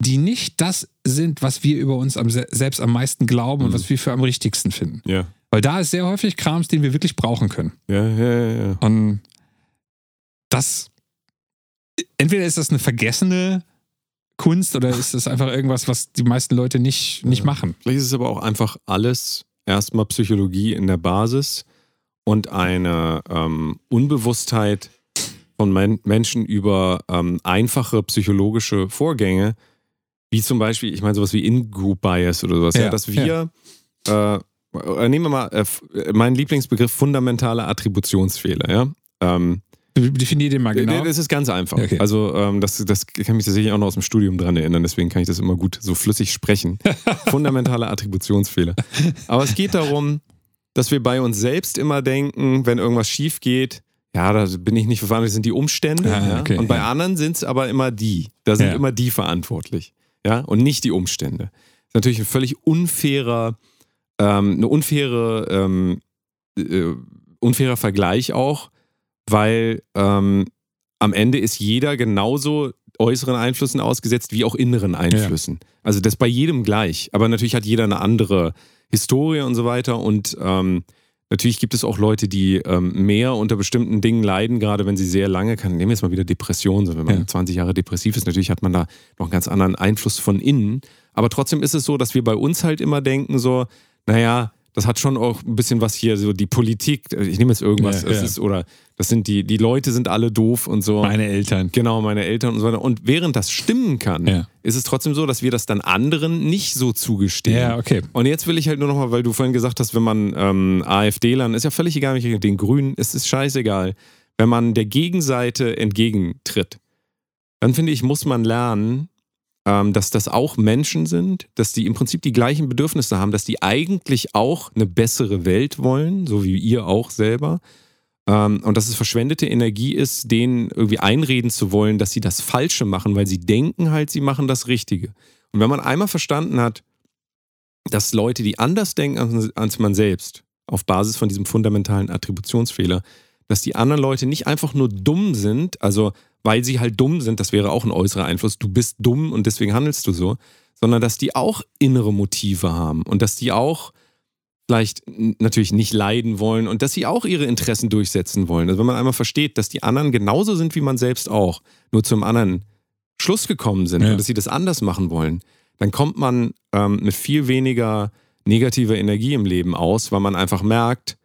die nicht das sind, was wir über uns am, selbst am meisten glauben Mhm. und was wir für am richtigsten finden. Ja. Weil da ist sehr häufig Krams, den wir wirklich brauchen können. Ja, ja, ja, ja. Und das, entweder ist das eine vergessene Kunst oder ist das einfach irgendwas, was die meisten Leute nicht, nicht machen. Vielleicht ist es aber auch einfach alles erstmal Psychologie in der Basis und eine ähm, Unbewusstheit von Men Menschen über ähm, einfache psychologische Vorgänge, wie zum Beispiel, ich meine, sowas wie In-Group-Bias oder sowas, ja, Ja, dass wir, äh, äh, nehmen wir mal äh, äh, meinen Lieblingsbegriff fundamentale Attributionsfehler, ja. Ähm, Definier den mal genau. das ist ganz einfach. Okay. Also ähm, das, das kann mich tatsächlich auch noch aus dem Studium dran erinnern, deswegen kann ich das immer gut so flüssig sprechen. Fundamentale Attributionsfehler. Aber es geht darum, dass wir bei uns selbst immer denken, wenn irgendwas schief geht, ja, da bin ich nicht verantwortlich, das sind die Umstände. Ah, ja? okay, und bei ja. anderen sind es aber immer die. Da sind Ja. immer die verantwortlich. Ja, und nicht die Umstände. Das ist natürlich ein völlig unfairer, ähm, eine unfaire, ähm, äh, unfairer Vergleich auch, weil ähm, am Ende ist jeder genauso äußeren Einflüssen ausgesetzt wie auch inneren Einflüssen. Also das bei jedem gleich. Aber natürlich hat jeder eine andere Historie und so weiter. Und ähm, natürlich gibt es auch Leute, die ähm, mehr unter bestimmten Dingen leiden, gerade wenn sie sehr lange, kann, nehmen wir jetzt mal wieder Depression, so wenn man Ja. 20 Jahre depressiv ist, natürlich hat man da noch einen ganz anderen Einfluss von innen. Aber trotzdem ist es so, dass wir bei uns halt immer denken, so, naja, das hat schon auch ein bisschen was hier, so die Politik, ich nehme jetzt irgendwas, Ja, es ja. ist, oder das sind die, die Leute sind alle doof und so. Meine Eltern. Genau, meine Eltern und so weiter. Und während das stimmen kann, Ja. ist es trotzdem so, dass wir das dann anderen nicht so zugestehen. Ja, okay. Und jetzt will ich halt nur nochmal, weil du vorhin gesagt hast, wenn man ähm, AfD-Lern, ist ja völlig egal, welche- den Grünen, es ist scheißegal. Wenn man der Gegenseite entgegentritt, dann finde ich, muss man lernen, dass das auch Menschen sind, dass die im Prinzip die gleichen Bedürfnisse haben, dass die eigentlich auch eine bessere Welt wollen, so wie ihr auch selber. Ähm, und dass es verschwendete Energie ist, denen irgendwie einreden zu wollen, dass sie das Falsche machen, weil sie denken halt, sie machen das Richtige. Und wenn man einmal verstanden hat, dass Leute, die anders denken als man selbst, auf Basis von diesem fundamentalen Attributionsfehler, dass die anderen Leute nicht einfach nur dumm sind, also weil sie halt dumm sind, das wäre auch ein äußerer Einfluss, du bist dumm und deswegen handelst du so, sondern dass die auch innere Motive haben und dass die auch vielleicht natürlich nicht leiden wollen und dass sie auch ihre Interessen durchsetzen wollen. Also wenn man einmal versteht, dass die anderen genauso sind wie man selbst auch, nur zum anderen Schluss gekommen sind Ja. und dass sie das anders machen wollen, dann kommt man ähm, mit viel weniger negativer Energie im Leben aus, weil man einfach merkt,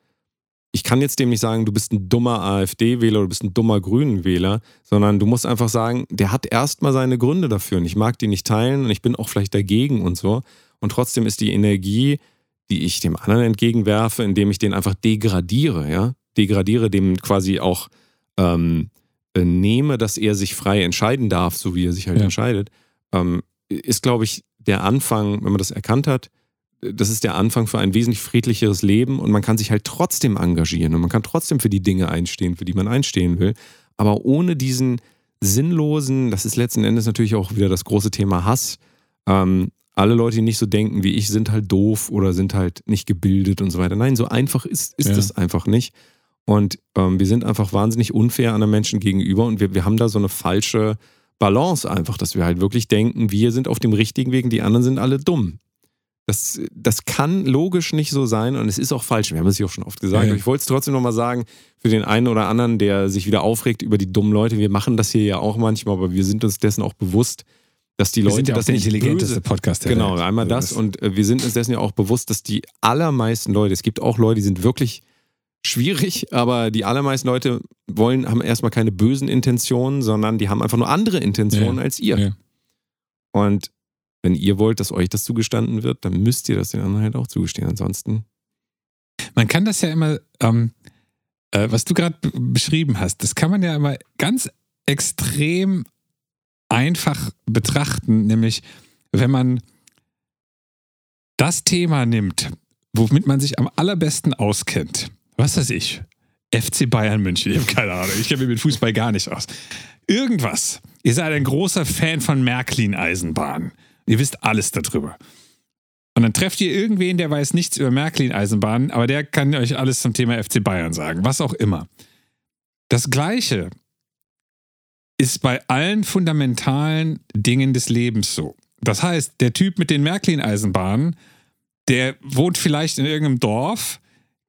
ich kann jetzt dem nicht sagen, du bist ein dummer AfD-Wähler oder du bist ein dummer Grünen-Wähler, sondern du musst einfach sagen, der hat erstmal seine Gründe dafür und ich mag die nicht teilen und ich bin auch vielleicht dagegen und so. Und trotzdem ist die Energie, die ich dem anderen entgegenwerfe, indem ich den einfach degradiere, ja, degradiere, dem quasi auch ähm, äh, nehme, dass er sich frei entscheiden darf, so wie er sich halt Ja. entscheidet, ähm, ist, glaube ich, der Anfang, wenn man das erkannt hat, das ist der Anfang für ein wesentlich friedlicheres Leben und man kann sich halt trotzdem engagieren und man kann trotzdem für die Dinge einstehen, für die man einstehen will, aber ohne diesen sinnlosen, das ist letzten Endes natürlich auch wieder das große Thema Hass. Ähm, alle Leute, die nicht so denken wie ich, sind halt doof oder sind halt nicht gebildet und so weiter. Nein, so einfach ist, ist Ja. das einfach nicht. Und ähm, wir sind einfach wahnsinnig unfair anderen Menschen gegenüber und wir, wir haben da so eine falsche Balance einfach, dass wir halt wirklich denken, wir sind auf dem richtigen Weg und die anderen sind alle dumm. Das, das kann logisch nicht so sein und es ist auch falsch. Wir haben es ja auch schon oft gesagt. Ja, ja. Ich wollte es trotzdem nochmal sagen, für den einen oder anderen, der sich wieder aufregt über die dummen Leute. Wir machen das hier ja auch manchmal, aber wir sind uns dessen auch bewusst, dass die Wir Leute sind ja auch das der intelligenteste böse, Podcast der Genau, Welt. einmal Also das und äh, wir sind uns dessen ja auch bewusst, dass die allermeisten Leute, es gibt auch Leute, die sind wirklich schwierig, aber die allermeisten Leute wollen, haben erstmal keine bösen Intentionen, sondern die haben einfach nur andere Intentionen Ja, als ihr. Und wenn ihr wollt, dass euch das zugestanden wird, dann müsst ihr das den anderen halt auch zugestehen. Ansonsten, Man kann das ja immer, ähm, äh, was du gerade beschrieben hast, das kann man ja immer ganz extrem einfach betrachten, nämlich wenn man das Thema nimmt, womit man sich am allerbesten auskennt. Was weiß ich? FC Bayern München, ich habe keine Ahnung, ich kenne mich mit Fußball gar nicht aus. Irgendwas. Ihr seid ein großer Fan von Märklin-Eisenbahn. Ihr wisst alles darüber. Und dann trefft ihr irgendwen, der weiß nichts über Märklin-Eisenbahnen, aber der kann euch alles zum Thema FC Bayern sagen, was auch immer. Das Gleiche ist bei allen fundamentalen Dingen des Lebens so. Das heißt, der Typ mit den Märklin-Eisenbahnen, der wohnt vielleicht in irgendeinem Dorf,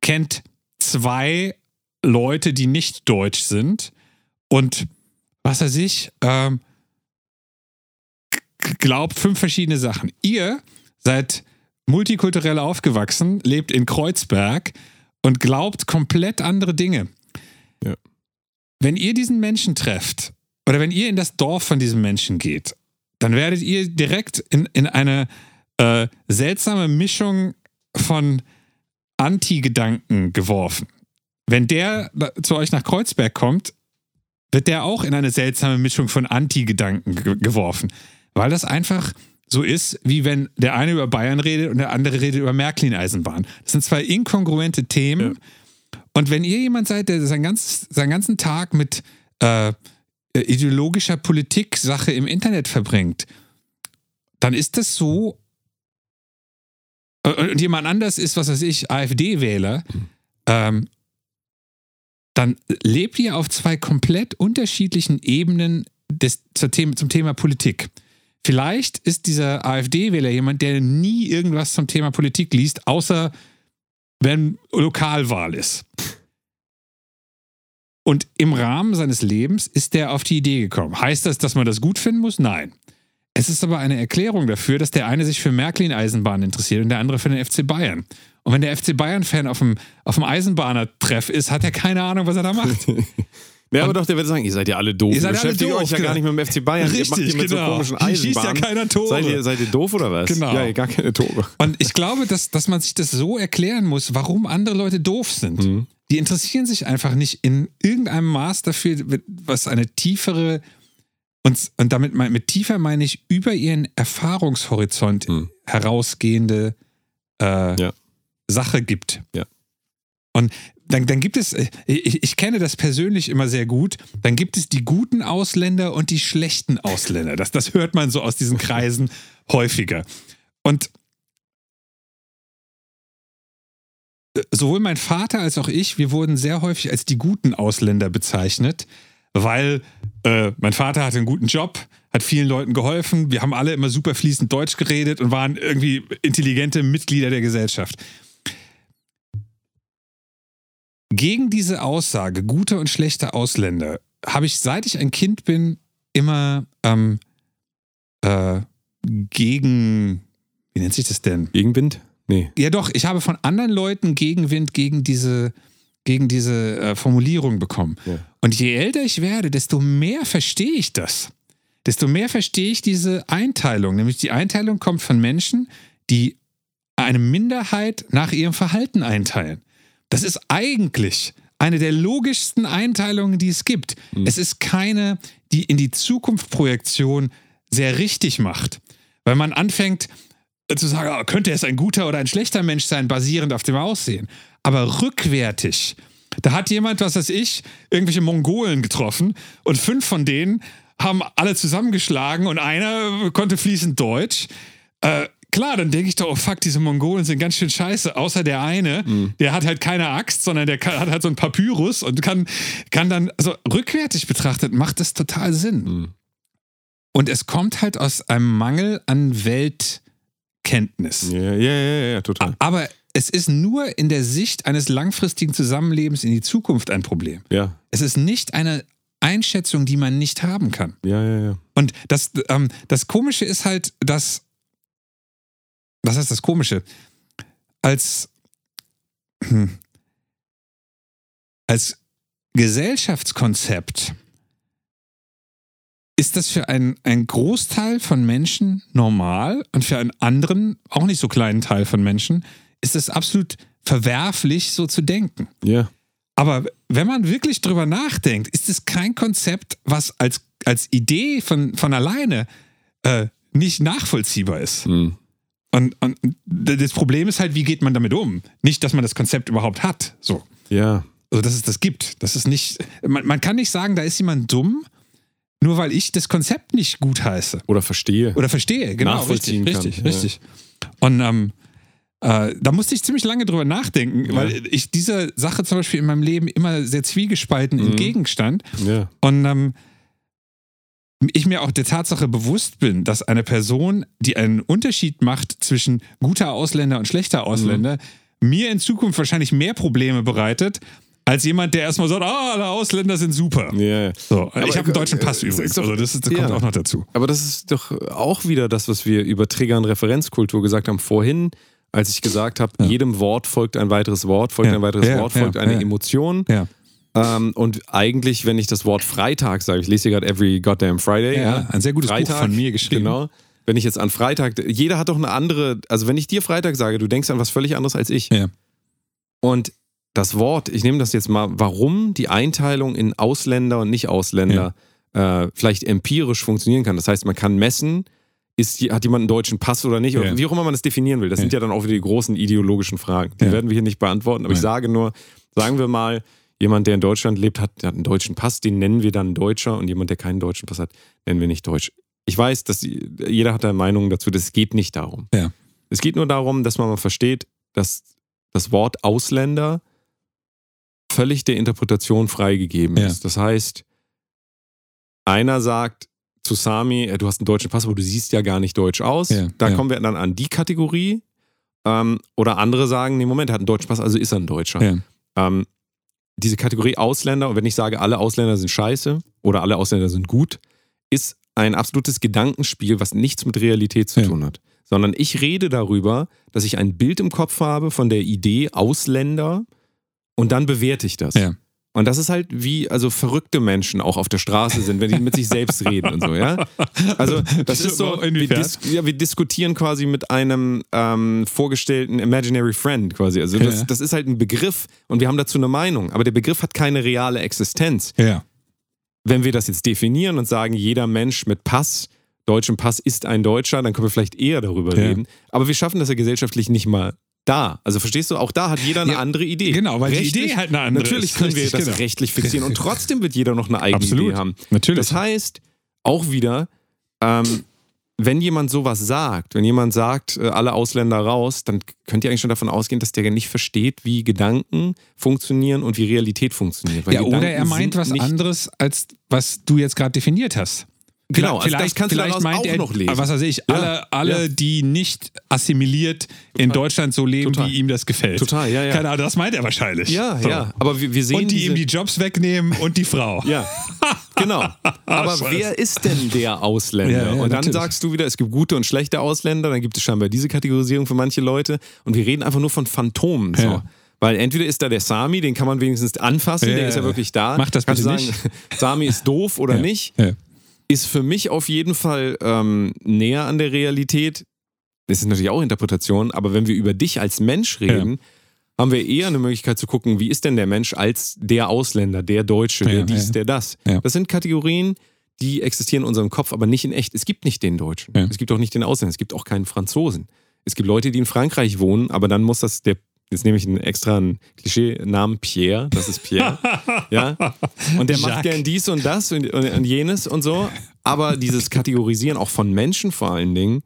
kennt zwei Leute, die nicht deutsch sind und was weiß ich, ähm, glaubt fünf verschiedene Sachen. Ihr seid multikulturell aufgewachsen, lebt in Kreuzberg und glaubt komplett andere Dinge. Ja. Wenn ihr diesen Menschen trefft oder wenn ihr in das Dorf von diesem Menschen geht, dann werdet ihr direkt in, in eine äh, seltsame Mischung von Anti-Gedanken geworfen. Wenn der zu euch nach Kreuzberg kommt, wird der auch in eine seltsame Mischung von Anti-Gedanken ge geworfen. Weil das einfach so ist, wie wenn der eine über Bayern redet und der andere redet über Märklin-Eisenbahn. Das sind zwei inkongruente Themen. Ja. Und wenn ihr jemand seid, der seinen, ganz, seinen ganzen Tag mit äh, ideologischer Politik-Sache im Internet verbringt, dann ist das so. Äh, und jemand anders ist, was weiß ich, AfD-Wähler, mhm. ähm, dann lebt ihr auf zwei komplett unterschiedlichen Ebenen des, zum Thema Politik. Vielleicht ist dieser AfD-Wähler jemand, der nie irgendwas zum Thema Politik liest, außer wenn Lokalwahl ist. Und im Rahmen seines Lebens ist der auf die Idee gekommen. Heißt das, dass man das gut finden muss? Nein. Es ist aber eine Erklärung dafür, dass der eine sich für Märklin-Eisenbahn interessiert und der andere für den FC Bayern. Und wenn der FC Bayern-Fan auf dem, auf dem Eisenbahner-Treff ist, hat er keine Ahnung, was er da macht. Ja, aber doch, der wird sagen, ihr seid ja alle doof. Ihr seid Beschäftigt alle doof, euch ja genau. gar nicht mit dem FC Bayern. Richtig, ihr macht hier mit genau. so komischen Hier schießt ja Eisenbahnen. keiner Tore. Seid ihr, seid ihr doof oder was? Genau. Ja, gar keine Tore. Und ich glaube, dass, dass man sich das so erklären muss, warum andere Leute doof sind. Mhm. Die interessieren sich einfach nicht in irgendeinem Maß dafür, was eine tiefere und, und damit mein, mit tiefer meine ich über ihren Erfahrungshorizont Mhm. herausgehende äh, Ja. Sache gibt. Ja. Und dann, dann gibt es, äh, ich, ich kenne das persönlich immer sehr gut, dann gibt es die guten Ausländer und die schlechten Ausländer. Das, das hört man so aus diesen Kreisen häufiger. Und äh, sowohl mein Vater als auch ich, wir wurden sehr häufig als die guten Ausländer bezeichnet, weil äh, mein Vater hatte einen guten Job, hat vielen Leuten geholfen, wir haben alle immer super fließend Deutsch geredet und waren irgendwie intelligente Mitglieder der Gesellschaft. Gegen diese Aussage, gute und schlechte Ausländer, habe ich, seit ich ein Kind bin, immer ähm, äh, gegen, wie nennt sich das denn? Gegenwind? Nee. Ja, doch, ich habe von anderen Leuten Gegenwind gegen diese, gegen diese äh, Formulierung bekommen. Ja. Und je älter ich werde, desto mehr verstehe ich das. Desto mehr verstehe ich diese Einteilung. Nämlich die Einteilung kommt von Menschen, die eine Minderheit nach ihrem Verhalten einteilen. Das ist eigentlich eine der logischsten Einteilungen, die es gibt. Es ist keine, die in die Zukunftsprojektion sehr richtig macht. Weil man anfängt äh, zu sagen, ah, könnte es ein guter oder ein schlechter Mensch sein, basierend auf dem Aussehen. Aber rückwärtig, da hat jemand, was weiß ich, irgendwelche Mongolen getroffen und fünf von denen haben alle zusammengeschlagen und einer konnte fließend Deutsch. Äh, klar, dann denke ich doch, oh fuck, diese Mongolen sind ganz schön scheiße. Außer der eine, der hat halt keine Axt, sondern der kann, hat halt so ein Papyrus und kann, kann dann, also rückwärtig betrachtet, macht das total Sinn. Und es kommt halt aus einem Mangel an Weltkenntnis. Ja, ja, ja, ja, total. Aber es ist nur in der Sicht eines langfristigen Zusammenlebens in die Zukunft ein Problem. Ja, Es ist nicht eine Einschätzung, die man nicht haben kann. ja, ja, ja. Und das, ähm, das Komische ist halt, dass. Was heißt das Komische? Als. hm, Als Gesellschaftskonzept ist das für einen, einen Großteil von Menschen normal und für einen anderen, auch nicht so kleinen Teil von Menschen, ist es absolut verwerflich, so zu denken. Ja, Aber wenn man wirklich drüber nachdenkt, ist es kein Konzept, was als, als Idee von, von alleine äh, nicht nachvollziehbar ist. Hm. Und, und das Problem ist halt, wie geht man damit um? Nicht, dass man das Konzept überhaupt hat. So. ja. Also, dass es das gibt. Das ist nicht. Man, man kann nicht sagen, da ist jemand dumm, nur weil ich das Konzept nicht gut heiße. Oder verstehe. Oder verstehe, genau. Nachvollziehen richtig, kann, richtig, ja. richtig. Und ähm, äh, da musste ich ziemlich lange drüber nachdenken, Ja. weil ich dieser Sache zum Beispiel in meinem Leben immer sehr zwiegespalten Mhm. entgegenstand. Ja. Und ähm, ich mir auch der Tatsache bewusst bin, dass eine Person, die einen Unterschied macht zwischen guter Ausländer und schlechter Ausländer, mir in Zukunft wahrscheinlich mehr Probleme bereitet, als jemand, der erstmal sagt, ah, alle Ausländer sind super. Ja, ja. So, Aber, ich habe einen deutschen äh, Pass ist übrigens. doch- also das, ist, das kommt ja. auch noch dazu. Aber das ist doch auch wieder das, was wir über Trigger und Referenzkultur gesagt haben vorhin, als ich gesagt habe, jedem Wort folgt ein weiteres Wort, folgt Ja. ein weiteres Ja, Wort, ja, folgt eine ja. Emotion. Ja. Ähm, und eigentlich, wenn ich das Wort Freitag sage, ich lese hier gerade Every Goddamn Friday. Ja, ein sehr gutes Buch von mir geschrieben. Genau. Wenn ich jetzt an Freitag, jeder hat doch eine andere, also wenn ich dir Freitag sage, du denkst an was völlig anderes als ich. Ja. Und das Wort, ich nehme das jetzt mal, warum die Einteilung in Ausländer und Nicht-Ausländer äh, vielleicht empirisch funktionieren kann. Das heißt, man kann messen, ist, hat jemand einen deutschen Pass oder nicht, oder Ja. wie auch immer man das definieren will. Das sind ja dann auch wieder die großen ideologischen Fragen. Die Ja. werden wir hier nicht beantworten, aber ich sage nur, sagen wir mal, jemand, der in Deutschland lebt, hat, hat einen deutschen Pass, den nennen wir dann Deutscher und jemand, der keinen deutschen Pass hat, nennen wir nicht Deutsch. Ich weiß, dass jeder hat da Meinungen dazu, das geht nicht darum. Ja. Es geht nur darum, dass man mal versteht, dass das Wort Ausländer völlig der Interpretation freigegeben Ja. ist. Das heißt, einer sagt zu Sami, äh, du hast einen deutschen Pass, aber du siehst ja gar nicht deutsch aus. Ja, da ja. kommen wir dann an die Kategorie. Ähm, oder andere sagen, nee, Moment, er hat einen deutschen Pass, also ist er ein Deutscher. Ja. Ähm, diese Kategorie Ausländer, und wenn ich sage, alle Ausländer sind scheiße oder alle Ausländer sind gut, ist ein absolutes Gedankenspiel, was nichts mit Realität zu Ja. tun hat. Sondern ich rede darüber, dass ich ein Bild im Kopf habe von der Idee Ausländer und dann bewerte ich das. Ja. Und das ist halt wie also verrückte Menschen auch auf der Straße sind, wenn die mit sich selbst reden und so, ja. Also das ist so, wir, dis ja, wir diskutieren quasi mit einem ähm, vorgestellten Imaginary Friend quasi. Also das, Ja. das ist halt ein Begriff und wir haben dazu eine Meinung, aber der Begriff hat keine reale Existenz. Ja. Wenn wir das jetzt definieren und sagen, jeder Mensch mit Pass, deutschem Pass ist ein Deutscher, dann können wir vielleicht eher darüber reden. Aber wir schaffen das ja gesellschaftlich nicht mal da. Also verstehst du, auch da hat jeder eine Ja, andere Idee. genau, weil die Rechtlich- Idee halt eine andere Natürlich ist. können wir Richtig, das genau. rechtlich fixieren und trotzdem wird jeder noch eine eigene Absolut. Idee haben. Natürlich. Das heißt, auch wieder, ähm, wenn jemand sowas sagt, wenn jemand sagt, äh, alle Ausländer raus, dann könnt ihr eigentlich schon davon ausgehen, dass der nicht versteht, wie Gedanken funktionieren und wie Realität funktioniert. Ja, oder er meint was anderes, als was du jetzt gerade definiert hast. Genau, also vielleicht, das kannst du vielleicht daraus meint auch er, noch lesen. Was weiß ich, alle, alle ja. die nicht assimiliert in Deutschland so leben, Total. wie ihm das gefällt. Total, ja, ja. Keine Ahnung, das meint er wahrscheinlich. Ja, So. ja. Aber wir, wir sehen Und die ihm die Jobs wegnehmen und die Frau. Ja, genau. Aber wer ist denn der Ausländer? Ja, ja, und dann natürlich. sagst du wieder, es gibt gute und schlechte Ausländer, dann gibt es scheinbar diese Kategorisierung für manche Leute und wir reden einfach nur von Phantomen. So. Ja. Weil entweder ist da der Sami, den kann man wenigstens anfassen, Ja, der ist ja ja. wirklich da. Mach das Kannst bitte du sagen, Sami ist doof oder Ja. nicht. Ja. Ist für mich auf jeden Fall ähm, näher an der Realität. Das ist natürlich auch Interpretation, aber wenn wir über dich als Mensch reden, haben wir eher eine Möglichkeit zu gucken, wie ist denn der Mensch als der Ausländer, der Deutsche, der Ja, dies, ja. der das. Ja. Das sind Kategorien, die existieren in unserem Kopf, aber nicht in echt. Es gibt nicht den Deutschen. Ja. Es gibt auch nicht den Ausländer. Es gibt auch keinen Franzosen. Es gibt Leute, die in Frankreich wohnen, aber dann muss das der jetzt nehme ich einen extra einen Klischee-Namen Pierre, das ist Pierre. ja. Und der macht Jacques. gern dies und das und, und, und jenes und so. Aber dieses Kategorisieren auch von Menschen vor allen Dingen,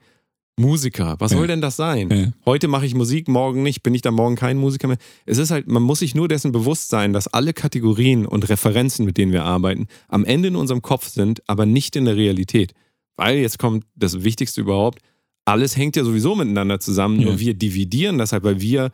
Musiker, was Ja. soll denn das sein? Ja. Heute mache ich Musik, morgen nicht, bin ich dann morgen kein Musiker mehr. Es ist halt, man muss sich nur dessen bewusst sein, dass alle Kategorien und Referenzen, mit denen wir arbeiten, am Ende in unserem Kopf sind, aber nicht in der Realität. Weil jetzt kommt das Wichtigste überhaupt, alles hängt ja sowieso miteinander zusammen, Ja. nur wir dividieren das halt, weil wir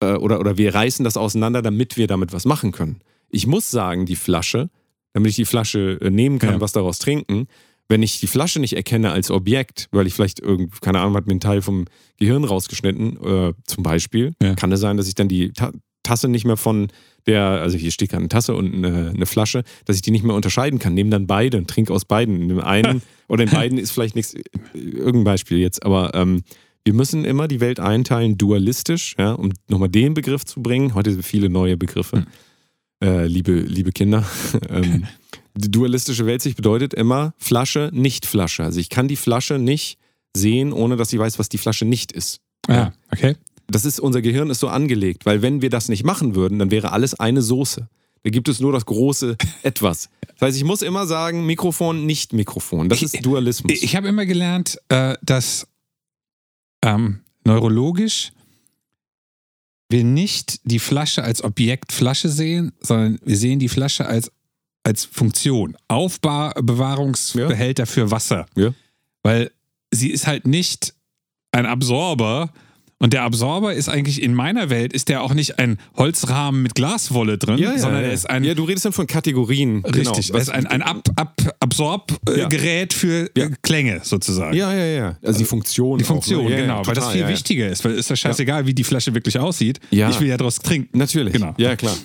äh, oder, oder wir reißen das auseinander, damit wir damit was machen können. Ich muss sagen, die Flasche, damit ich die Flasche äh, nehmen kann, Ja. was daraus trinken, wenn ich die Flasche nicht erkenne als Objekt, weil ich vielleicht irgend, keine Ahnung, hat mir einen Teil vom Gehirn rausgeschnitten, äh, zum Beispiel, Ja. kann es sein, dass ich dann die Ta Tasse nicht mehr von der, also hier steht gerade eine Tasse und eine, eine Flasche, dass ich die nicht mehr unterscheiden kann. Nehme dann beide und trinke aus beiden. In dem einen oder in beiden ist vielleicht nichts, äh, irgendein Beispiel jetzt, aber ähm, wir müssen immer die Welt einteilen, dualistisch, ja, um nochmal den Begriff zu bringen. Heute sind viele neue Begriffe. Äh, liebe, liebe Kinder. ähm, die dualistische Weltsicht bedeutet immer Flasche, nicht Flasche. Also ich kann die Flasche nicht sehen, ohne dass ich weiß, was die Flasche nicht ist. Ah, okay. Das ist, unser Gehirn ist so angelegt, weil wenn wir das nicht machen würden, dann wäre alles eine Soße. Da gibt es nur das große Etwas. Das heißt, ich muss immer sagen, Mikrofon, nicht Mikrofon. Das ist Dualismus. Ich habe immer gelernt, äh, dass ähm, neurologisch wir nicht die Flasche als Objekt Flasche sehen, sondern wir sehen die Flasche als, als Funktion. Aufbewahrungsbehälter für Wasser. Ja. Weil sie ist halt nicht ein Absorber. Und der Absorber ist eigentlich in meiner Welt, ist der auch nicht ein Holzrahmen mit Glaswolle drin, sondern er ist ein. Ja, du redest dann von Kategorien. Richtig, genau. er ist ein, ein Ab, Ab, Absorbgerät für Ja. äh, Klänge sozusagen. Ja, ja, ja. Also die Funktion. Die Funktion, auch, ne? ja, genau, ja, weil das total, viel ja, ja. wichtiger ist, weil es ist ja scheißegal, wie die Flasche wirklich aussieht. Ja. Ich will ja draus trinken. Natürlich. Genau. Ja, klar.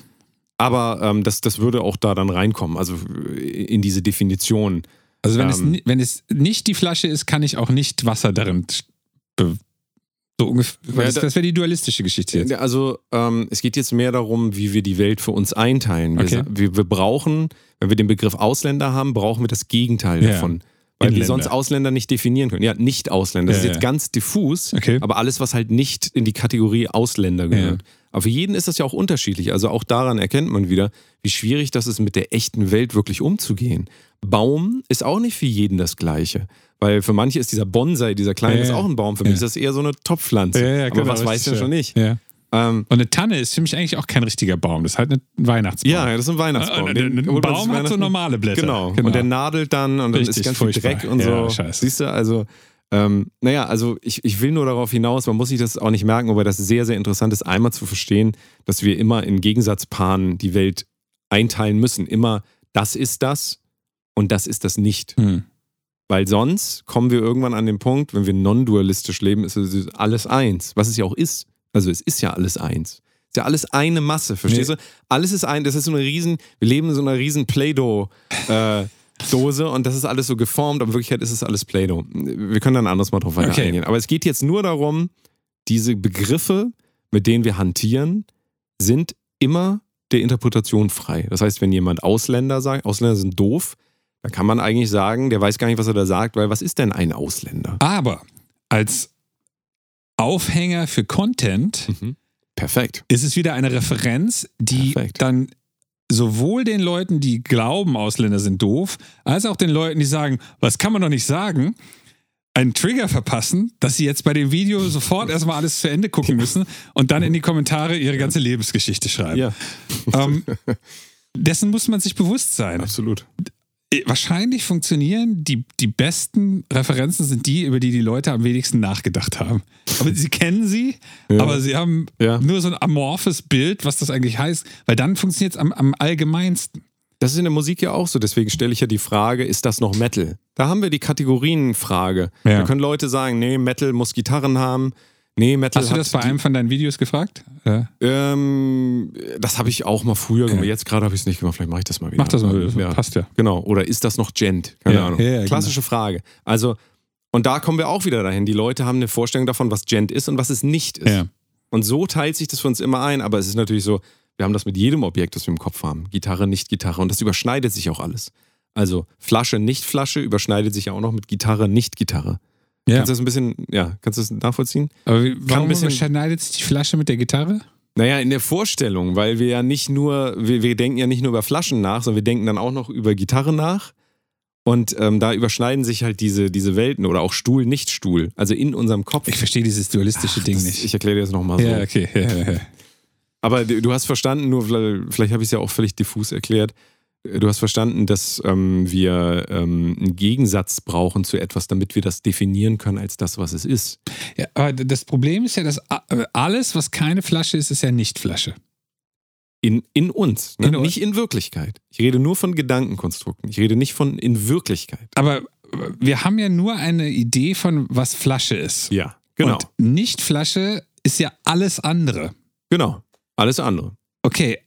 Aber ähm, das, das würde auch da dann reinkommen, also in diese Definition. Also wenn, es, Ähm. ni- wenn es nicht die Flasche ist, kann ich auch nicht Wasser darin be- so ungefähr. Ja, das da- das wäre die dualistische Geschichte jetzt. Also ähm, es geht jetzt mehr darum, wie wir die Welt für uns einteilen. Wir, Okay. wir, wir brauchen, wenn wir den Begriff Ausländer haben, brauchen wir das Gegenteil Ja. davon. Weil wir Inländer. sonst Ausländer nicht definieren können. Ja, nicht Ausländer. Das Ja, ist jetzt ganz diffus, Okay. aber alles, was halt nicht in die Kategorie Ausländer gehört. Aber für jeden ist das ja auch unterschiedlich. Also auch daran erkennt man wieder, wie schwierig das ist, mit der echten Welt wirklich umzugehen. Baum ist auch nicht für jeden das Gleiche. Weil für manche ist dieser Bonsai, dieser kleine, Ja, ist ja. auch ein Baum. Für mich Ja. ist das eher so eine Topfpflanze. aber was weiß der schon nicht? Ja. Ähm, Und eine Tanne ist für mich eigentlich auch kein richtiger Baum. Das ist halt ein Weihnachtsbaum. Ja, das ist ein Weihnachtsbaum. Ah, Den ein Baum hat so normale Blätter. Genau. Genau. Und der nadelt dann und dann Richtig, ist ganz viel furchtbar. Dreck und Ja, so. scheiße. Siehst du, also, ähm, naja, also ich, ich will nur darauf hinaus, man muss sich das auch nicht merken, aber das sehr, sehr interessant ist, einmal zu verstehen, dass wir immer in Gegensatzpaaren die Welt einteilen müssen. Immer, das ist das und das ist das nicht. Hm. Weil sonst kommen wir irgendwann an den Punkt, wenn wir non-dualistisch leben, ist es alles eins. Was es ja auch ist. Also es ist ja alles eins. Ist ja alles eine Masse, verstehst Nee. du? Alles ist ein, das ist so eine riesen, wir leben in so einer riesen Play-Doh-Dose und das ist alles so geformt, aber in Wirklichkeit ist es alles Play-Doh. Wir können dann ein anderes Mal drauf weiter Okay. eingehen. Aber es geht jetzt nur darum, diese Begriffe, mit denen wir hantieren, sind immer der Interpretation frei. Das heißt, wenn jemand Ausländer sagt, Ausländer sind doof, dann kann man eigentlich sagen, der weiß gar nicht, was er da sagt, weil was ist denn ein Ausländer? Aber als Aufhänger für Content Perfekt. ist es wieder eine Referenz, die Perfekt. dann sowohl den Leuten, die glauben, Ausländer sind doof, als auch den Leuten, die sagen, was kann man doch nicht sagen, einen Trigger verpassen, dass sie jetzt bei dem Video sofort erstmal alles zu Ende gucken müssen und dann in die Kommentare ihre ganze Lebensgeschichte schreiben. Ja, Ähm, dessen muss man sich bewusst sein. absolut. Äh, Wahrscheinlich funktionieren die, die besten Referenzen sind die, über die die Leute am wenigsten nachgedacht haben. Aber sie kennen sie, Ja. aber sie haben Ja. nur so ein amorphes Bild, was das eigentlich heißt, weil dann funktioniert es am, am allgemeinsten. Das ist in der Musik ja auch so, deswegen stelle ich ja die Frage, ist das noch Metal? Da haben wir die Kategorienfrage. Ja. Da können Leute sagen, nee, Metal muss Gitarren haben. Nee, Metal Hast du das bei einem von deinen Videos gefragt? Ja. Ähm, das habe ich auch mal früher gemacht. Ja. Jetzt gerade habe ich es nicht gemacht. Vielleicht mache ich das mal wieder. Mach das mal, Ja. passt ja. Genau. Oder ist das noch Gent? Keine Ahnung. ja, Klassische Frage. Also, und da kommen wir auch wieder dahin. Die Leute haben eine Vorstellung davon, was Gent ist und was es nicht ist. Und so teilt sich das für uns immer ein. Aber es ist natürlich so, wir haben das mit jedem Objekt, das wir im Kopf haben. Gitarre, nicht Gitarre. Und das überschneidet sich auch alles. Also Flasche, nicht Flasche überschneidet sich ja auch noch mit Gitarre, nicht Gitarre. Ja. Kannst du das ein bisschen, ja, kannst du das nachvollziehen? Aber wie, warum bisschen- überschneidet sich die Flasche mit der Gitarre? Naja, in der Vorstellung, weil wir ja nicht nur, wir, wir denken ja nicht nur über Flaschen nach, sondern wir denken dann auch noch über Gitarre nach. Und ähm, da überschneiden sich halt diese, diese Welten oder auch Stuhl, nicht Stuhl. Also in unserem Kopf. Ich verstehe dieses dualistische Ding das, nicht. Ich erkläre dir das nochmal so. ja, okay. Ja, ja, ja. Aber du hast verstanden, nur vielleicht habe ich es ja auch völlig diffus erklärt. Du hast verstanden, dass ähm, wir ähm, einen Gegensatz brauchen zu etwas, damit wir das definieren können als das, was es ist. Ja, aber das Problem ist ja, dass a- alles, was keine Flasche ist, ist ja nicht Flasche. In, in uns, ne? In nicht in Wirklichkeit. Ich rede nur von Gedankenkonstrukten. Ich rede nicht von in Wirklichkeit. Aber wir haben ja nur eine Idee von, was Flasche ist. Ja, genau. Und nicht Flasche ist ja alles andere. Genau. Alles andere. Okay.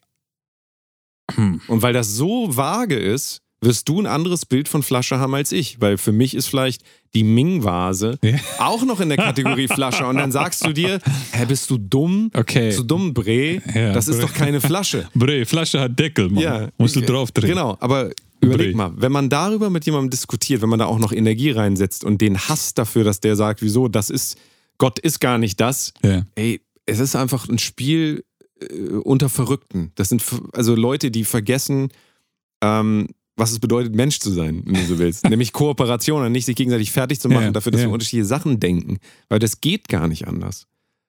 Hm. Und weil das so vage ist, wirst du ein anderes Bild von Flasche haben als ich. Weil für mich ist vielleicht die Ming-Vase Ja. auch noch in der Kategorie Flasche. Und dann sagst du dir, hä, bist du dumm? Okay. Bist du dumm, Bre? Ja, das ist Bre. doch keine Flasche. Bre, Flasche hat Deckel, Mann. Ja, Musst du ich- drauf drehen. Genau, aber überleg Bre. mal, wenn man darüber mit jemandem diskutiert, wenn man da auch noch Energie reinsetzt und den Hass dafür, dass der sagt, wieso, das ist, Gott ist gar nicht das, Ja. ey, es ist einfach ein Spiel äh, unter Verrückten. Das sind also Leute, die vergessen, ähm, was es bedeutet, Mensch zu sein, wenn du so willst. Nämlich Kooperation und nicht sich gegenseitig fertig zu machen, Ja, dafür, dass ja. wir unterschiedliche Sachen denken. Weil das geht gar nicht anders.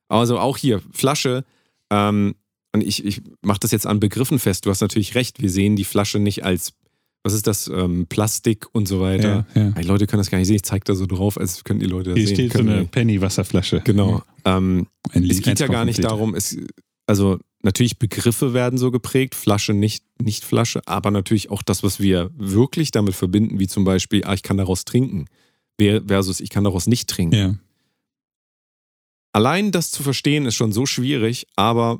Also auch hier, Flasche, ähm, und ich, ich mache das jetzt an Begriffen fest. Du hast natürlich recht, wir sehen die Flasche nicht als, was ist das, ähm, Plastik und so weiter. Ja. Die Leute können das gar nicht sehen. Ich zeige da so drauf, als könnten die Leute das Hier sehen. steht so Können eine die- Penny-Wasserflasche. Genau. Ähm, Ein es geht ja gar nicht 1,5 Liter. darum, es, also natürlich Begriffe werden so geprägt, Flasche, nicht, nicht Flasche, aber natürlich auch das, was wir wirklich damit verbinden, wie zum Beispiel, ah, ich kann daraus trinken, ver- versus ich kann daraus nicht trinken. Ja. Allein das zu verstehen ist schon so schwierig, aber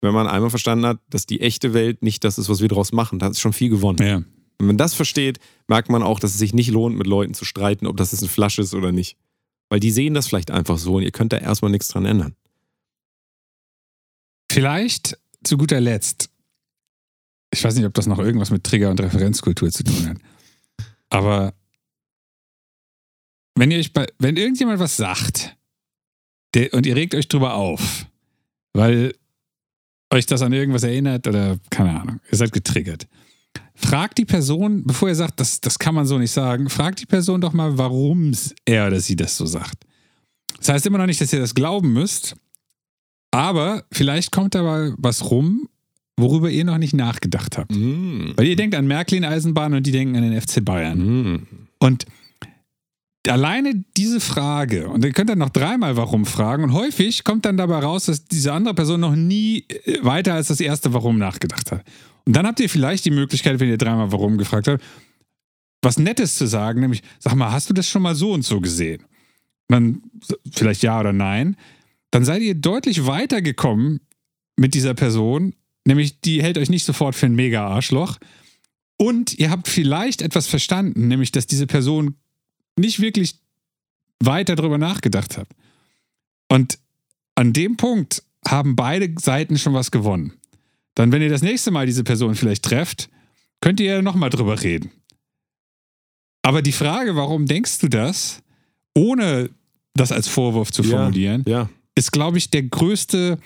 wenn man einmal verstanden hat, dass die echte Welt nicht das ist, was wir daraus machen, dann ist schon viel gewonnen. ja. Wenn man das versteht, merkt man auch, dass es sich nicht lohnt, mit Leuten zu streiten, ob das jetzt eine Flasche ist oder nicht. Weil die sehen das vielleicht einfach so und ihr könnt da erstmal nichts dran ändern. Vielleicht zu guter Letzt, ich weiß nicht, ob das noch irgendwas mit Trigger- und Referenzkultur zu tun hat, aber wenn ihr euch bei, wenn irgendjemand was sagt der, und ihr regt euch drüber auf, weil euch das an irgendwas erinnert oder keine Ahnung, ihr seid getriggert. Fragt die Person, bevor ihr sagt, das, das kann man so nicht sagen, fragt die Person doch mal, warum er oder sie das so sagt. Das heißt immer noch nicht, dass ihr das glauben müsst, aber vielleicht kommt dabei was rum, worüber ihr noch nicht nachgedacht habt. Mm. Weil ihr denkt an Märklin-Eisenbahn und die denken an den FC Bayern. Mm. Und alleine diese Frage, und ihr könnt dann noch dreimal warum fragen, und häufig kommt dann dabei raus, dass diese andere Person noch nie äh, weiter als das erste Warum nachgedacht hat. Und dann habt ihr vielleicht die Möglichkeit, wenn ihr dreimal Warum gefragt habt, was Nettes zu sagen, nämlich, sag mal, hast du das schon mal so und so gesehen? Und dann vielleicht ja oder nein. Dann seid ihr deutlich weiter gekommen mit dieser Person, nämlich die hält euch nicht sofort für ein Mega-Arschloch. Und ihr habt vielleicht etwas verstanden, nämlich dass diese Person nicht wirklich weiter darüber nachgedacht hat. Und an dem Punkt haben beide Seiten schon was gewonnen. Dann, wenn ihr das nächste Mal diese Person vielleicht trefft, könnt ihr ja nochmal drüber reden. Aber die Frage, warum denkst du das, ohne das als Vorwurf zu Ja. formulieren, Ja, ist, glaube ich, der größte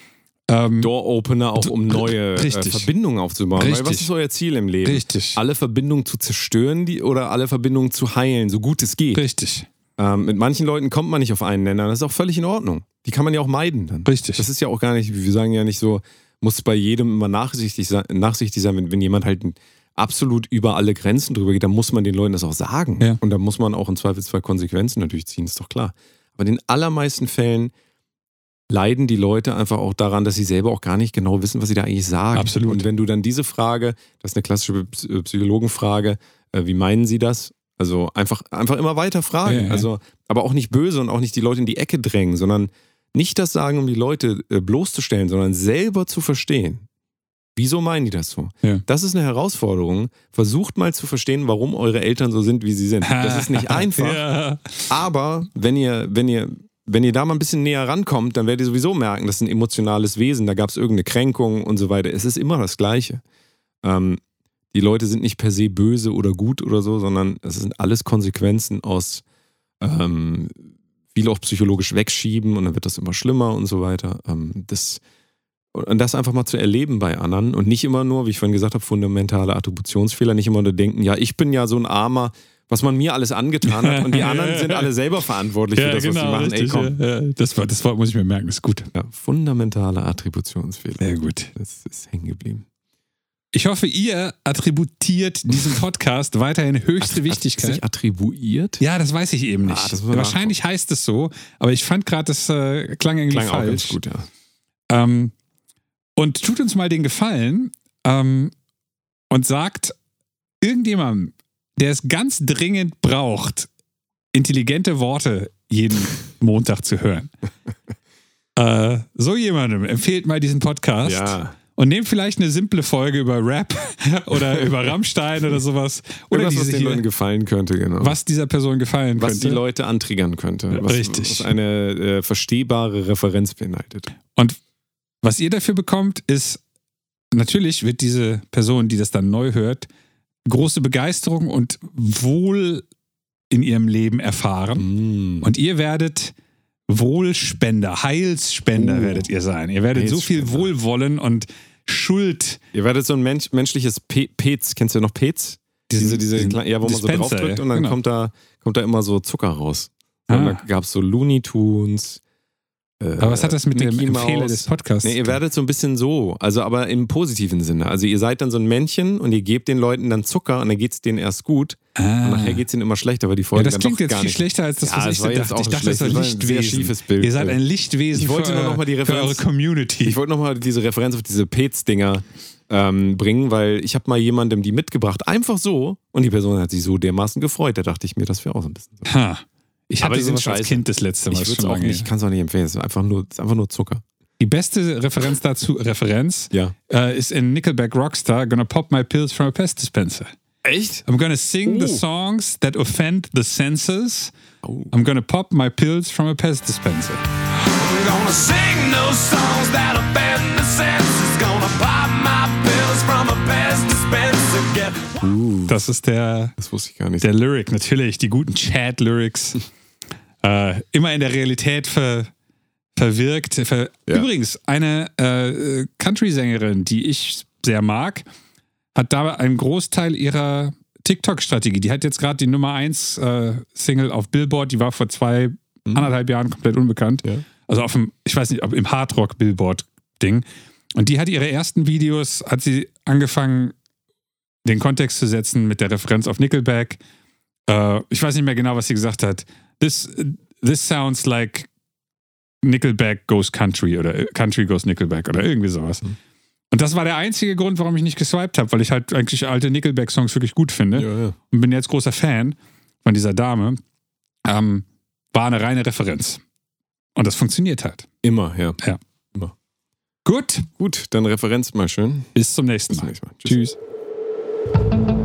ähm, Door-Opener auch, um neue äh, Richtig. Verbindungen aufzubauen. Weil was Richtig. ist euer Ziel im Leben? Richtig. Alle Verbindungen zu zerstören die, oder alle Verbindungen zu heilen, so gut es geht. Richtig. Ähm, mit manchen Leuten kommt man nicht auf einen Nenner. Das ist auch völlig in Ordnung. Die kann man ja auch meiden dann. Richtig. Das ist ja auch gar nicht, wir sagen ja nicht so, muss bei jedem immer nachsichtig sein, nachsichtig sein wenn, wenn jemand halt absolut über alle Grenzen drüber geht, dann muss man den Leuten das auch sagen. Ja. Und da muss man auch im Zweifelsfall Konsequenzen natürlich ziehen, ist doch klar. Aber in den allermeisten Fällen leiden die Leute einfach auch daran, dass sie selber auch gar nicht genau wissen, was sie da eigentlich sagen. Absolut. Und wenn du dann diese Frage, das ist eine klassische Psy- Psychologenfrage, äh, wie meinen sie das? Also einfach, einfach immer weiter fragen. Ja, ja. Also, aber auch nicht böse und auch nicht die Leute in die Ecke drängen, sondern nicht das sagen, um die Leute äh, bloßzustellen, sondern selber zu verstehen. Wieso meinen die das so? Ja. Das ist eine Herausforderung. Versucht mal zu verstehen, warum eure Eltern so sind, wie sie sind. Das ist nicht einfach. Aber wenn ihr, wenn ihr, wenn ihr da mal ein bisschen näher rankommt, dann werdet ihr sowieso merken, das ist ein emotionales Wesen, da gab es irgendeine Kränkung und so weiter. Es ist immer das Gleiche. Ähm, die Leute sind nicht per se böse oder gut oder so, sondern es sind alles Konsequenzen aus ähm, viel auch psychologisch wegschieben und dann wird das immer schlimmer und so weiter. Ähm, das, und das einfach mal zu erleben bei anderen und nicht immer nur, wie ich vorhin gesagt habe, fundamentale Attributionsfehler, nicht immer nur denken, ja, ich bin ja so ein Armer, was man mir alles angetan hat und die anderen sind alle selber verantwortlich für das, was sie machen. Ey, komm. genau. Das, Wort- das Wort muss ich mir merken, ist gut. Ja, fundamentale Attributionsfehler. Sehr gut. Das ist hängen geblieben. Ich hoffe, ihr attributiert diesem Podcast weiterhin höchste Ist Wichtigkeit. nicht attribuiert? Ja, das weiß ich eben nicht. Ah, muss man Wahrscheinlich heißt es so, aber ich fand gerade, das äh, klang irgendwie Klang auch falsch. ganz gut, ja. Ähm, und tut uns mal den Gefallen ähm, und sagt irgendjemandem, der es ganz dringend braucht, intelligente Worte jeden Montag zu hören. äh, so jemandem empfehlt mal diesen Podcast. Ja. Und nehmt vielleicht eine simple Folge über Rap oder über Rammstein oder sowas. Oder Irgendwas, was den Leuten gefallen könnte, genau. was dieser Person gefallen was könnte. die Leute antriggern könnte. Was, Richtig. Was eine äh, verstehbare Referenz beinhaltet. Und was ihr dafür bekommt, ist, natürlich wird diese Person, die das dann neu hört, große Begeisterung und Wohl in ihrem Leben erfahren. Mm. Und ihr werdet Wohlspender, Heilsspender Oh. werdet ihr sein. Ihr werdet so viel. Wohlwollen und Schuld. Ihr werdet so ein Mensch, menschliches Pe Pez, kennst du noch Pez? Diese, diese, diesen kleinen- ja, wo man so Dispenser, draufdrückt und dann genau. kommt, da, kommt da immer so Zucker raus. Und Ah. da gab es so Looney Tunes. Äh, Aber was hat das mit dem Mickey Empfehler Mouse. des Podcasts? Nee, ihr werdet so ein bisschen so, also aber im positiven Sinne. Also ihr seid dann so ein Männchen und ihr gebt den Leuten dann Zucker und dann geht es denen erst gut. ah. Und nachher geht es ihnen immer schlechter, weil die ja, Folgen das dann klingt doch jetzt gar viel nicht. schlechter als das, Ja, was das ich war dachte. auch Ich ein dachte, das war ein sehr Lichtwesen. schiefes Bild. Ihr seid ein Lichtwesen Ich wollte für, nur noch mal die für eure Referenz- Community. Ich wollte nochmal diese Referenz auf diese Pets-Dinger ähm, bringen, weil ich habe mal jemandem die mitgebracht, einfach so, und die Person hat sich so dermaßen gefreut. Da dachte ich mir, das wäre auch so ein bisschen so. ha. Ich hatte sowas als. Kind das letzte Mal Ich schon auch nicht, ich kann es auch nicht empfehlen. Es ist einfach nur, ist einfach nur Zucker. Die beste Referenz dazu, Referenz, Ja. äh, ist in Nickelback Rockstar, Gonna pop my pills from a pest dispenser. Echt? I'm gonna sing the Oh. songs that offend the senses. Oh. I'm gonna pop my pills from a pest dispenser. I'm gonna sing those songs that offend the senses. Gonna pop my pills from a pest dispenser. Get Das ist der, Das wusste ich gar nicht. der Lyric, natürlich, die guten Chat-Lyrics. äh, immer in der Realität ver, verwirkt. Ver Ja. Übrigens, eine äh, Country-Sängerin, die ich sehr mag, hat da einen Großteil ihrer TikTok-Strategie. Die hat jetzt gerade die Nummer 1 äh, Single auf Billboard, die war vor zwei, anderthalb Jahren komplett unbekannt. Ja. Also auf dem, ich weiß nicht, ob im Hardrock-Billboard-Ding. Und die hat ihre ersten Videos, hat sie angefangen, den Kontext zu setzen mit der Referenz auf Nickelback. Äh, ich weiß nicht mehr genau, was sie gesagt hat. This, this sounds like Nickelback goes country oder äh, Country goes Nickelback oder irgendwie sowas. Und das war der einzige Grund, warum ich nicht geswiped habe, weil ich halt eigentlich alte Nickelback-Songs wirklich gut finde Ja, ja. und bin jetzt großer Fan von dieser Dame. Ähm, war eine reine Referenz. Und das funktioniert halt. Immer, ja. Gut, Gut, dann Referenz mal schön. bis zum nächsten Bis zum Mal. nächsten Mal. Tschüss. Tschüss.